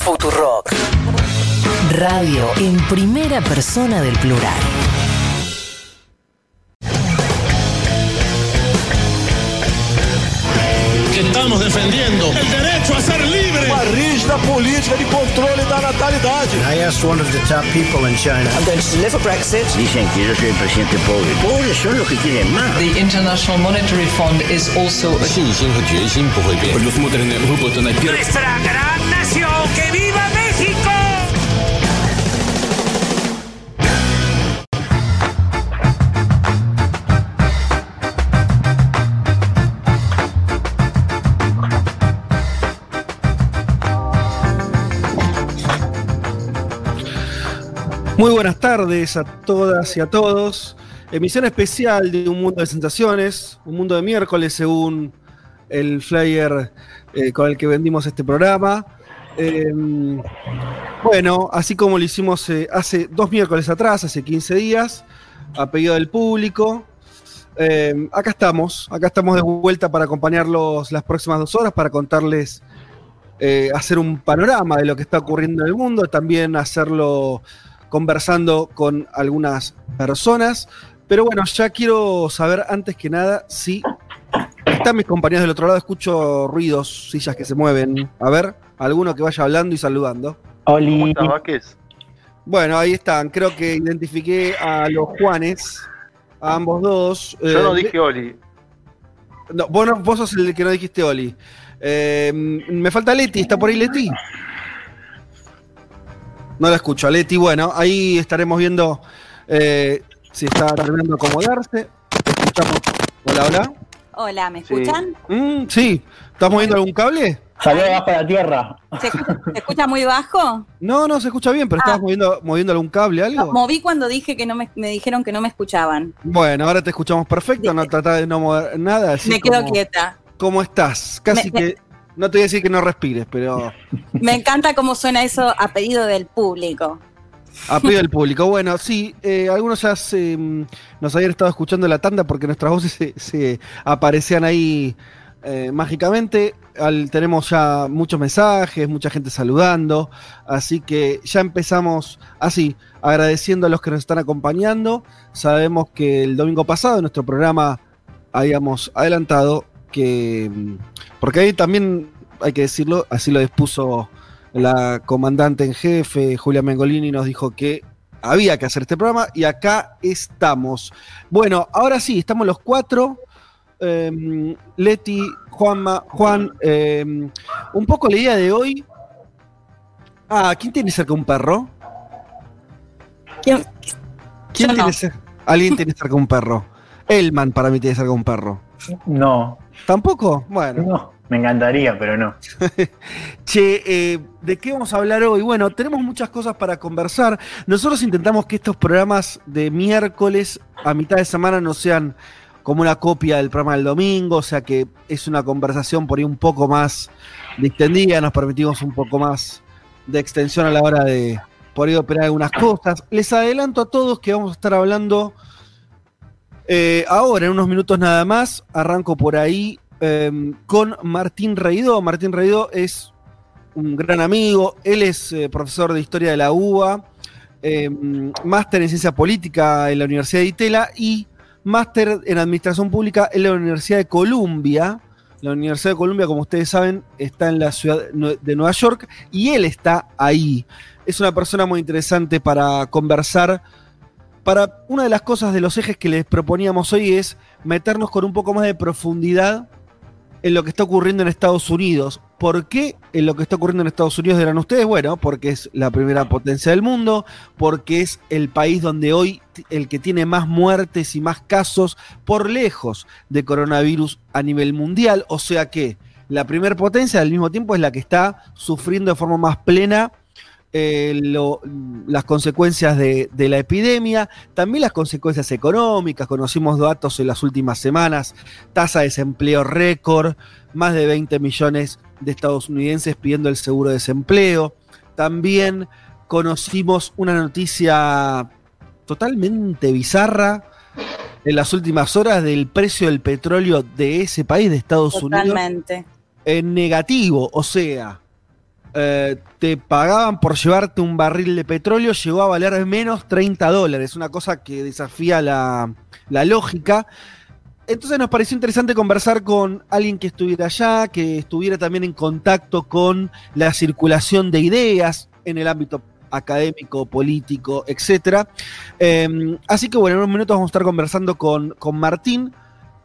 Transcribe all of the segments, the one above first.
Futurock. Radio en primera persona del plural. que estamos el derecho a ser libre. Uma rígida política de controle da natalidade. I asked one of the top people in China. I'm going to deliver Brexit. Que presidente pobre. Que. The International Monetary Fund is also a... Nuestra gran nación, que viva México! Muy buenas tardes a todas y a todos. Emisión especial de Un Mundo de Sensaciones, un mundo de miércoles según el flyer eh, con el que vendimos este programa. Eh, bueno, así como lo hicimos eh, hace dos miércoles atrás, hace 15 días, a pedido del público. Eh, acá estamos, acá estamos de vuelta para acompañarlos las próximas dos horas, para contarles, eh, hacer un panorama de lo que está ocurriendo en el mundo, también hacerlo conversando con algunas personas. Pero bueno, ya quiero saber antes que nada si están mis compañeros del otro lado. Escucho ruidos, sillas que se mueven. A ver, alguno que vaya hablando y saludando. Oli. Bueno, ahí están. Creo que identifiqué a los Juanes, a ambos dos. Yo no Eh, dije Oli. no, vos, no- vos sos el que no dijiste Oli. Eh, me falta Leti, ¿está por ahí Leti? No la escucho, Leti. Bueno, ahí estaremos viendo eh, si está terminando de acomodarse. Escuchamos. Hola, hola. Hola, ¿me Sí. escuchan? Mm, sí, ¿estás moviendo algún cable? Salió abajo de la tierra. ¿Se escucha, se escucha muy bajo? No, no se escucha bien, pero Ah. estabas moviendo, moviendo algún cable, algo. Moví cuando dije que no me, me dijeron que no me escuchaban. Bueno, ahora te escuchamos perfecto, no tratá de no mover nada. así me quedo como- quieta. ¿Cómo estás? Casi Me- me- que. No te voy a decir que no respires, pero Me encanta cómo suena eso a pedido del público. a pedido del público. Bueno, sí, eh, algunos ya se, mm, nos habían estado escuchando la tanda porque nuestras voces se, se aparecían ahí eh, mágicamente. Al- tenemos ya muchos mensajes, mucha gente saludando, así que ya empezamos así, agradeciendo a los que nos están acompañando. Sabemos que el domingo pasado en nuestro programa habíamos adelantado que, mm, porque ahí también hay que decirlo, así lo dispuso la comandante en jefe, Julia Mengolini, nos dijo que había que hacer este programa y acá estamos. Bueno, ahora sí, estamos los cuatro. eh, Leti, Juanma, Juan, eh, un poco la idea de hoy. Ah, ¿quién tiene cerca un perro? ¿Quién? ¿Quién Yo tiene no. cerca? Alguien tiene cerca un perro. Elman para mí tiene cerca un perro. No, ¿Tampoco? Bueno. no. Me encantaría, pero no. Che, eh, ¿de qué vamos a hablar hoy? Bueno, tenemos muchas cosas para conversar. Nosotros intentamos que estos programas de miércoles a mitad de semana no sean como una copia del programa del domingo, o sea que es una conversación por ahí un poco más distendida, nos permitimos un poco más de extensión a la hora de por ahí operar algunas cosas. Les adelanto a todos que vamos a estar hablando eh, ahora, en unos minutos nada más, arranco por ahí eh, con Martín Reidó. Martín Reidó es un gran amigo, él es eh, profesor de historia de la UBA, eh, máster en ciencia política en la Universidad de Itela y máster en administración pública en la Universidad de Columbia. La Universidad de Columbia, como ustedes saben, está en la ciudad de Nueva York y él está ahí. Es una persona muy interesante para conversar. Para una de las cosas de los ejes que les proponíamos hoy es meternos con un poco más de profundidad en lo que está ocurriendo en Estados Unidos. ¿Por qué en lo que está ocurriendo en Estados Unidos dirán ustedes? Bueno, porque es la primera potencia del mundo, porque es el país donde hoy el que tiene más muertes y más casos por lejos de coronavirus a nivel mundial. O sea que la primera potencia al mismo tiempo es la que está sufriendo de forma más plena eh, lo- las consecuencias de, de la epidemia, también las consecuencias económicas. Conocimos datos en las últimas semanas, tasa de desempleo récord, más de 20 millones de estadounidenses pidiendo el seguro de desempleo. También conocimos una noticia totalmente bizarra en las últimas horas del precio del petróleo de ese país, de Estados Unidos, en negativo. O sea, eh, te pagaban por llevarte un barril de petróleo, llegó a valer menos 30 dólares, una cosa que desafía la, la lógica. Entonces nos pareció interesante conversar con alguien que estuviera allá, que estuviera también en contacto con la circulación de ideas en el ámbito académico, político, etc. así que bueno, en unos minutos vamos a estar conversando con, con Martín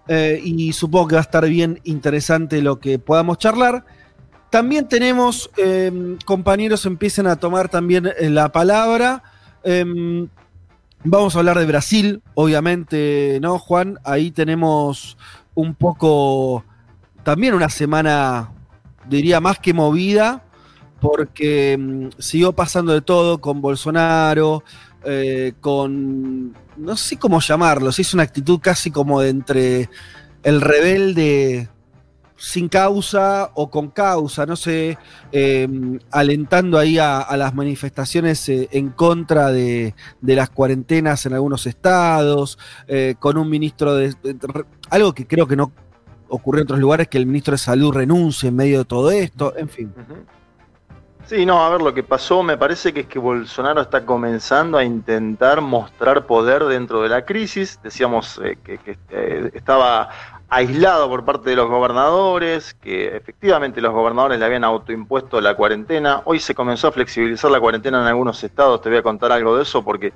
eh, y supongo que va a estar bien interesante lo que podamos charlar. También tenemos em, compañeros empiecen a tomar también eh, la palabra. Em, vamos a hablar de Brasil, obviamente, ¿no, Juan? Ahí tenemos un poco, también una semana, diría, más que movida, porque em, siguió pasando de todo con Bolsonaro, eh, con, no sé cómo llamarlo, es una actitud casi como de entre el rebelde sin causa o con causa, no sé, em, alentando ahí a, las manifestaciones eh, en contra de, las cuarentenas en algunos estados, eh, con un ministro de, Algo que creo que no ocurrió en otros lugares, que el ministro de Salud renuncie en medio de todo esto, en fin. Sí, no, a ver, lo que pasó me parece que es que Bolsonaro está comenzando a intentar mostrar poder dentro de la crisis. Decíamos eh, que, estaba aislado por parte de los gobernadores, que efectivamente los gobernadores le habían autoimpuesto la cuarentena. Hoy se comenzó a flexibilizar la cuarentena en algunos estados, te voy a contar algo de eso porque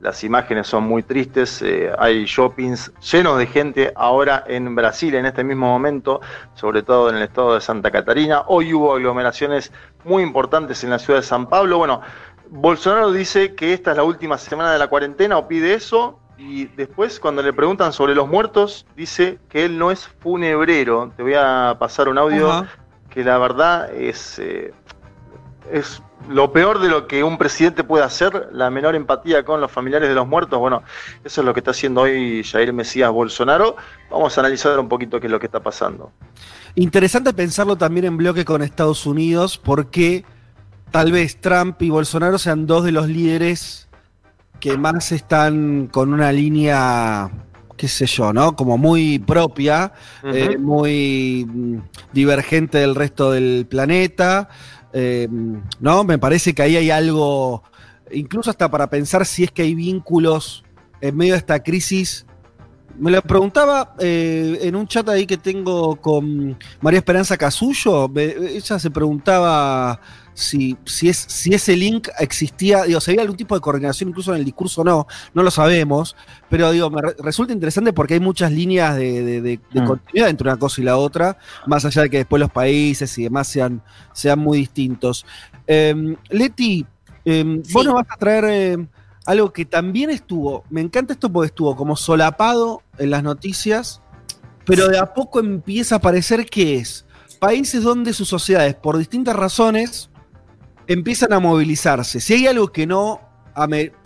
las imágenes son muy tristes. Eh, hay shoppings llenos de gente ahora en Brasil en este mismo momento, sobre todo en el estado de Santa Catarina. Hoy hubo aglomeraciones muy importantes en la ciudad de San Pablo. Bueno, Bolsonaro dice que esta es la última semana de la cuarentena o pide eso y después, cuando le preguntan sobre los muertos, dice que él no es funebrero. Te voy a pasar un audio que la verdad es, eh, es lo peor de lo que un presidente puede hacer, la menor empatía con los familiares de los muertos. Bueno, eso es lo que está haciendo hoy Jair Mesías Bolsonaro. Vamos a analizar un poquito qué es lo que está pasando. Interesante pensarlo también en bloque con Estados Unidos, porque tal vez Trump y Bolsonaro sean dos de los líderes que más están con una línea, qué sé yo, ¿no? Como muy propia, eh, muy mm, divergente del resto del planeta, eh, ¿no? Me parece que ahí hay algo, incluso hasta para pensar si es que hay vínculos en medio de esta crisis. Me lo preguntaba eh, en un chat ahí que tengo con María Esperanza Casullo. Ella se preguntaba si, si, es, si ese link existía, digo, si había algún tipo de coordinación incluso en el discurso o no, no lo sabemos, pero digo, me resulta interesante porque hay muchas líneas de, mm. continuidad entre una cosa y la otra, más allá de que después los países y demás sean, sean muy distintos. Em, Leti, em, vos nos vas a traer em, algo que también estuvo, me encanta esto porque estuvo como solapado en las noticias, pero de a poco empieza a aparecer que es países donde sus sociedades, por distintas razones, empiezan a movilizarse. Si hay algo que no,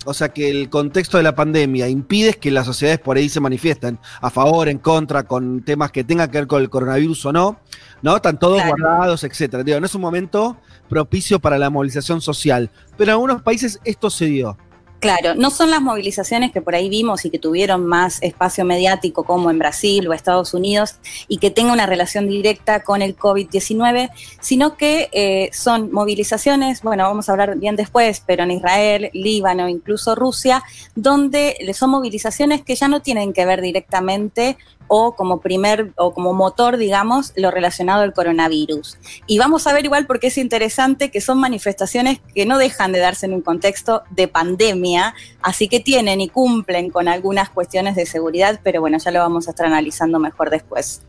o sea, que el contexto de la pandemia impide que las sociedades por ahí se manifiesten a favor, en contra, con temas que tengan que ver con el coronavirus o no, ¿no? Están todos guardados, etcétera. Digo, no es un momento propicio para la movilización social. Pero en algunos países esto se dio. Claro, no son las movilizaciones que por ahí vimos y que tuvieron más espacio mediático como en Brasil o Estados Unidos y que tenga una relación directa con el COVID-19, sino que eh, son movilizaciones, bueno, vamos a hablar bien después, pero en Israel, Líbano, incluso Rusia, donde son movilizaciones que ya no tienen que ver directamente o como primer o como motor, digamos, lo relacionado al coronavirus. Y vamos a ver igual porque es interesante que son manifestaciones que no dejan de darse en un contexto de pandemia, así que tienen y cumplen con algunas cuestiones de seguridad, pero bueno, ya lo vamos a estar analizando mejor después.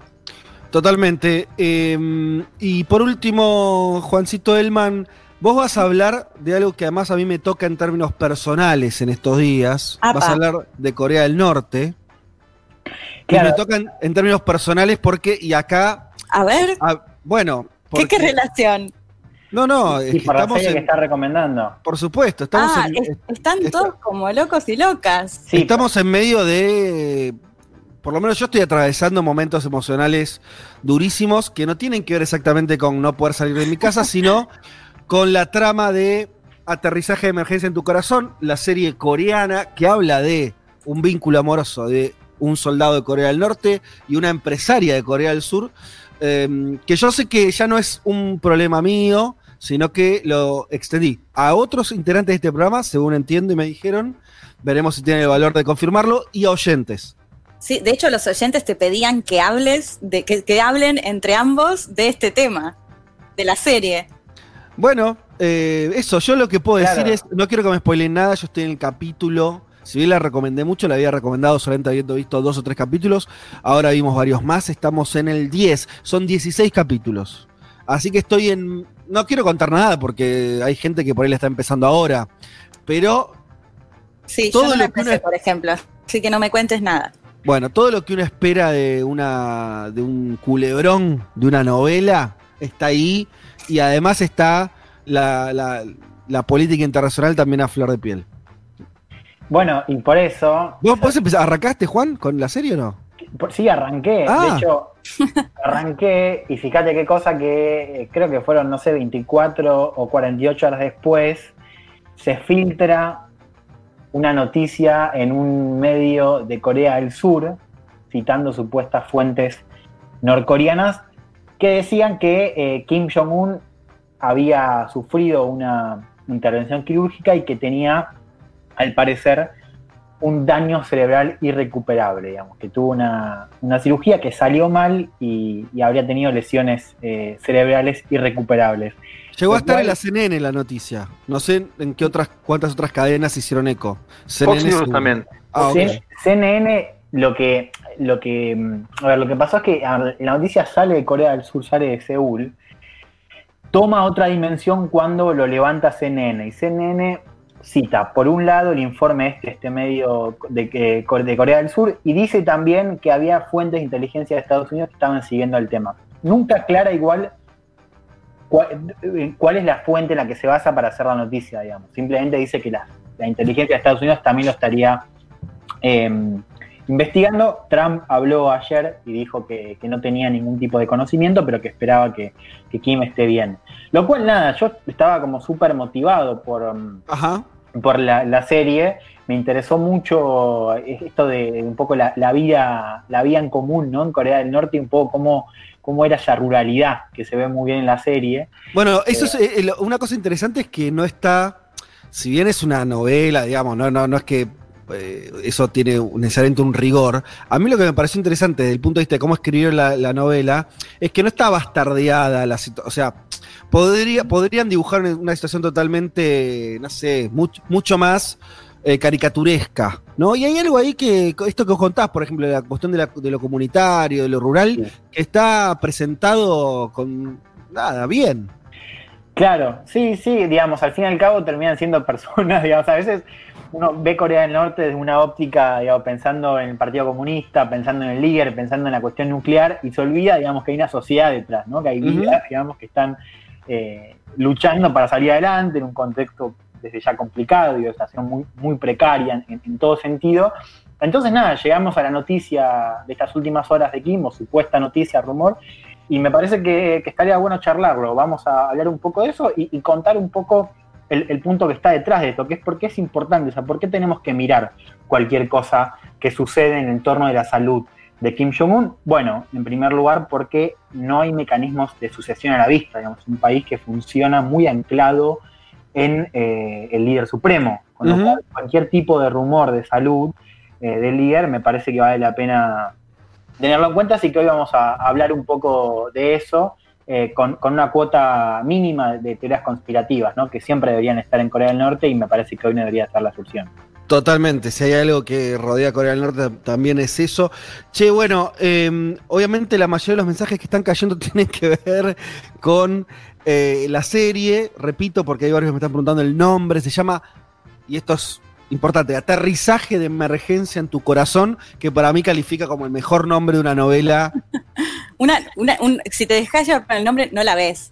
Totalmente. Em, y por último, Juancito Elman, vos vas a hablar de algo que además a mí me toca en términos personales en estos días. Vas a hablar de Corea del Norte. Que me tocan en términos personales porque, y acá. A ver. bueno. ¿Qué, relación? No, no, es que estamos que está recomendando. Por supuesto, estamos ah, están todos como locos y locas. estamos en medio de por lo menos yo estoy atravesando momentos emocionales durísimos que no tienen que ver exactamente con no poder salir de mi casa, sino con la trama de Aterrizaje de Emergencia en tu Corazón, la serie coreana que habla de un vínculo amoroso de un soldado de Corea del Norte y una empresaria de Corea del Sur, em, que yo sé que ya no es un problema mío, sino que lo extendí a otros integrantes de este programa, según entiendo y me dijeron. Veremos si tiene el valor de confirmarlo y a oyentes. Sí, de hecho los oyentes te pedían que hables, de, que, hablen entre ambos de este tema, de la serie. Bueno, eh, eso, yo lo que puedo decir es, no quiero que me spoilen nada, yo estoy en el capítulo, si bien la recomendé mucho, la había recomendado solamente habiendo visto dos o tres capítulos, ahora vimos varios más, estamos en el 10, son 16 capítulos. Así que estoy en, no quiero contar nada porque hay gente que por ahí le está empezando ahora, pero... Sí, todo yo no lo que por ejemplo, así que no me cuentes nada. Bueno, todo lo que uno espera de una de un culebrón, de una novela, está ahí y además está la, política internacional también a flor de piel. Bueno, y por eso. ¿Vos, empezar? ¿Arrancaste, Juan, con la serie o no? Sí, arranqué. De ah. hecho, arranqué y fíjate qué cosa que eh, creo que fueron, no sé, 24 o 48 horas después, se filtra una noticia en un medio de Corea del Sur, citando supuestas fuentes norcoreanas, que decían que eh, Kim Jong-un había sufrido una intervención quirúrgica y que tenía, al parecer, un daño cerebral irrecuperable, digamos, que tuvo una, cirugía que salió mal y, habría tenido lesiones eh, cerebrales irrecuperables. Llegó a estar en la CNN la noticia. No sé en qué otras, cuántas otras cadenas hicieron eco. CNN también. Ah, CNN, lo que, lo que, a ver, lo que pasó es que la noticia sale de Corea del Sur, sale de Seúl, toma otra dimensión cuando lo levanta CNN. Y CNN cita, por un lado, el informe este, este medio de, de Corea del Sur, y dice también que había fuentes de inteligencia de Estados Unidos que estaban siguiendo el tema. Nunca aclara igual cuál, es la fuente en la que se basa para hacer la noticia, digamos. Simplemente dice que la, inteligencia de Estados Unidos también lo estaría em, investigando. Trump habló ayer y dijo que, no tenía ningún tipo de conocimiento, pero que esperaba que, Kim esté bien. Lo cual, nada, yo estaba como súper motivado por, em, por la, serie. Me interesó mucho esto de un poco la, vida, la vida en común, ¿no? En Corea del Norte, un poco cómo cómo era esa ruralidad que se ve muy bien en la serie. Bueno, eso es eh, una cosa interesante es que no está, si bien es una novela, digamos, no, no, no es que eh, eso tiene necesariamente un rigor. A mí lo que me pareció interesante desde el punto de vista de cómo escribieron la, novela es que no está bastardeada la situación. O sea, podría, podrían dibujar una situación totalmente, no sé, mucho, mucho más eh, caricaturesca, ¿no? Y hay algo ahí que, esto que os contás, por ejemplo, la cuestión de, lo comunitario, de lo rural, que está presentado con nada, bien. Claro, sí, sí, digamos, al fin y al cabo terminan siendo personas, digamos, a veces uno ve Corea del Norte desde una óptica, digamos, pensando en el Partido Comunista, pensando en el líder, pensando en la cuestión nuclear, y se olvida, digamos, que hay una sociedad detrás, ¿no? Que hay vidas, digamos, que están eh, luchando para salir adelante en un contexto desde ya complicado y de situación muy, muy precaria en, todo sentido. Entonces, nada, llegamos a la noticia de estas últimas horas de Kim, o supuesta noticia, rumor, y me parece que, estaría bueno charlarlo. Vamos a hablar un poco de eso y, contar un poco el, punto que está detrás de esto, que es por qué es importante, o sea, por qué tenemos que mirar cualquier cosa que sucede en el entorno de la salud de Kim Jong-un. Bueno, en primer lugar, porque no hay mecanismos de sucesión a la vista, digamos, un país que funciona muy anclado en eh, el líder supremo. Con lo cual, cualquier tipo de rumor de salud eh, del líder me parece que vale la pena tenerlo en cuenta, así que hoy vamos a hablar un poco de eso. Eh, con, una cuota mínima de teorías conspirativas, ¿no? que siempre deberían estar en Corea del Norte y me parece que hoy no debería estar la solución. Totalmente, si hay algo que rodea a Corea del Norte también es eso. Che, bueno, em, obviamente la mayoría de los mensajes que están cayendo tienen que ver con eh, la serie, repito, porque hay varios que me están preguntando el nombre, se llama, y esto es importante, Aterrizaje de Emergencia en tu Corazón, que para mí califica como el mejor nombre de una novela. una, si te dejas llevar el nombre, no la ves.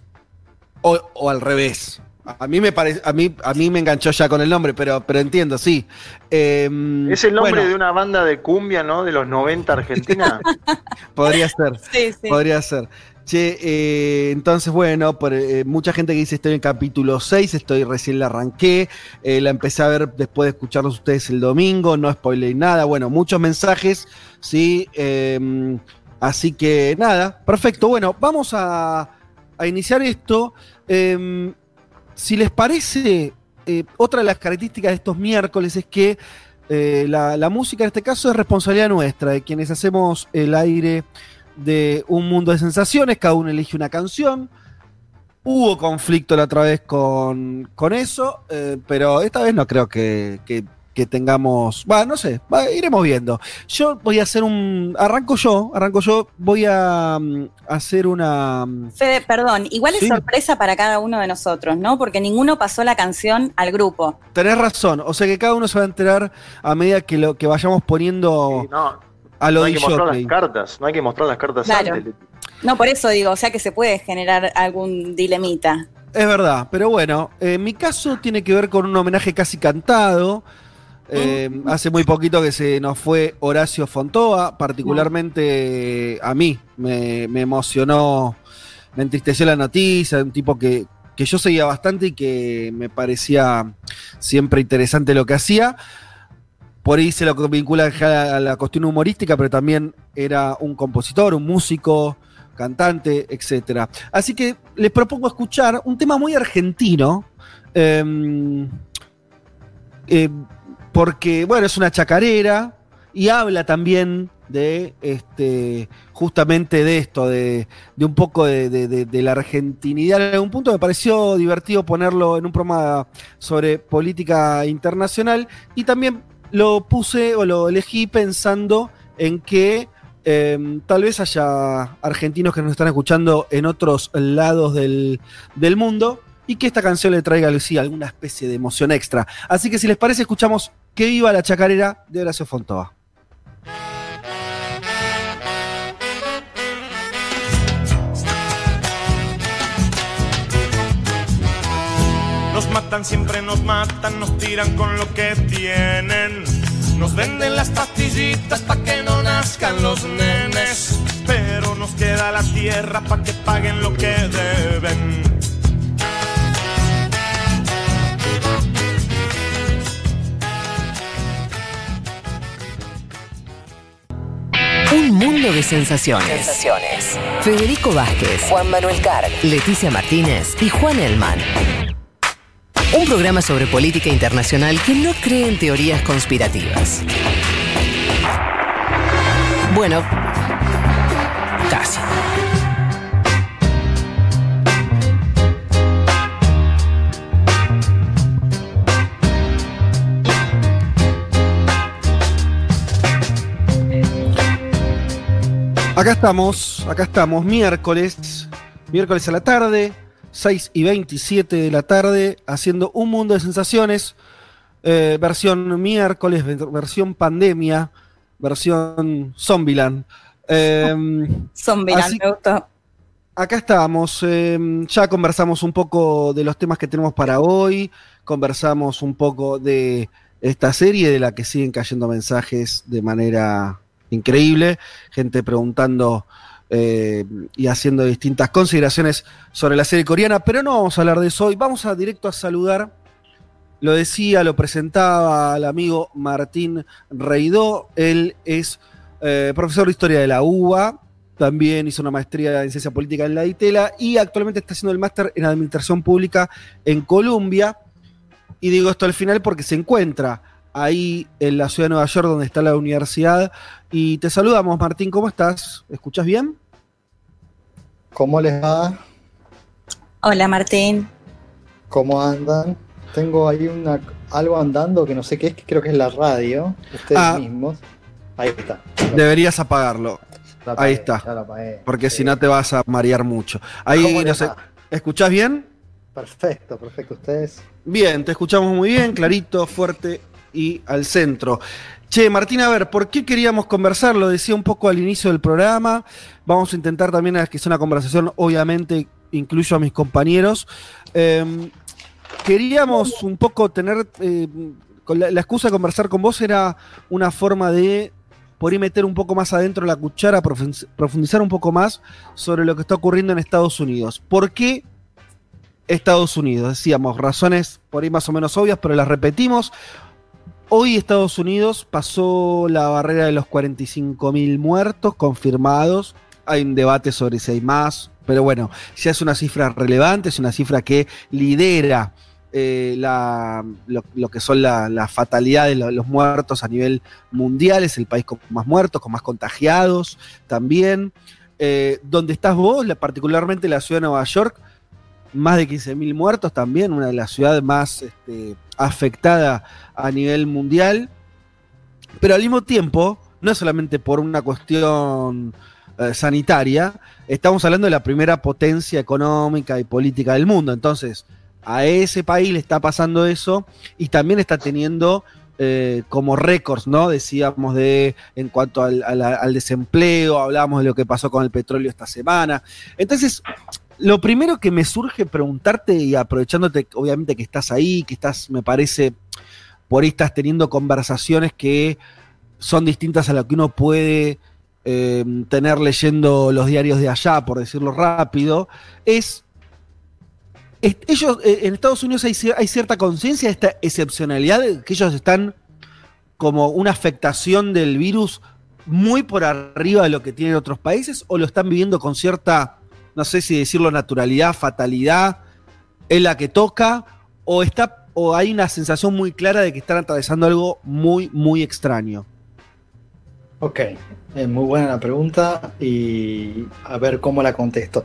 O, al revés. A mí me parece, a mí, a mí me enganchó ya con el nombre, pero, pero entiendo, sí. Em, es el nombre de una banda de cumbia, ¿no? De los 90 Argentina. podría ser. Sí, sí. Podría ser. Che, eh, entonces, bueno, por, eh, mucha gente que dice estoy en capítulo 6, estoy recién la arranqué, eh, la empecé a ver después de escucharlos ustedes el domingo, no spoilé nada, bueno, muchos mensajes, ¿sí? Así que nada, perfecto, bueno, vamos a, iniciar esto. Em, si les parece, eh, otra de las características de estos miércoles es que eh, la, la música en este caso es responsabilidad nuestra, de quienes hacemos el aire de un mundo de sensaciones, cada uno elige una canción. Hubo conflicto la otra vez con, con eso, eh, pero esta vez no creo que, que- que tengamos. Va, no sé, va, iremos viendo. Yo voy a hacer un. Arranco yo, arranco yo. Voy a mm, hacer una. mm, Fede, perdón, igual Sí. es sorpresa para cada uno de nosotros, ¿no? Porque ninguno pasó la canción al grupo. Tenés razón, o sea que cada uno se va a enterar a medida que lo que vayamos poniendo Sí, no, a lo no hay que mostrar las cartas, no hay que mostrar las cartas Claro. antes. No, por eso digo, o sea que se puede generar algún dilemita. Es verdad, pero bueno, en mi caso tiene que ver con un homenaje casi cantado. Eh, hace muy poquito que se nos fue Horacio Fontoa, particularmente a mí me, emocionó, me entristeció la noticia, un tipo que, que yo seguía bastante y que me parecía siempre interesante lo que hacía. Por ahí se lo vincula a la cuestión humorística, pero también era un compositor, un músico, cantante, etcétera. Así que les propongo escuchar un tema muy argentino. em, eh, porque, bueno, es una chacarera y habla también de este justamente de esto, de, un poco de, de- la argentinidad. En algún punto me pareció divertido ponerlo en un programa sobre política internacional y también lo puse o lo elegí pensando en que eh, tal vez haya argentinos que nos están escuchando en otros lados del, del mundo y que esta canción le traiga sí, alguna especie de emoción extra. Así que si les parece, escuchamos Que viva la chacarera de Horacio Fontova. Nos matan, siempre nos matan, nos tiran con lo que tienen. Nos venden las pastillitas pa' que no nazcan los nenes. Pero nos queda la tierra pa' que paguen lo que deben. Un mundo de sensaciones. Federico Vázquez, Juan Manuel Carr, Leticia Martínez y Juan Elman. Un programa sobre política internacional que no cree en teorías conspirativas. Bueno, Acá estamos, acá estamos, miércoles, miércoles a la tarde, 6 y 27 de la tarde, haciendo un mundo de sensaciones, eh, versión miércoles, ver- versión pandemia, versión Zombieland. Eh, Zombieland, Así- me gustó. Acá estamos, eh, ya conversamos un poco de los temas que tenemos para hoy, conversamos un poco de esta serie de la que siguen cayendo mensajes de manera increíble, gente preguntando eh, y haciendo distintas consideraciones sobre la serie coreana, pero no vamos a hablar de eso hoy, vamos a directo a saludar, lo decía, lo presentaba al amigo Martín Reidó, él es eh, profesor de historia de la UBA, también hizo una maestría en ciencia política en la ITELA y actualmente está haciendo el máster en administración pública en Colombia. Y digo esto al final porque se encuentra ahí en la ciudad de Nueva York donde está la universidad. Y te saludamos, Martín, ¿cómo estás? ¿Escuchas bien? ¿Cómo les va? Hola Martín. ¿Cómo andan? Tengo ahí una, algo andando que no sé qué es, que creo que es la radio. Ustedes Ah. mismos. Ahí está. Deberías apagarlo, apagué, ahí está. apagué. porque Sí. si no te vas a marear mucho. Ahí, ¿Cómo no sé? ¿escuchás bien? Perfecto, perfecto. Ustedes. Bien, te escuchamos muy bien, clarito, fuerte y al centro. Che, Martín, a ver, ¿por qué queríamos conversar? Lo decía un poco al inicio del programa. Vamos a intentar también que sea una conversación, obviamente incluyo a mis compañeros. Eh, queríamos un poco tener, eh, la, excusa de conversar con vos era una forma de por ahí meter un poco más adentro la cuchara, profundiz- profundizar un poco más sobre lo que está ocurriendo en Estados Unidos. ¿Por qué Estados Unidos. Decíamos, razones por ahí más o menos obvias, pero las repetimos. Hoy Estados Unidos pasó la barrera de los 45.000 muertos confirmados. Hay un debate sobre si hay más Pero bueno, ya es una cifra relevante, es una cifra que lidera eh, la, lo, que son la, la fatalidad de los muertos a nivel mundial, es el país con más muertos, con más contagiados también. Eh, donde estás vos, particularmente la ciudad de Nueva York, más de 15.000 muertos también, una de las ciudades más este, afectada a nivel mundial. Pero al mismo tiempo, no es solamente por una cuestión eh, sanitaria, estamos hablando de la primera potencia económica y política del mundo. Entonces, a ese país le está pasando eso y también está teniendo eh, como récords, ¿no? Decíamos de en cuanto al, al, desempleo, hablábamos de lo que pasó con el petróleo esta semana. Entonces, lo primero que me surge preguntarte, y aprovechándote, obviamente, que estás ahí, que estás, me parece, por ahí estás teniendo conversaciones que son distintas a lo que uno puede eh, tener leyendo los diarios de allá, por decirlo rápido, es ellos, eh, en Estados Unidos hay, cierta conciencia de esta excepcionalidad, que ellos están como una afectación del virus muy por arriba de lo que tienen otros países, o lo están viviendo con cierta, no sé si decirlo, naturalidad, fatalidad, es la que toca, o está, o hay una sensación muy clara de que están atravesando algo muy, muy extraño. Ok, es muy buena la pregunta y a ver cómo la contesto.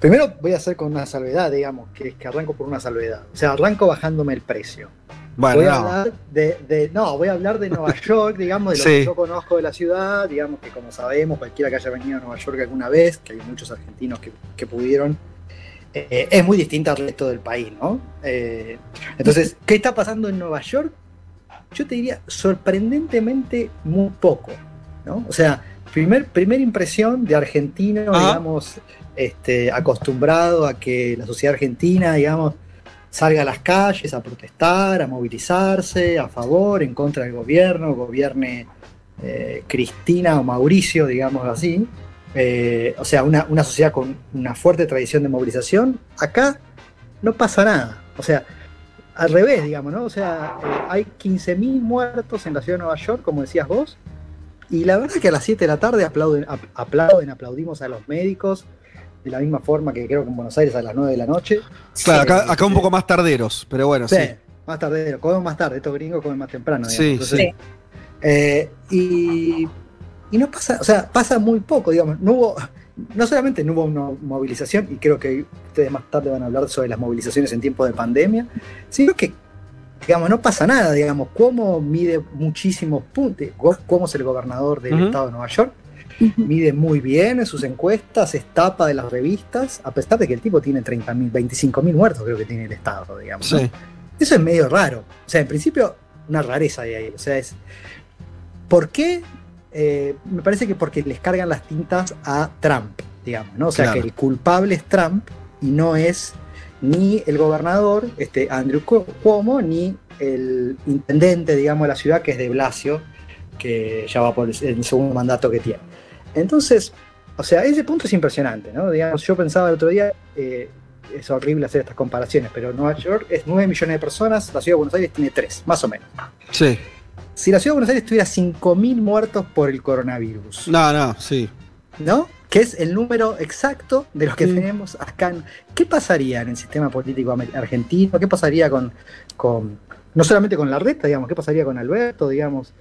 Primero voy a hacer con una salvedad, digamos, que es que arranco por una salvedad. O sea, arranco bajándome el precio. Bueno, voy a hablar de, no, voy a hablar de Nueva York, digamos, de lo que yo conozco de la ciudad, digamos que como sabemos, cualquiera que haya venido a Nueva York alguna vez, que hay muchos argentinos que, pudieron, eh, es muy distinta al resto del país, ¿no? Eh, entonces, ¿qué está pasando en Nueva York? Yo te diría sorprendentemente muy poco. O sea, primer, primera impresión de argentino, digamos, este, acostumbrado a que la sociedad argentina, digamos, salga a las calles a protestar, a movilizarse a favor, en contra del gobierno, gobierne eh, Cristina o Mauricio, digamos así. Eh, o sea, una, sociedad con una fuerte tradición de movilización. Acá no pasa nada. O sea, al revés, digamos, ¿no? O sea, eh, hay 15.000 muertos en la ciudad de Nueva York, como decías vos, y la verdad es que a las 7 de la tarde aplauden, aplauden, aplaudimos a los médicos, de la misma forma que creo que en Buenos Aires a las 9 de la noche. Claro, acá, un poco más tarderos, pero bueno, sí. Más tarderos, comemos más tarde, estos gringos comen más temprano. Sí, sí. Eh, y, y no pasa, o sea, pasa muy poco, digamos, no hubo, no solamente no hubo una movilización, y creo que ustedes más tarde van a hablar sobre las movilizaciones en tiempo de pandemia, sino que digamos, no pasa nada, digamos, cómo mide muchísimos puntos, cómo es el gobernador del estado de Nueva York, mide muy bien en sus encuestas, es tapa de las revistas, a pesar de que el tipo tiene 30.000, 25.000 muertos creo que tiene el estado, digamos. Eso es medio raro, o sea, en principio una rareza de ahí, o sea, es... ¿Por qué? Eh, me parece que porque les cargan las tintas a Trump, digamos, ¿no? O sea, que el culpable es Trump y no es ni el gobernador, este, Andrew Cuomo, ni el intendente, digamos, de la ciudad, que es de Blasio, que ya va por el, segundo mandato que tiene. Entonces, o sea, ese punto es impresionante, ¿no? Digamos, yo pensaba el otro día, eh, es horrible hacer estas comparaciones, pero Nueva York es 9 millones de personas, la ciudad de Buenos Aires tiene 3, más o menos. Sí. Si la ciudad de Buenos Aires tuviera 5.000 muertos por el coronavirus. No, no, sí. ¿No? que es el número exacto de los que tenemos acá. ¿Qué pasaría en el sistema político argentino? ¿Qué pasaría con, con no solamente con la reta, digamos, qué pasaría con Alberto, digamos?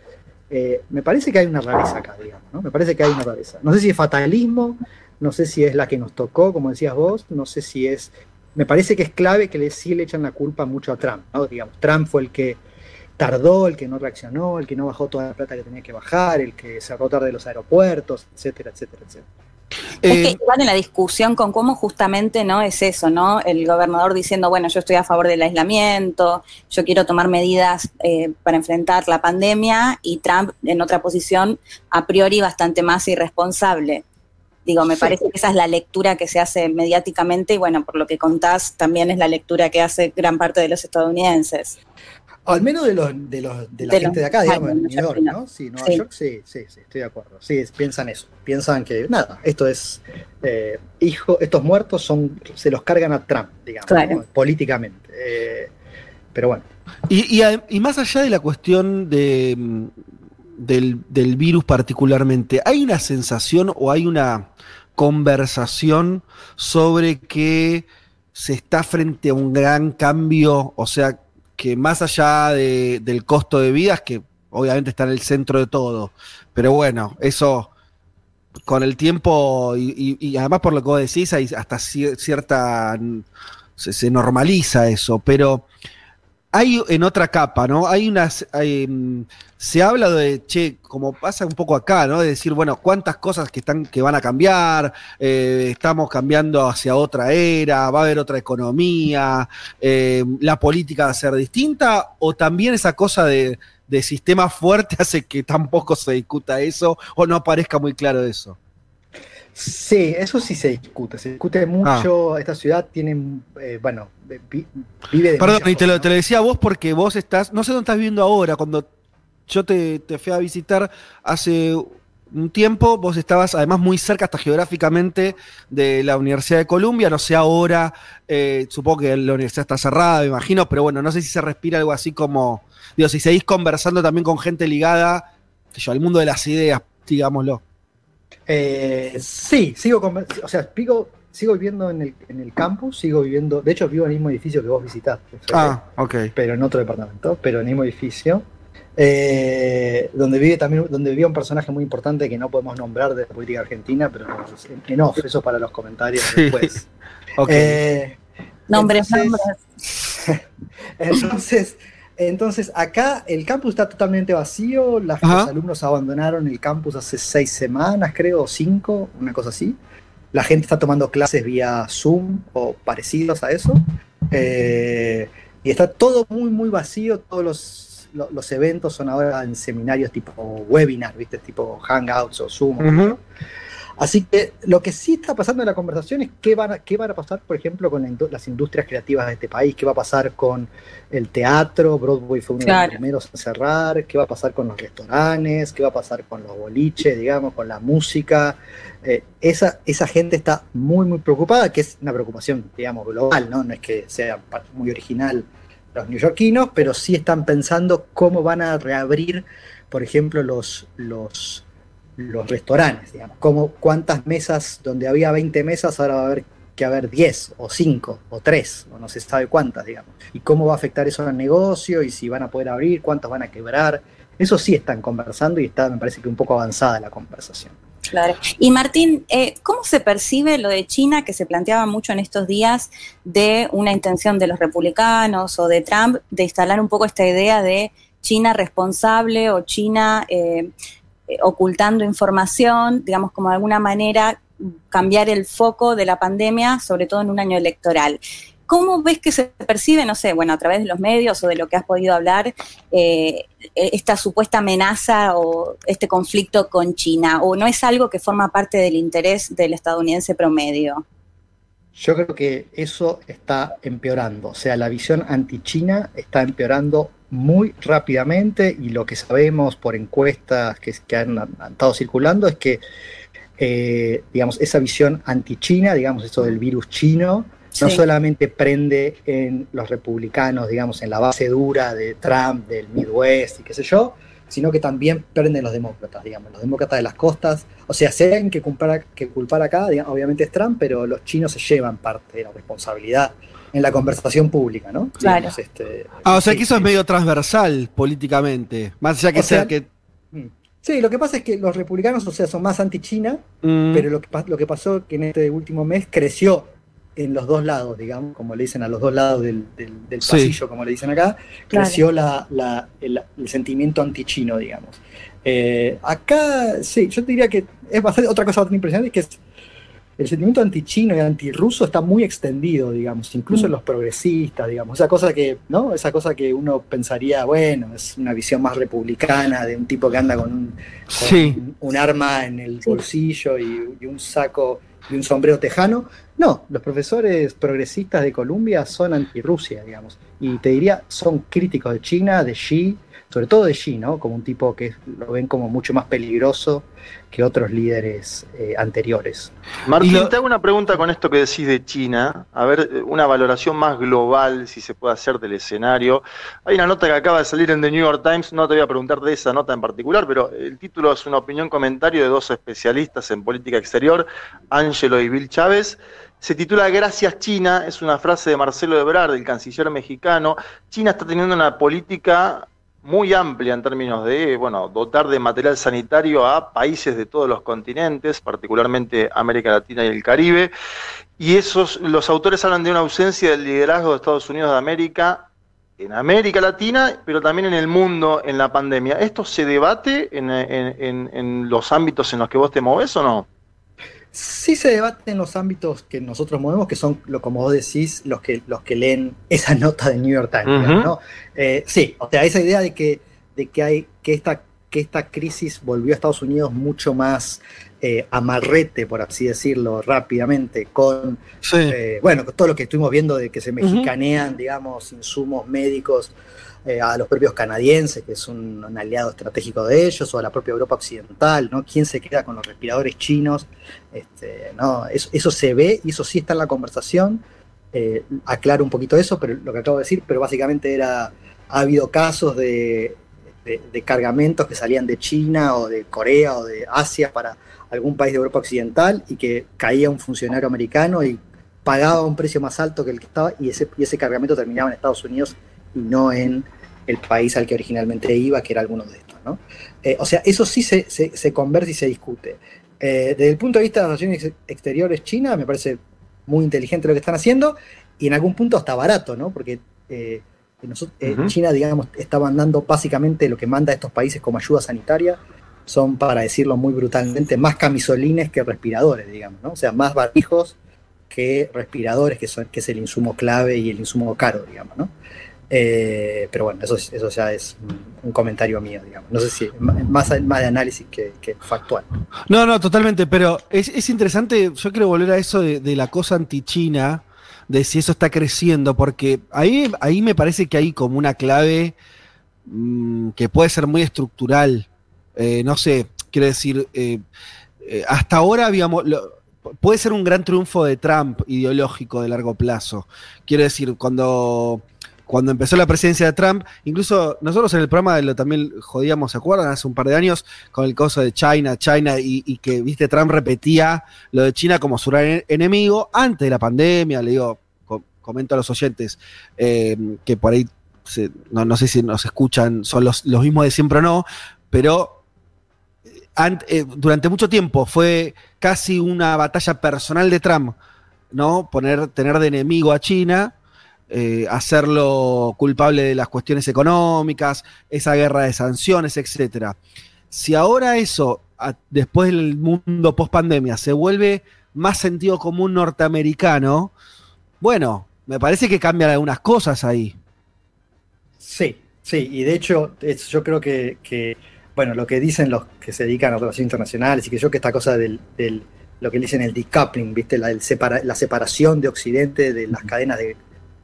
Eh, me parece que hay una rareza acá, digamos, ¿no? Me parece que hay una rareza. No sé si es fatalismo, no sé si es la que nos tocó, como decías vos, no sé si es... Me parece que es clave que le, sí le echan la culpa mucho a Trump, ¿no? Digamos, Trump fue el que tardó, el que no reaccionó, el que no bajó toda la plata que tenía que bajar, el que cerró tarde los aeropuertos, etcétera, etcétera, etcétera. Es que eh, igual en la discusión con cómo justamente no es eso, ¿no? El gobernador diciendo, bueno, yo estoy a favor del aislamiento, yo quiero tomar medidas eh, para enfrentar la pandemia, y Trump en otra posición a priori bastante más irresponsable. Digo, me parece que esa es la lectura que se hace mediáticamente y bueno, por lo que contás, también es la lectura que hace gran parte de los estadounidenses al menos de, los, de, los, de la gente de acá, digamos, en New York, ¿no? Sí, Nueva York, sí, sí, sí, estoy de acuerdo. Sí, piensan eso. Piensan que, nada, esto es. Eh, hijo, estos muertos son se los cargan a Trump, digamos, políticamente. Eh, pero bueno. Y, y, más allá de la cuestión de, del, del virus particularmente, ¿hay una sensación o hay una conversación sobre que se está frente a un gran cambio, o sea, que más allá de- del costo de vidas, que obviamente está en el centro de todo, pero bueno, eso con el tiempo y, además por lo que vos decís, hay hasta cier- cierta... Se, se normaliza eso, pero hay en otra capa, ¿no? Hay unas... hay, mm, se habla de, che, como pasa un poco acá, ¿no? De decir, bueno, cuántas cosas que están, que van a cambiar, eh, estamos cambiando hacia otra era, va a haber otra economía, eh, la política va a ser distinta, o también esa cosa de, de sistema fuerte hace que tampoco se discuta eso, o no parezca muy claro eso. Sí, eso sí se discute, se discute mucho. Esta ciudad tiene, eh, bueno, vi- vive de Perdón, y te lo, te lo decía a vos porque vos estás, no sé dónde estás viviendo ahora, cuando yo te, te fui a visitar hace un tiempo, vos estabas además muy cerca hasta geográficamente de la Universidad de Columbia, no sé ahora, eh, supongo que la universidad está cerrada, me imagino, pero bueno, no sé si se respira algo así como, digo, si seguís conversando también con gente ligada yo, al mundo de las ideas, digámoslo. Eh, sí, sigo, con- o sea, sigo, sigo viviendo en el, en el campus, sigo viviendo, de hecho vivo en el mismo edificio que vos visitaste, Ah, ok. pero en otro departamento, pero en el mismo edificio, eh, donde vive también, donde vivía un personaje muy importante que no podemos nombrar de la política argentina, pero en, en off, eso para los comentarios Sí. después. Ok. Eh, Nombres, entonces- nombres. Entonces, entonces, acá el campus está totalmente vacío, los alumnos abandonaron el campus hace seis semanas, creo, o cinco, una cosa así. La gente está tomando clases vía Zoom o parecidos a eso. Eh, y está todo muy, muy vacío, todos los, lo- los eventos son ahora en seminarios tipo webinar, ¿viste? Tipo Hangouts o Zoom. Así que lo que sí está pasando en la conversación es qué van a, qué van a pasar, por ejemplo, con la las industrias creativas de este país, qué va a pasar con el teatro, Broadway fue uno de los primeros en cerrar, qué va a pasar con los restaurantes, qué va a pasar con los boliches, digamos, con la música. Eh, esa, esa gente está muy, muy preocupada, que es una preocupación, digamos, global, ¿no? No es que sea muy original los neoyorquinos, pero sí están pensando cómo van a reabrir, por ejemplo, los, los, los restaurantes, digamos. Como cuántas mesas, donde había 20 mesas, ahora va a haber que haber 10 o 5 o 3, o no se sabe cuántas, digamos. Y cómo va a afectar eso al negocio y si van a poder abrir, cuántos van a quebrar. Eso sí están conversando y está, me parece que un poco avanzada la conversación. Claro. Y Martín, eh, ¿cómo se percibe lo de China que se planteaba mucho en estos días de una intención de los republicanos o de Trump de instalar un poco esta idea de China responsable o China eh, eh, ocultando información, digamos, como de alguna manera cambiar el foco de la pandemia, sobre todo en un año electoral? ¿Cómo ves que se percibe, no sé, bueno, a través de los medios o de lo que has podido hablar, eh, esta supuesta amenaza o este conflicto con China? ¿O no es algo que forma parte del interés del estadounidense promedio? Yo creo que eso está empeorando, o sea, la visión anti-China está empeorando muy rápidamente y lo que sabemos por encuestas que, que han, han estado circulando es que, eh, digamos, esa visión anti-China, digamos, eso del virus chino, no solamente prende en los republicanos, digamos, en la base dura de Trump, del Midwest y qué sé yo, sino que también prende en los demócratas, digamos, los demócratas de las costas. O sea, si hay que culpar, que culpar acá, digamos, obviamente es Trump, pero los chinos se llevan parte de la responsabilidad en la conversación pública, ¿no? Claro. Digamos, este, Ah, o sea sí, que eso es medio transversal políticamente, más allá que O sea, sea, que... Sí, lo que pasa es que los republicanos, o sea, son más anti-China, Mm, pero lo que, lo que pasó que en este último mes creció en los dos lados, digamos, como le dicen a los dos lados del, del- del Sí. pasillo, como le dicen acá, Claro. creció la, la- el, el sentimiento antichino, digamos. Eh, acá, sí, yo te diría que es bastante, otra cosa bastante impresionante es que es- el sentimiento antichino y antirruso está muy extendido, digamos, incluso en los progresistas, digamos, esa cosa que, ¿no? Esa cosa que uno pensaría, bueno, es una visión más republicana de un tipo que anda con un, con Sí. un, un arma en el bolsillo y, y un saco y un sombrero tejano. No, los profesores progresistas de Columbia son anti-Rusia, digamos. Y te diría, son críticos de China, de Xi, sobre todo de Xi, ¿no? Como un tipo que lo ven como mucho más peligroso que otros líderes eh, anteriores. Martín, te hago una pregunta con esto que decís de China. A ver, una valoración más global, si se puede hacer del escenario. Hay una nota que acaba de salir en The New York Times, no te voy a preguntar de esa nota en particular, pero el título es una opinión comentario de dos especialistas en política exterior, Angelo y Bill Chávez. Se titula Gracias China, es una frase de Marcelo Ebrard, el canciller mexicano. China está teniendo una política muy amplia en términos de, bueno, dotar de material sanitario a países de todos los continentes, particularmente América Latina y el Caribe. Y esos, los autores hablan de una ausencia del liderazgo de Estados Unidos de América en América Latina, pero también en el mundo en la pandemia. ¿Esto se debate en, en los ámbitos en los que vos te moves o no? Sí se debate en los ámbitos que nosotros movemos, que son, lo, como vos decís, los que, los que leen esa nota del New York Times. ¿no? Eh, sí, o sea, esa idea de que, de que, hay, que, esta, que esta crisis volvió a Estados Unidos mucho más eh, amarrete, por así decirlo, rápidamente, con, eh, bueno, con todo lo que estuvimos viendo de que se mexicanean, digamos, insumos médicos eh, a los propios canadienses, que es un, aliado estratégico de ellos, o a la propia Europa Occidental, ¿no? ¿Quién se queda con los respiradores chinos? Este, ¿no? Eso, se ve y eso sí está en la conversación. Eh, aclaro un poquito eso, pero lo que acabo de decir, pero básicamente era, ha habido casos de, de, cargamentos que salían de China o de Corea o de Asia para algún país de Europa Occidental y que caía un funcionario americano y pagaba un precio más alto que el que estaba y ese, y ese cargamento terminaba en Estados Unidos y no en el país al que originalmente iba, que era alguno de estos. ¿no? Eh, o sea, eso sí se, se, conversa y se discute. Eh, desde el punto de vista de las relaciones exteriores China, me parece muy inteligente lo que están haciendo y en algún punto hasta barato, ¿no? Porque eh, China, digamos, está mandando básicamente lo que manda a estos países como ayuda sanitaria, son, para decirlo muy brutalmente, más camisolines que respiradores, digamos, ¿no? O sea, más barbijos que respiradores, que, son, que es el insumo clave y el insumo caro, digamos, ¿no? Eh, pero bueno, eso, ya es un, comentario mío, digamos. No sé si más, más de análisis que, factual. No, no, totalmente, pero es, interesante, yo quiero volver a eso de, la cosa anti-China, de si eso está creciendo, porque ahí, ahí me parece que hay como una clave mm, que puede ser muy estructural. Eh, no sé, quiero decir, eh, hasta ahora habíamos... puede ser un gran triunfo de Trump ideológico de largo plazo. Quiero decir, cuando cuando empezó la presidencia de Trump, incluso nosotros en el programa lo también jodíamos, ¿se acuerdan? Hace un par de años con el caso de China, China, y, que, viste, Trump repetía lo de China como su gran enemigo antes de la pandemia, le digo, comento a los oyentes eh, que por ahí, no, sé si nos escuchan, son los, mismos de siempre o no, pero eh, eh, durante mucho tiempo fue casi una batalla personal de Trump, ¿no? Poner, tener de enemigo a China eh, hacerlo culpable de las cuestiones económicas, esa guerra de sanciones, etc. Si ahora eso, después del mundo post pandemia, se vuelve más sentido común norteamericano, bueno, me parece que cambian algunas cosas ahí. Sí, sí, y de hecho, yo creo que, bueno, lo que dicen los que se dedican a relaciones internacionales y que yo que esta cosa del, lo que dicen el decoupling, ¿viste? La, la separación de Occidente de las cadenas de,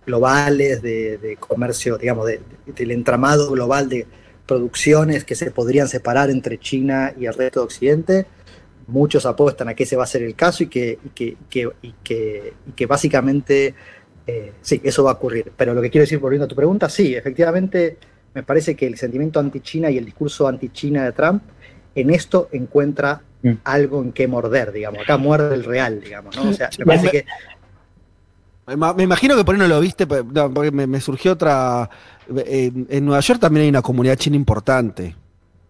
globales de, comercio, digamos, del entramado global de producciones que se podrían separar entre China y el resto de Occidente. Muchos apuestan a que ese va a ser el caso y que, que, que, básicamente eh, sí, eso va a ocurrir. Pero lo que quiero decir, volviendo a tu pregunta, sí, efectivamente me parece que el sentimiento anti-China y el discurso anti-China de Trump en esto encuentra mm. algo en que morder, digamos. Acá muerde el real, digamos, ¿no? O sea, me parece que me imagino que por ahí no lo viste, porque me, surgió otra. En, Nueva York también hay una comunidad china importante.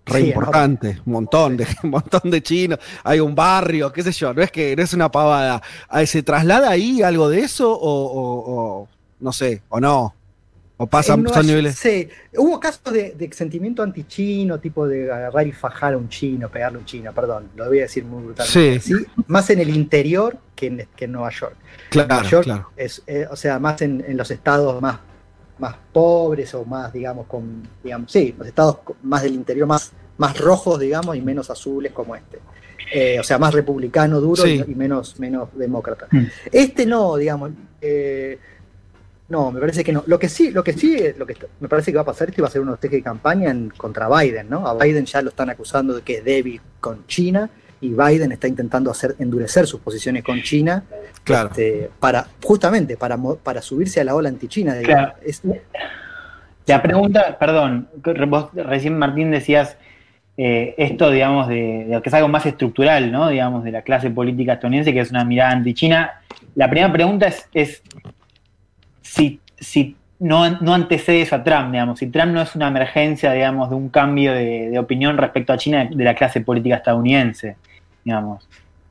Re importante, un montón de, un montón de chinos, hay un barrio, qué sé yo, no es que no es una pavada. ¿Se traslada ahí algo de eso o, no sé, o no? ¿O pasan son niveles? Sí, hubo casos de, sentimiento anti-chino, tipo de agarrar y fajar a un chino, pegarle a un chino, perdón, lo voy a decir muy brutalmente. Sí. Más en el interior que en, que en Nueva York. Claro, claro. Es, eh, o sea, más en, los estados más, más pobres o más, digamos, con, digamos, sí, los estados más del interior, más, más rojos, digamos, y menos azules como este. Eh, o sea, más republicano duro y, menos, menos demócrata. Mm. Este no, digamos. Eh, no, me parece que no. Lo que sí, lo que sí, lo que me parece que va a pasar, este va a ser un teje de campaña en, contra Biden, ¿no? A Biden ya lo están acusando de que es débil con China y Biden está intentando hacer endurecer sus posiciones con China claro. Este, para justamente para, para subirse a la ola anti-China. Claro. la pregunta, perdón, vos recién Martín decías eh, esto, digamos, de, lo que es algo más estructural, ¿no? Digamos, de la clase política estadounidense, que es una mirada anti-China. La primera pregunta es, es si, si no, no, antecede eso a Trump, digamos, si Trump no es una emergencia, digamos, de un cambio de, opinión respecto a China de, la clase política estadounidense, digamos.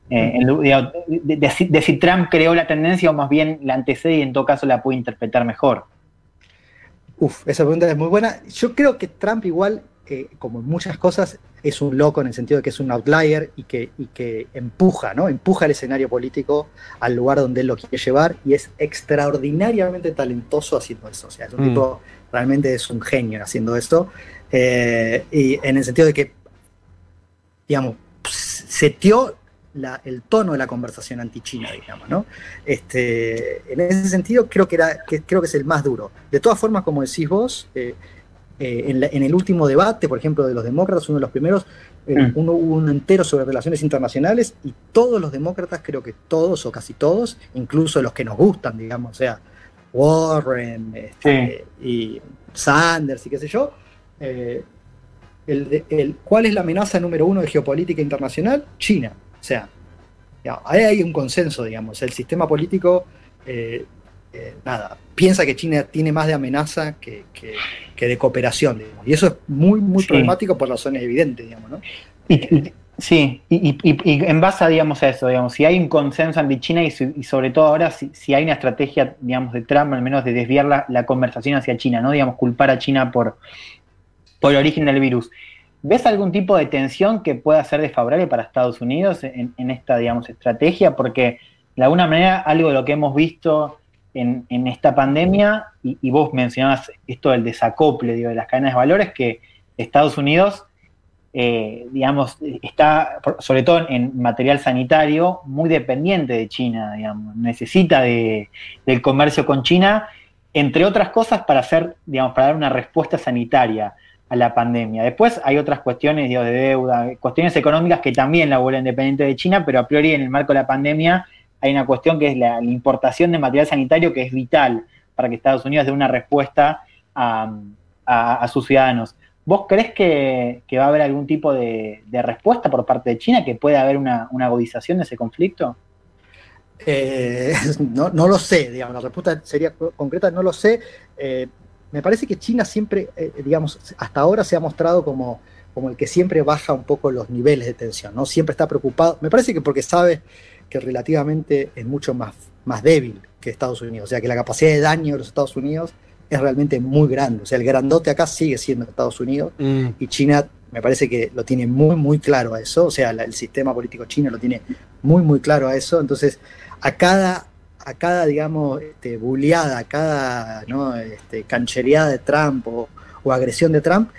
Eh, de, si Trump creó la tendencia o más bien la antecede y en todo caso la puede interpretar mejor. Uf, esa pregunta es muy buena. Yo creo que Trump igual, eh, como en muchas cosas, es un loco en el sentido de que es un outlier y que, que empuja, ¿no? Empuja el escenario político al lugar donde él lo quiere llevar y es extraordinariamente talentoso haciendo eso. O sea, es un mm. tipo, realmente es un genio haciendo esto. Eh, y en el sentido de que, digamos, setió el tono de la conversación anti-China, digamos, ¿no? Este, en ese sentido, creo que, era, que, creo que es el más duro. De todas formas, como decís vos, eh, eh, en, el último debate, por ejemplo, de los demócratas, uno de los primeros, eh, mm. uno hubo un entero sobre relaciones internacionales y todos los demócratas, creo que todos o casi todos, incluso los que nos gustan, digamos, o sea, Warren este, y Sanders y qué sé yo, eh, el, ¿cuál es la amenaza número uno de geopolítica internacional? China. O sea, ahí hay un consenso, digamos, el sistema político eh, nada, piensa que China tiene más de amenaza que, de cooperación, digamos. Y eso es muy, muy problemático por razones evidentes, digamos, ¿no? Y, sí, y, en base a, digamos, a eso, digamos, si hay un consenso anti-China y, sobre todo ahora si, hay una estrategia, digamos, de Trump, al menos de desviar la, conversación hacia China, ¿no? Digamos, culpar a China por, por el origen del virus. ¿Ves algún tipo de tensión que pueda ser desfavorable para Estados Unidos en, en esta, digamos, estrategia? Porque de alguna manera algo de lo que hemos visto en, esta pandemia, y, vos mencionabas esto del desacople de las cadenas de valores, que Estados Unidos, eh, digamos, está, sobre todo en material sanitario, muy dependiente de China, digamos, necesita de, del comercio con China, entre otras cosas, para hacer, digamos, para dar una respuesta sanitaria a la pandemia. Después hay otras cuestiones de deuda, cuestiones económicas que también la vuelven dependiente de China, pero a priori en el marco de la pandemia hay una cuestión que es la, importación de material sanitario que es vital para que Estados Unidos dé una respuesta a, sus ciudadanos. ¿Vos crees que, va a haber algún tipo de, respuesta por parte de China, que puede haber una, agudización de ese conflicto? Eh, no, lo sé, digamos, la respuesta sería concreta, no lo sé. Eh, me parece que China siempre, eh, digamos, hasta ahora se ha mostrado como, como el que siempre baja un poco los niveles de tensión, ¿no? Siempre está preocupado. Me parece que porque sabe que relativamente es mucho más, más débil que Estados Unidos. O sea, que la capacidad de daño de los Estados Unidos es realmente muy grande. O sea, el grandote acá sigue siendo Estados Unidos mm. y China me parece que lo tiene muy, muy claro a eso. O sea, el sistema político chino lo tiene muy, muy claro a eso. Entonces, a cada, a cada digamos, este, buleada, a cada ¿no? este, canchereada de Trump o, agresión de Trump,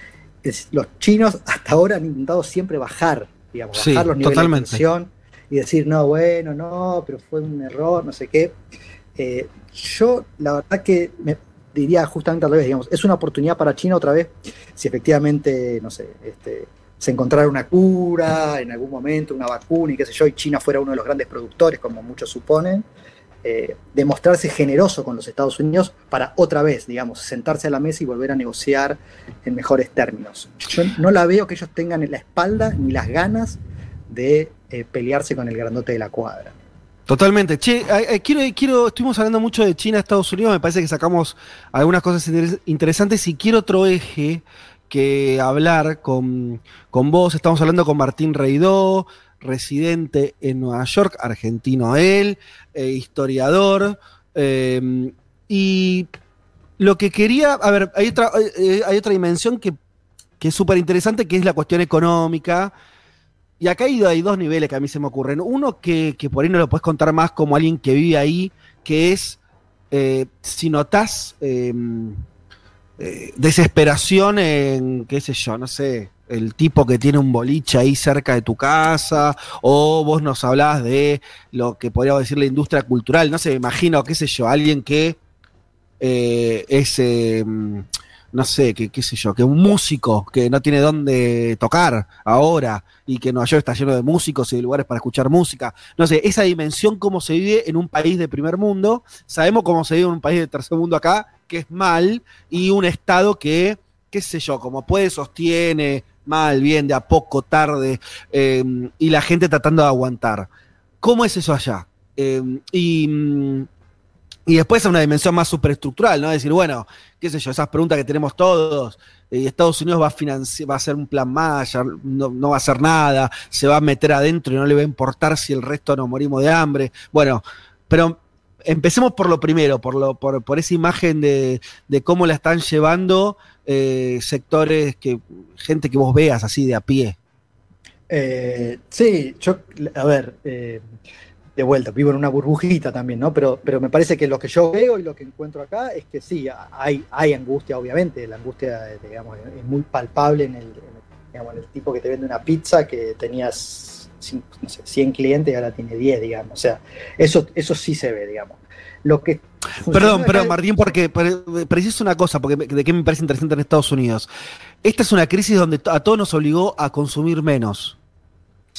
los chinos hasta ahora han intentado siempre bajar, digamos, bajar los niveles de tensión y decir, no, bueno, no, pero fue un error, no sé qué. Eh, yo, la verdad que me diría justamente al revés, digamos, es una oportunidad para China otra vez, si efectivamente, no sé, este, se encontrara una cura en algún momento, una vacuna y qué sé yo, y China fuera uno de los grandes productores, como muchos suponen, eh, demostrarse generoso con los Estados Unidos para otra vez, digamos, sentarse a la mesa y volver a negociar en mejores términos. Yo no la veo que ellos tengan en la espalda ni las ganas de eh, pelearse con el grandote de la cuadra. Totalmente. Che, quiero, quiero, estuvimos hablando mucho de China, Estados Unidos, me parece que sacamos algunas cosas interesantes y quiero otro eje que hablar con, vos. Estamos hablando con Martín Reidó, residente en Nueva York, argentino él, eh, historiador. Em, y lo que quería, a ver, hay otra, eh, hay otra dimensión que, que es súper interesante, que es la cuestión económica y acá hay, dos niveles que a mí se me ocurren. Uno que, por ahí no lo puedes contar más como alguien que vive ahí, que es eh, si notas em, eh, desesperación en, qué sé yo, no sé, el tipo que tiene un boliche ahí cerca de tu casa, o vos nos hablás de lo que podríamos decir la industria cultural, no sé, me imagino, qué sé yo, alguien que eh, es, eh, no sé, que, qué sé yo, que un músico que no tiene dónde tocar ahora y que Nueva York está lleno de músicos y de lugares para escuchar música. No sé, esa dimensión, cómo se vive en un país de primer mundo, sabemos cómo se vive en un país de tercer mundo acá, que es mal, y un Estado que, qué sé yo, como puede, sostiene, mal, bien, de a poco, tarde, eh, y la gente tratando de aguantar. ¿Cómo es eso allá? Eh, y, mm, y después a una dimensión más superestructural, ¿no? Decir, bueno, qué sé yo, esas preguntas que tenemos todos, y Estados Unidos va a, financi- va a hacer un plan más, ya no, no va a hacer nada, se va a meter adentro y no le va a importar si el resto nos morimos de hambre. Bueno, pero empecemos por lo primero, por, lo, por, por esa imagen de, de cómo la están llevando eh, sectores que, gente que vos veas así de a pie. Eh, sí, yo, a ver, eh, de vuelta, vivo en una burbujita también, ¿no? Pero, pero me parece que lo que yo veo y lo que encuentro acá es que sí, hay, hay angustia, obviamente, la angustia, digamos, es muy palpable en el, en el- digamos, el tipo que te vende una pizza que tenías no sé, 100 clientes y ahora tiene 10, digamos, o sea, eso, eso sí se ve, digamos. Lo que Perdón, es- Martín, porque pre- preciso una cosa, porque de qué me parece interesante en Estados Unidos. Esta es una crisis donde a todos nos obligó a consumir menos.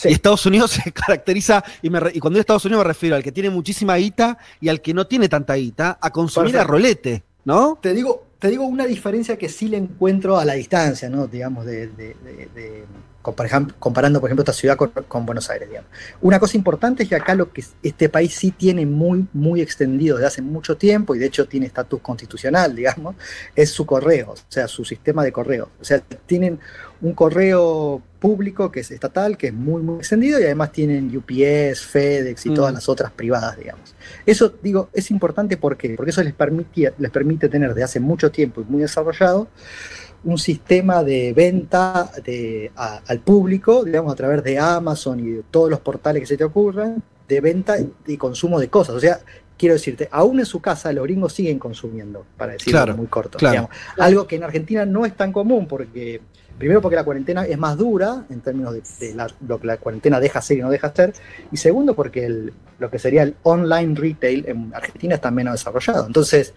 Y Estados Unidos se caracteriza, y, me re- y cuando digo Estados Unidos me refiero al que tiene muchísima guita y al que no tiene tanta guita, a consumir a Perfecto. rolete, ¿no? Te digo, te digo una diferencia que sí le encuentro a la distancia, ¿no? Digamos, de, de- de- de- comparando, por ejemplo, esta ciudad con, con Buenos Aires, digamos. Una cosa importante es que acá lo que este país sí tiene muy, muy extendido desde hace mucho tiempo, y de hecho tiene estatus constitucional, digamos, es su correo, o sea, su sistema de correo. O sea, tienen un correo público que es estatal, que es muy, muy extendido, y además tienen UPS, FedEx y Mm. todas las otras privadas, digamos. Eso, digo, es importante ¿por qué? porque eso les, permitía, les permite tener de hace mucho tiempo y muy desarrollado un sistema de venta de, a- al público, digamos, a través de Amazon y de todos los portales que se te ocurran, de venta y consumo de cosas. O sea, quiero decirte, aún en su casa los gringos siguen consumiendo, para decirlo Claro, muy corto. claro. digamos. Algo que en Argentina no es tan común porque... Primero porque la cuarentena es más dura en términos de, de la- lo que la cuarentena deja hacer y no deja hacer. Y segundo porque el- lo que sería el online retail en Argentina está menos desarrollado. Entonces,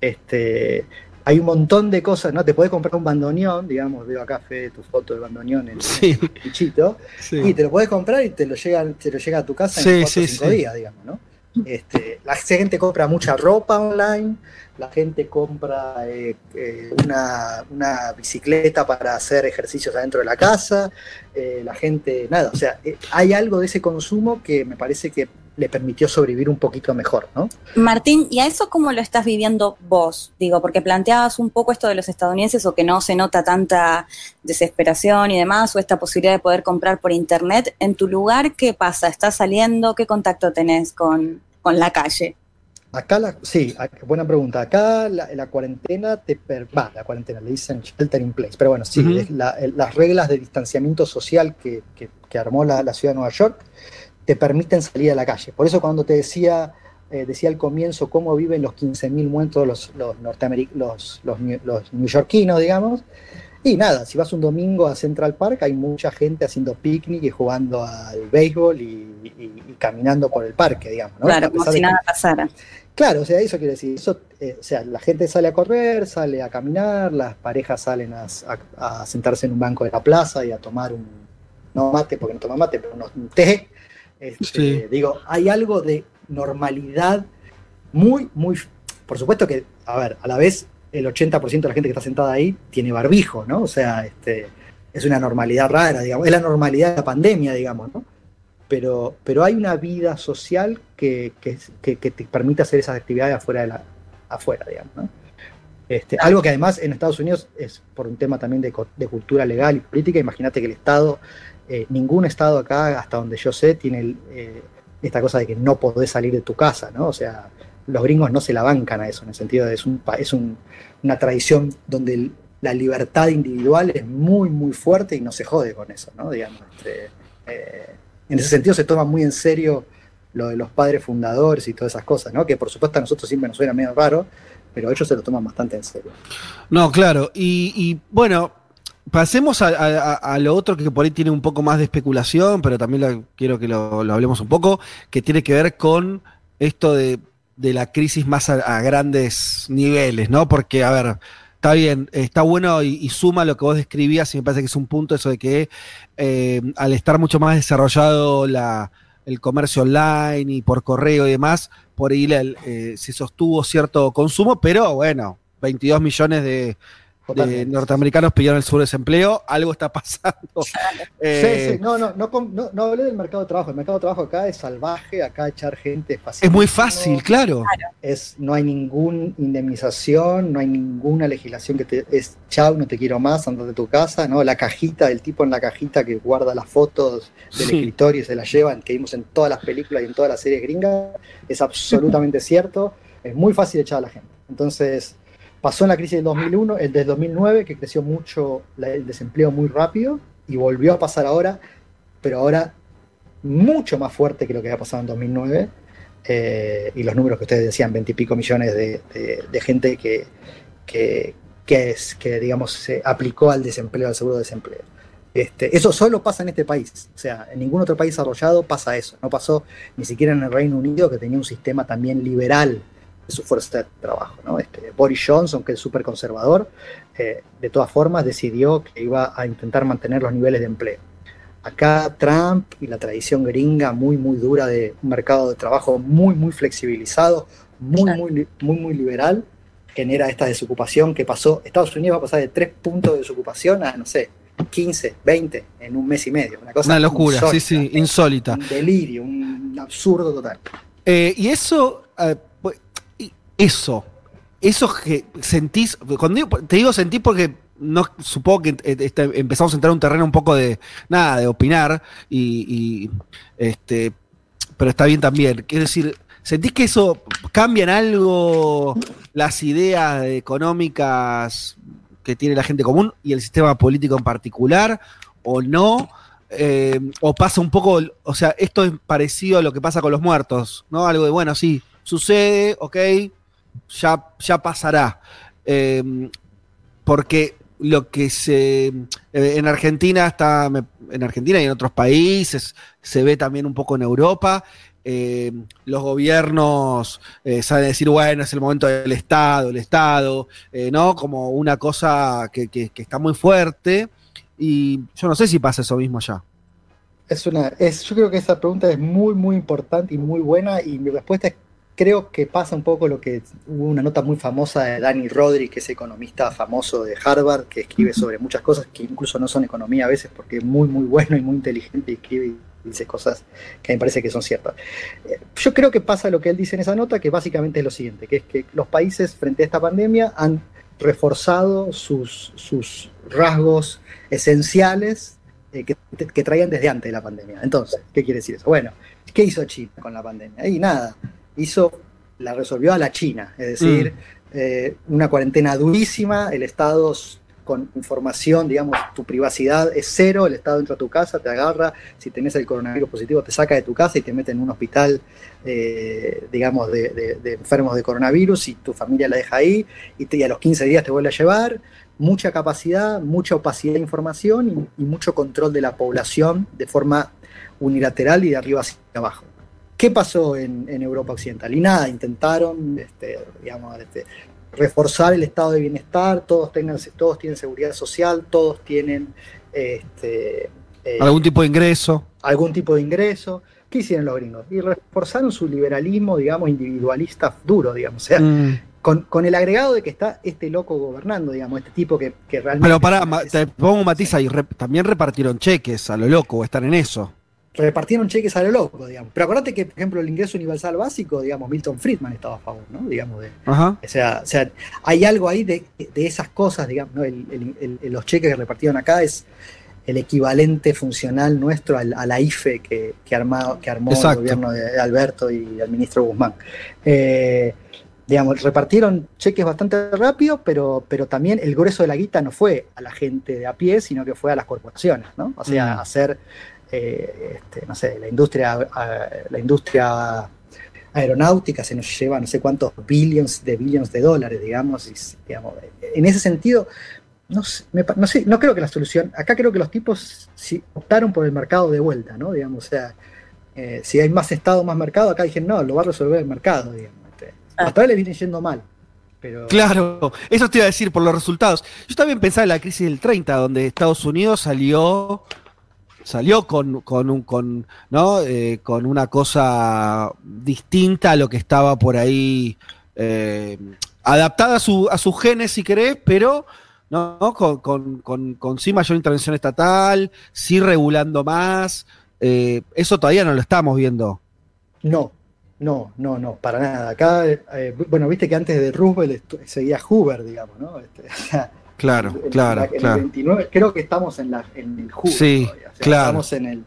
este, hay un montón de cosas, ¿no? Te podés comprar un bandoneón, digamos, veo acá Fede, tu foto de bandoneón en Sí. el bichito, Sí. y te lo podés comprar y te lo llega, te lo llega a tu casa en cuatro o cinco días, digamos, ¿no? Este, la gente compra mucha ropa online, la gente compra eh, eh, una, una bicicleta para hacer ejercicios adentro de la casa, eh, la gente, nada, o sea, hay algo de ese consumo que me parece que le permitió sobrevivir un poquito mejor, ¿no? Martín, ¿y a eso cómo lo estás viviendo vos? Digo, porque planteabas un poco esto de los estadounidenses o que no se nota tanta desesperación y demás, o esta posibilidad de poder comprar por internet. En tu lugar, ¿qué pasa? ¿Estás saliendo? ¿Qué contacto tenés con, con la calle? Acá, la, sí, buena pregunta. Acá la, la cuarentena te per- va, la cuarentena le dicen shelter in place, pero bueno, sí, es la- el- las reglas de distanciamiento social que, que- que armó la, la ciudad de Nueva York te permiten salir a la calle. Por eso cuando te decía, eh, decía al comienzo cómo viven los 15.000 muertos los, los, los, los, los neoyorquinos, digamos, y nada, si vas un domingo a Central Park hay mucha gente haciendo picnic y jugando al béisbol y, y- y caminando por el parque, digamos. ¿no? Claro, como si de nada pasara. Claro, o sea, eso quiere decir, eso, eh, o sea, la gente sale a correr, sale a caminar, las parejas salen a, a- a sentarse en un banco de la plaza y a tomar un, no mate, porque no toma mate, pero unos- un té. Este, Sí. Digo, hay algo de normalidad muy, muy, por supuesto que, a ver, a la vez el 80% de la gente que está sentada ahí tiene barbijo, ¿no? O sea, este, es una normalidad rara, digamos, es la normalidad de la pandemia, digamos, ¿no? Pero, pero hay una vida social que, que, que- que te permite hacer esas actividades afuera, de la, afuera digamos, ¿no? Este, algo que además en Estados Unidos es por un tema también de, de cultura legal y política. Imagínate que el Estado, eh, ningún Estado acá, hasta donde yo sé, tiene eh, esta cosa de que no podés salir de tu casa, ¿no? O sea, los gringos no se la bancan a eso, en el sentido de es, un, es un- una tradición donde la libertad individual es muy, muy fuerte y no se jode con eso, ¿no? Digamos, este, eh, en ese sentido se toma muy en serio lo de los padres fundadores y todas esas cosas, ¿no? Que por supuesto a nosotros siempre nos suena medio raro, pero ellos se lo toman bastante en serio. No, claro. Y, bueno, pasemos a, lo otro que por ahí tiene un poco más de especulación, pero también quiero que lo, hablemos un poco, que tiene que ver con esto de, la crisis más a, grandes niveles, ¿no? Porque, a ver, está bien, está bueno y, suma lo que vos describías y me parece que es un punto eso de que eh, al estar mucho más desarrollado el comercio online y por correo y demás, por ahí eh, se sostuvo cierto consumo, pero bueno, 22 millones de, de norteamericanos pidieron el subdesempleo, algo está pasando. Eh, sí, sí, no, no, no, no, hablé del mercado de trabajo. El mercado de trabajo acá es salvaje, acá echar gente es fácil. Es muy fácil, claro. Es, no hay ninguna indemnización, no hay ninguna legislación que te es chau, no te quiero más, andate de tu casa, ¿no? La cajita, el tipo en la cajita que guarda las fotos del escritorio y se las llevan, que vimos en todas las películas y en todas las series gringas, es absolutamente cierto. Es muy fácil echar a la gente. Entonces, Pasó en la crisis del 2001, el del 2009, que creció mucho el desempleo muy rápido, y volvió a pasar ahora, pero ahora mucho más fuerte que lo que había pasado en 2009. Eh, y los números que ustedes decían, 20 y pico millones de, gente que, que, es, que, digamos, se aplicó al desempleo, al seguro de desempleo. Este, eso solo pasa en este país. O sea, en ningún otro país desarrollado pasa eso. No pasó ni siquiera en el Reino Unido, que tenía un sistema también liberal su fuerza de trabajo. ¿no? Este, Boris Johnson, que es súper conservador, eh, de todas formas decidió que iba a intentar mantener los niveles de empleo. Acá Trump y la tradición gringa muy, muy dura de un mercado de trabajo muy, muy flexibilizado, muy, muy, muy, muy liberal, genera esta desocupación que pasó, Estados Unidos va a pasar de 3 puntos de desocupación a, no sé, 15, 20 en un mes y medio. Una, cosa una locura, sí, sí, insólita. Un delirio, un absurdo total. Eh, y eso, eh, eso, eso que sentís, cuando te digo sentís porque no supongo que eh, este, empezamos a entrar en un terreno un poco de nada, de opinar, y, este, pero está bien también. Quiero decir, ¿sentís que eso cambia en algo las ideas económicas que tiene la gente común y el sistema político en particular? ¿O no? Eh, o pasa un poco, o sea, esto es parecido a lo que pasa con los muertos, ¿no? Algo de, bueno, sí, sucede, ok, ya, ya pasará. Em, porque lo que se eh, en Argentina está en Argentina y en otros países se ve también un poco en Europa. Em, los gobiernos eh, saben decir bueno es el momento del Estado el Estado eh, no como una cosa que, que, está muy fuerte. Y yo no sé si pasa eso mismo ya es una es yo creo que esa pregunta es muy muy importante y muy buena y mi respuesta es creo que pasa un poco lo que hubo una nota muy famosa de Danny Rodri, que es economista famoso de Harvard, que escribe sobre muchas cosas que incluso no son economía a veces, porque es muy, muy bueno y muy inteligente y escribe y dice cosas que me parece que son ciertas. Eh, yo creo que pasa lo que él dice en esa nota, que básicamente es lo siguiente, que es que los países frente a esta pandemia han reforzado sus, sus rasgos esenciales eh, que, que traían desde antes de la pandemia. Entonces, ¿qué quiere decir eso? Bueno, ¿qué hizo China con la pandemia? Y nada, hizo, la resolvió a la China, es decir, mm. eh, una cuarentena durísima, el Estado con información, digamos, tu privacidad es cero, el Estado entra a tu casa, te agarra, si tenés el coronavirus positivo te saca de tu casa y te mete en un hospital, eh, digamos, de, enfermos de coronavirus y tu familia la deja ahí y, a los 15 días te vuelve a llevar. Mucha capacidad, mucha opacidad de información y mucho control de la población de forma unilateral y de arriba hacia abajo. ¿Qué pasó en, Europa Occidental? Y nada, intentaron, este, digamos, este, reforzar el estado de bienestar, todos, tengan, todos tienen seguridad social, todos tienen... Este, eh, algún tipo de ingreso. Algún tipo de ingreso. ¿Qué hicieron los gringos? Y reforzaron su liberalismo, digamos, individualista duro, digamos. O sea, mm. con, el agregado de que está este loco gobernando, digamos, este tipo que, realmente... Pero pará, te pongo un matiz ahí, también repartieron cheques a lo loco, están en eso repartieron cheques a lo loco, digamos. Pero acuérdate que, por ejemplo, el ingreso universal básico, digamos, Milton Friedman estaba a favor, ¿no? Digamos, de, o, sea, o sea, hay algo ahí de, esas cosas, digamos, ¿no? los cheques que repartieron acá es el equivalente funcional nuestro a la IFE que, que, armado, que armó el gobierno de Alberto y el ministro Guzmán. Eh, digamos, repartieron cheques bastante rápido, pero, pero también el grueso de la guita no fue a la gente de a pie, sino que fue a las corporaciones, ¿no? O sea, mm. hacer eh, este, no sé, la industria, la industria aeronáutica se nos lleva no sé cuántos billions de billions de dólares, digamos, en ese sentido, no sé, no sé, no creo que la solución, acá creo que los tipos optaron por el mercado de vuelta, ¿no? Digamos, o sea, eh, si hay más Estado, más mercado, acá dijeron, no, lo va a resolver el mercado, digamos. Este. Ah. Hasta ahora le viene yendo mal. Pero... Claro, eso te iba a decir por los resultados. Yo también pensaba en la crisis del 30, donde Estados Unidos salió salió con, con, un, con, ¿no? Eh, con una cosa distinta a lo que estaba por ahí, eh, adaptada a, su, a sus genes, si querés, pero ¿no? Con, con, sí mayor intervención estatal, sí regulando más. Eh, eso todavía no lo estamos viendo. No, no, no, no, para nada. Acá, eh, bueno, viste que antes de Roosevelt seguía Hoover, digamos, ¿no? Este, claro, claro, claro. creo que estamos en, la, en el Hoover. Sí, claro. Estamos en el,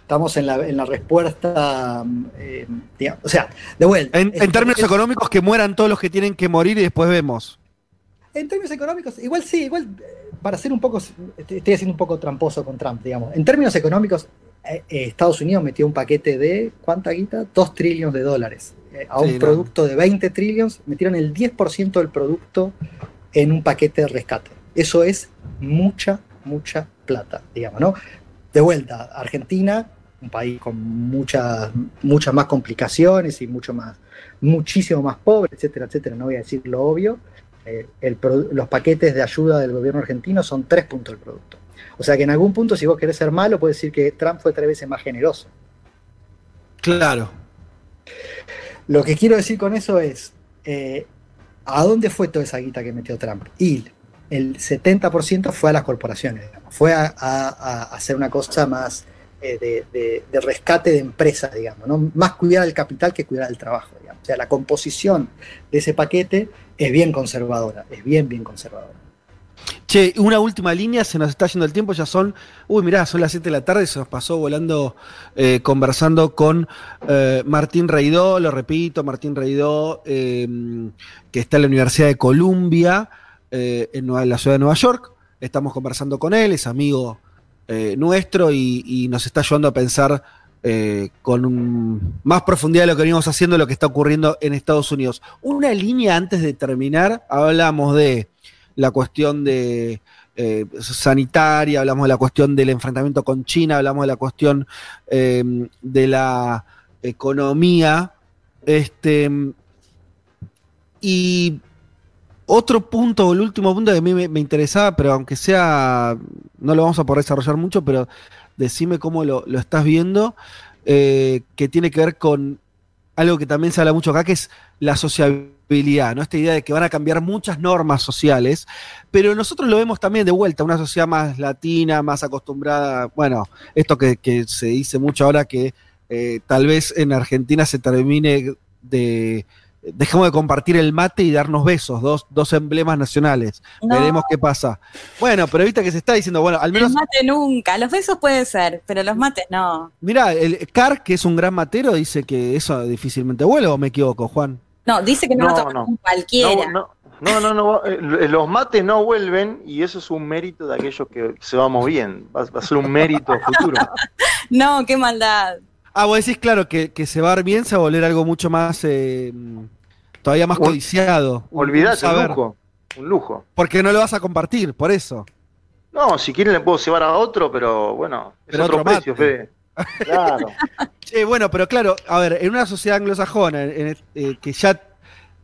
estamos en la, en la respuesta, eh, o sea, de vuelta. En, términos económicos, que mueran todos los que tienen que morir y después vemos. En términos económicos, igual sí, igual para ser un poco, estoy haciendo un poco tramposo con Trump, digamos. En términos económicos, eh, eh, Estados Unidos metió un paquete de, ¿cuánta guita? 2 trillones de dólares. Eh, a un producto de 20 trillones, metieron el 10% del producto en un paquete de rescate. Eso es mucha, mucha plata, digamos, ¿no? De vuelta, Argentina, un país con muchas, muchas más complicaciones y mucho más, muchísimo más pobre, etcétera, etcétera. No voy a decir lo obvio eh, los paquetes de ayuda del gobierno argentino son tres puntos del producto. O sea que en algún punto, si vos querés ser malo, puedes decir que Trump fue tres veces más generoso. Claro. Lo que quiero decir con eso es, eh, ¿a dónde fue toda esa guita que metió Trump? Y el 70% fue a las corporaciones, fue a, hacer una cosa más eh, de, rescate de empresas, digamos, ¿no? más cuidar el capital que cuidar el trabajo. O sea, la composición de ese paquete es bien conservadora, es bien, bien conservadora. Che, una última línea, se nos está yendo el tiempo, ya son, uy, mirá, son las 7 de la tarde, se nos pasó volando, eh, conversando con eh, Martín Reidó, lo repito, Martín Reidó, em, que está en la Universidad de Columbia, eh, en, la ciudad de Nueva York, estamos conversando con él, es amigo nuestro y, nos está ayudando a pensar con más profundidad lo que venimos haciendo, lo que está ocurriendo en Estados Unidos. Una línea antes de terminar, hablamos de la cuestión de eh, sanitaria, hablamos de la cuestión del enfrentamiento con China, hablamos de la cuestión em, de la economía. Este, y otro punto, el último punto que a mí me, interesaba, pero aunque sea, no lo vamos a poder desarrollar mucho, pero decime cómo lo, estás viendo, eh, que tiene que ver con algo que también se habla mucho acá, que es la sociabilidad, ¿no? Esta idea de que van a cambiar muchas normas sociales, pero nosotros lo vemos también de vuelta, una sociedad más latina, más acostumbrada, bueno, esto que, se dice mucho ahora que eh, tal vez en Argentina se termine de dejemos de compartir el mate y darnos besos, dos, dos emblemas nacionales. Veremos qué pasa. Bueno, pero viste que se está diciendo, bueno, al menos. El mate nunca, los besos puede ser, pero los mates no. Mira, el Car, que es un gran matero, dice que eso difícilmente vuelve, o me equivoco, Juan. No, dice que no, va a tomar cualquiera. No, no, no, los mates no vuelven y eso es un mérito de aquellos que se vamos bien. Va, a ser un mérito futuro. no, qué maldad. Ah, vos decís, claro, que, se va a dar bien, se va a volver algo mucho más. Eh, todavía más codiciado. Olvidate, un lujo. Un lujo. Porque no lo vas a compartir, por eso. No, si quieren le puedo llevar a otro, pero bueno, es otro, precio, Fede. Claro. bueno, pero claro, a ver, en una sociedad anglosajona eh, que ya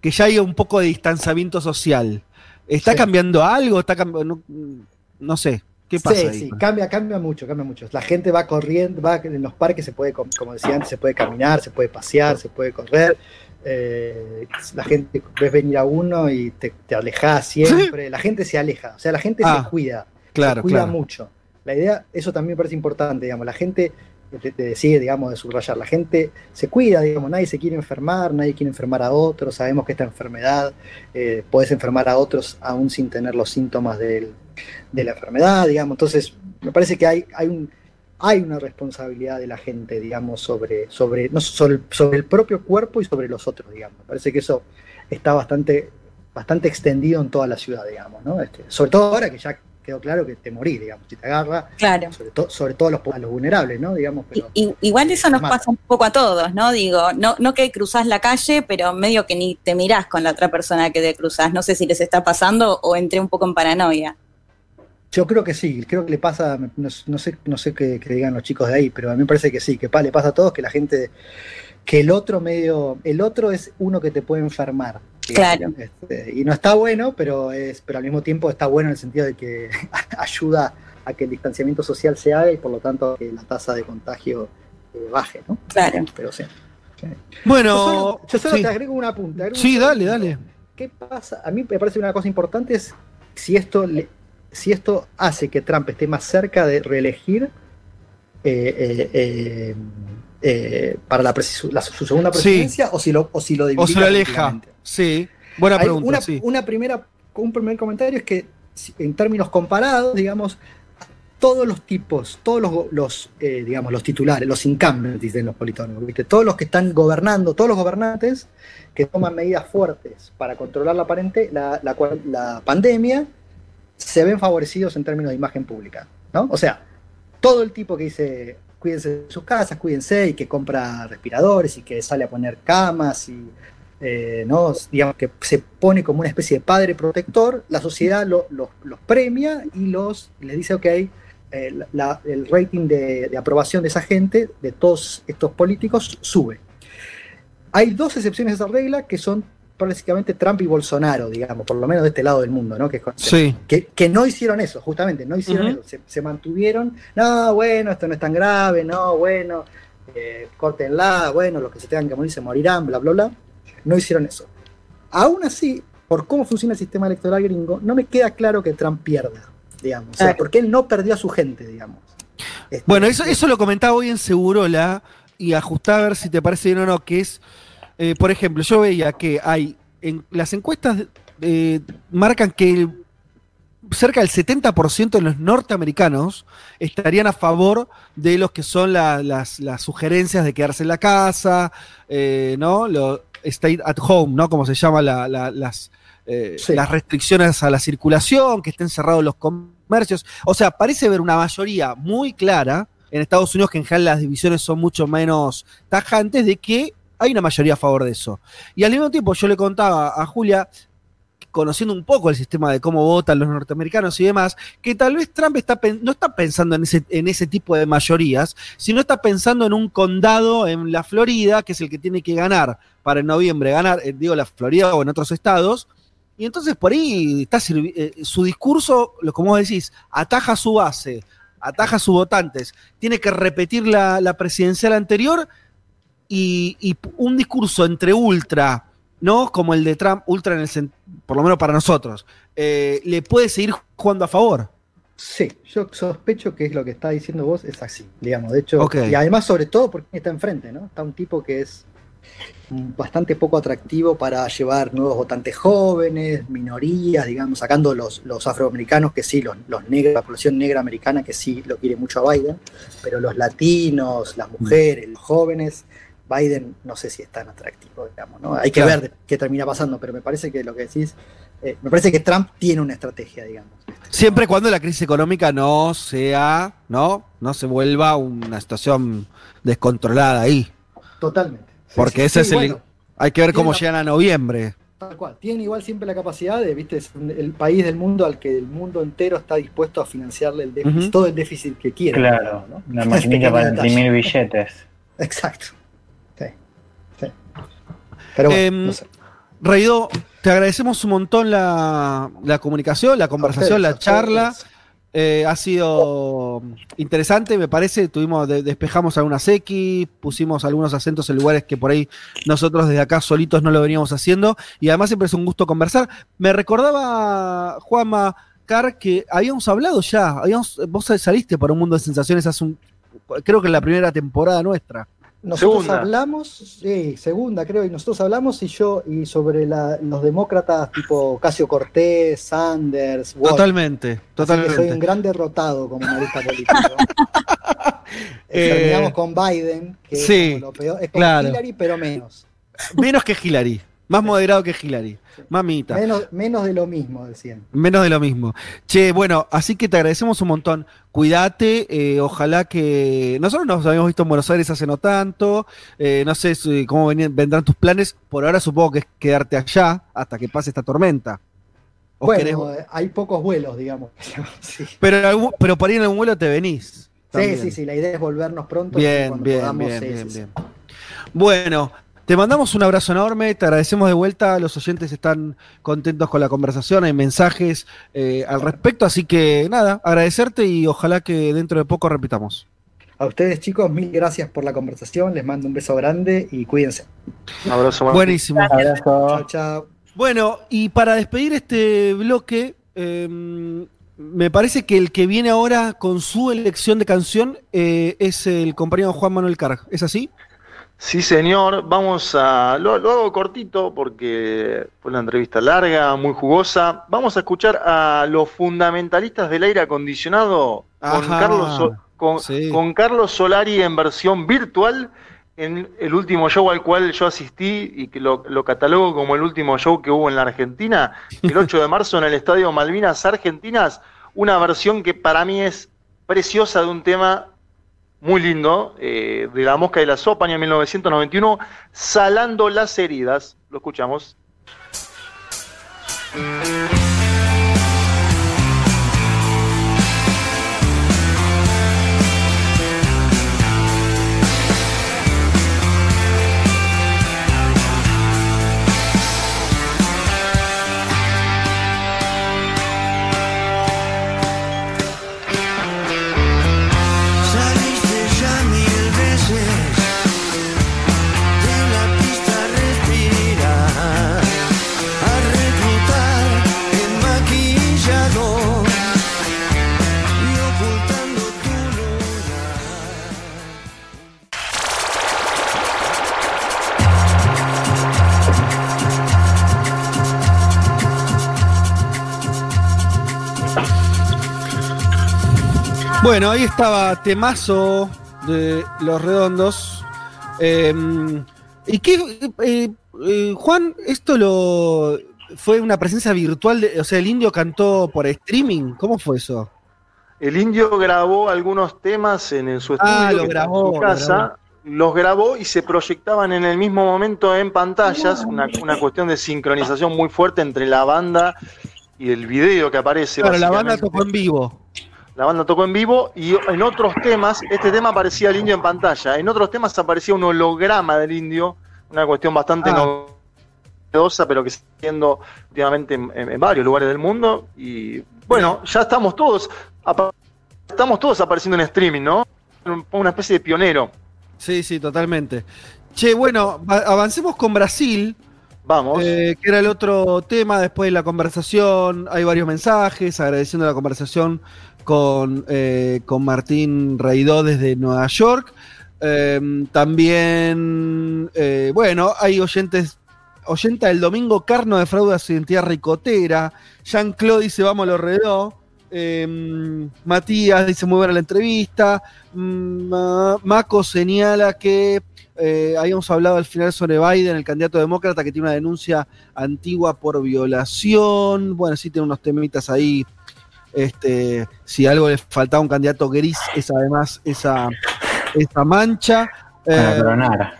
que ya hay un poco de distanciamiento social, ¿está cambiando algo? ¿Está no, sé. ¿Qué pasa sí, sí, cambia, cambia mucho, cambia mucho. La gente va corriendo, va en los parques se puede, como decía antes, se puede caminar, se puede pasear, se puede correr. Eh, la gente ves venir a uno y te, te alejas siempre, la gente se aleja, o sea, la gente se ah, cuida, claro, se cuida mucho. La idea, eso también me parece importante, digamos, la gente, te, decide, digamos, de subrayar, la gente se cuida, digamos, nadie se quiere enfermar, nadie quiere enfermar a otros, sabemos que esta enfermedad eh, puedes enfermar a otros aún sin tener los síntomas de la enfermedad, digamos, entonces me parece que hay, hay un hay una responsabilidad de la gente, digamos, sobre, sobre, no, sobre, sobre, el propio cuerpo y sobre los otros, digamos. Me parece que eso está bastante, bastante extendido en toda la ciudad, digamos, ¿no? Este, sobre todo ahora que ya quedó claro que te morís, digamos, si te agarra, claro. sobre, sobre todo a los, los, vulnerables, ¿no? Digamos, pero, igual eso nos pasa un poco a todos, ¿no? Digo, no, no que cruzás la calle, pero medio que ni te mirás con la otra persona que te cruzás. No sé si les está pasando o entré un poco en paranoia. Yo creo que sí, creo que le pasa, no, sé, no sé qué, digan los chicos de ahí, pero a mí me parece que sí, que le pasa a todos que la gente, que el otro medio, el otro es uno que te puede enfermar. Claro. Este, y no está bueno, pero es, pero al mismo tiempo está bueno en el sentido de que ayuda a que el distanciamiento social se haga y por lo tanto que la tasa de contagio eh, baje, ¿no? Claro. Pero sí. Bueno, yo solo, te agrego una punta. sí, dale, dale. ¿Qué pasa? A mí me parece una cosa importante es si esto le, si esto hace que Trump esté más cerca de reelegir eh, eh, eh, para la, su segunda presidencia o si lo o si lo, o se lo aleja. Sí, buena pregunta. Una, sí. una, primera, un primer comentario es que en términos comparados, digamos, todos los tipos, todos los, los digamos, los titulares, los incumbents, dicen los politólogos, ¿viste? todos los que están gobernando, todos los gobernantes que toman medidas fuertes para controlar la, la, la, la pandemia, se ven favorecidos en términos de imagen pública, ¿no? O sea, todo el tipo que dice cuídense de sus casas, cuídense y que compra respiradores y que sale a poner camas y eh, ¿no? digamos que se pone como una especie de padre protector, la sociedad los premia y los les dice, ok, eh, el rating de, de, aprobación de esa gente, de todos estos políticos, sube. Hay dos excepciones a esa regla que son básicamente Trump y Bolsonaro, digamos, por lo menos de este lado del mundo, ¿no? Que, que, no hicieron eso, justamente, no hicieron eso, se, mantuvieron, no, bueno, esto no es tan grave, no, bueno, eh, córtenla, bueno, los que se tengan que morir se morirán, bla, bla, bla. No hicieron eso. Aún así, por cómo funciona el sistema electoral gringo, no me queda claro que Trump pierda, digamos, o sea, porque él no perdió a su gente, digamos. Este, bueno, eso, eso lo comentaba hoy en Segurola y ajustaba a ver si te parece bien o no, que es eh, por ejemplo, yo veía que hay, en las encuestas eh, marcan que cerca del 70% de los norteamericanos estarían a favor de los que son las, sugerencias de quedarse en la casa, eh, ¿no? Lo, stay at home, ¿no? Como se llama las, las restricciones a la circulación, que estén cerrados los comercios. O sea, parece haber una mayoría muy clara en Estados Unidos, que en general las divisiones son mucho menos tajantes, de que hay una mayoría a favor de eso. Y al mismo tiempo yo le contaba a Julia, conociendo un poco el sistema de cómo votan los norteamericanos y demás, que tal vez Trump no está pensando en ese, en ese tipo de mayorías, sino está pensando en un condado en la Florida, que es el que tiene que ganar para en noviembre ganar, eh, digo, la Florida o en otros estados. Y entonces por ahí está eh, su discurso, como decís, ataja su base, ataja a sus votantes, tiene que repetir la, la presidencial anterior y, un discurso entre ultra, ¿no? Como el de Trump, ultra en el por lo menos para nosotros, eh, le puede seguir jugando a favor. Sí, yo sospecho que es lo que está diciendo vos, es así, digamos. De hecho, y además, sobre todo, porque está enfrente, ¿no? Está un tipo que es bastante poco atractivo para llevar nuevos votantes jóvenes, minorías, digamos, sacando los, los afroamericanos que sí, los, los negros, la población negra americana que sí lo quiere mucho a Biden, pero los latinos, las mujeres, los jóvenes, Biden no sé si es tan atractivo, digamos, ¿no? Hay que ver qué termina pasando, pero me parece que lo que decís, eh, me parece que Trump tiene una estrategia, digamos. Siempre cuando la crisis económica no sea, ¿no? No se vuelva una situación descontrolada ahí. Totalmente. Porque ese es el. Hay que ver cómo llegan a noviembre. Tal cual. Tienen igual siempre la capacidad de, viste, es el país del mundo al que el mundo entero está dispuesto a financiarle el déficit, todo el déficit que quiera. Claro, ¿no? la maquinita para imprimir billetes. Exacto. Pero bueno, em, te agradecemos un montón la, comunicación, la conversación, la charla. Eh, ha sido interesante, me parece. Tuvimos, despejamos algunas X, pusimos algunos acentos en lugares que por ahí nosotros desde acá solitos no lo veníamos haciendo. Y además siempre es un gusto conversar. Me recordaba, Juanma Car, que habíamos hablado ya. Habíamos, vos saliste para un mundo de sensaciones hace un, creo que en la primera temporada nuestra. Nosotros hablamos, sí, segunda creo, y nosotros hablamos y yo, y sobre los demócratas tipo Casio Cortés, Sanders, Totalmente, totalmente. soy un gran derrotado como analista político. Eh, terminamos con Biden, que es lo peor, es como Hillary, pero menos. Menos que Hillary. Más moderado que Hillary. Mamita. Menos, de lo mismo, decían. Menos de lo mismo. Che, bueno, así que te agradecemos un montón. Cuídate, eh, ojalá que. Nosotros nos habíamos visto en Buenos Aires hace no tanto. Eh, no sé cómo vendrán tus planes. Por ahora supongo que es quedarte allá hasta que pase esta tormenta. bueno, hay pocos vuelos, digamos. pero, pero por ahí en algún vuelo te venís. Sí, sí, sí, la idea es volvernos pronto. Bien, bien, bien, bien, bien. Bueno, te mandamos un abrazo enorme, te agradecemos de vuelta, los oyentes están contentos con la conversación, hay mensajes eh, al respecto, así que nada, agradecerte y ojalá que dentro de poco repitamos. A ustedes chicos, mil gracias por la conversación, les mando un beso grande y cuídense. Un abrazo. Buenísimo. Chao, chao. Bueno, y para despedir este bloque, em, me parece que el que viene ahora con su elección de canción eh, es el compañero Juan Manuel Carg, ¿es así? Sí, señor. Vamos a. Lo, hago cortito porque fue una entrevista larga, muy jugosa. Vamos a escuchar a los fundamentalistas del aire acondicionado con Carlos, con, Carlos Solari en versión virtual en el último show al cual yo asistí y que lo, lo, catalogo como el último show que hubo en la Argentina, el 8 de marzo en el Estadio Malvinas Argentinas, una versión que para mí es preciosa de un tema muy lindo, eh, de La Mosca de la Sopa, año 1991, Salando las heridas. Lo escuchamos. Bueno, ahí estaba Temazo de Los Redondos. Em, ¿Y qué, eh, eh, Juan, esto lo fue una presencia virtual? De, o sea, el indio cantó por streaming. ¿Cómo fue eso? El indio grabó algunos temas en, su ah, estudio, lo grabó, en su casa. Los grabó y se proyectaban en el mismo momento en pantallas, una, una cuestión de sincronización muy fuerte entre la banda y el video que aparece. Claro, la banda tocó en vivo. La banda tocó en vivo y en otros temas, este tema aparecía el indio en pantalla. En otros temas aparecía un holograma del indio, una cuestión bastante ah. novedosa, pero que está siendo últimamente en, varios lugares del mundo. Y bueno, ya estamos todos, estamos todos apareciendo en streaming, ¿no? Una especie de pionero. Sí, sí, totalmente. Che, bueno, avancemos con Brasil. Vamos. Eh, que era el otro tema después de la conversación. Hay varios mensajes agradeciendo la conversación con, eh, con Martín Reidó desde Nueva York. Em, también, eh, bueno, hay oyentes, oyenta del domingo, Carno de su identidad ricotera. Jean-Claude dice, vamos, lo redó. Em, Matías dice, muy buena la entrevista. Mm, Maco señala que eh, habíamos hablado al final sobre Biden, el candidato demócrata que tiene una denuncia antigua por violación. Bueno, sí tiene unos temitas ahí este, si algo le faltaba a un candidato gris, es además esa, esa mancha. Para eh, coronar.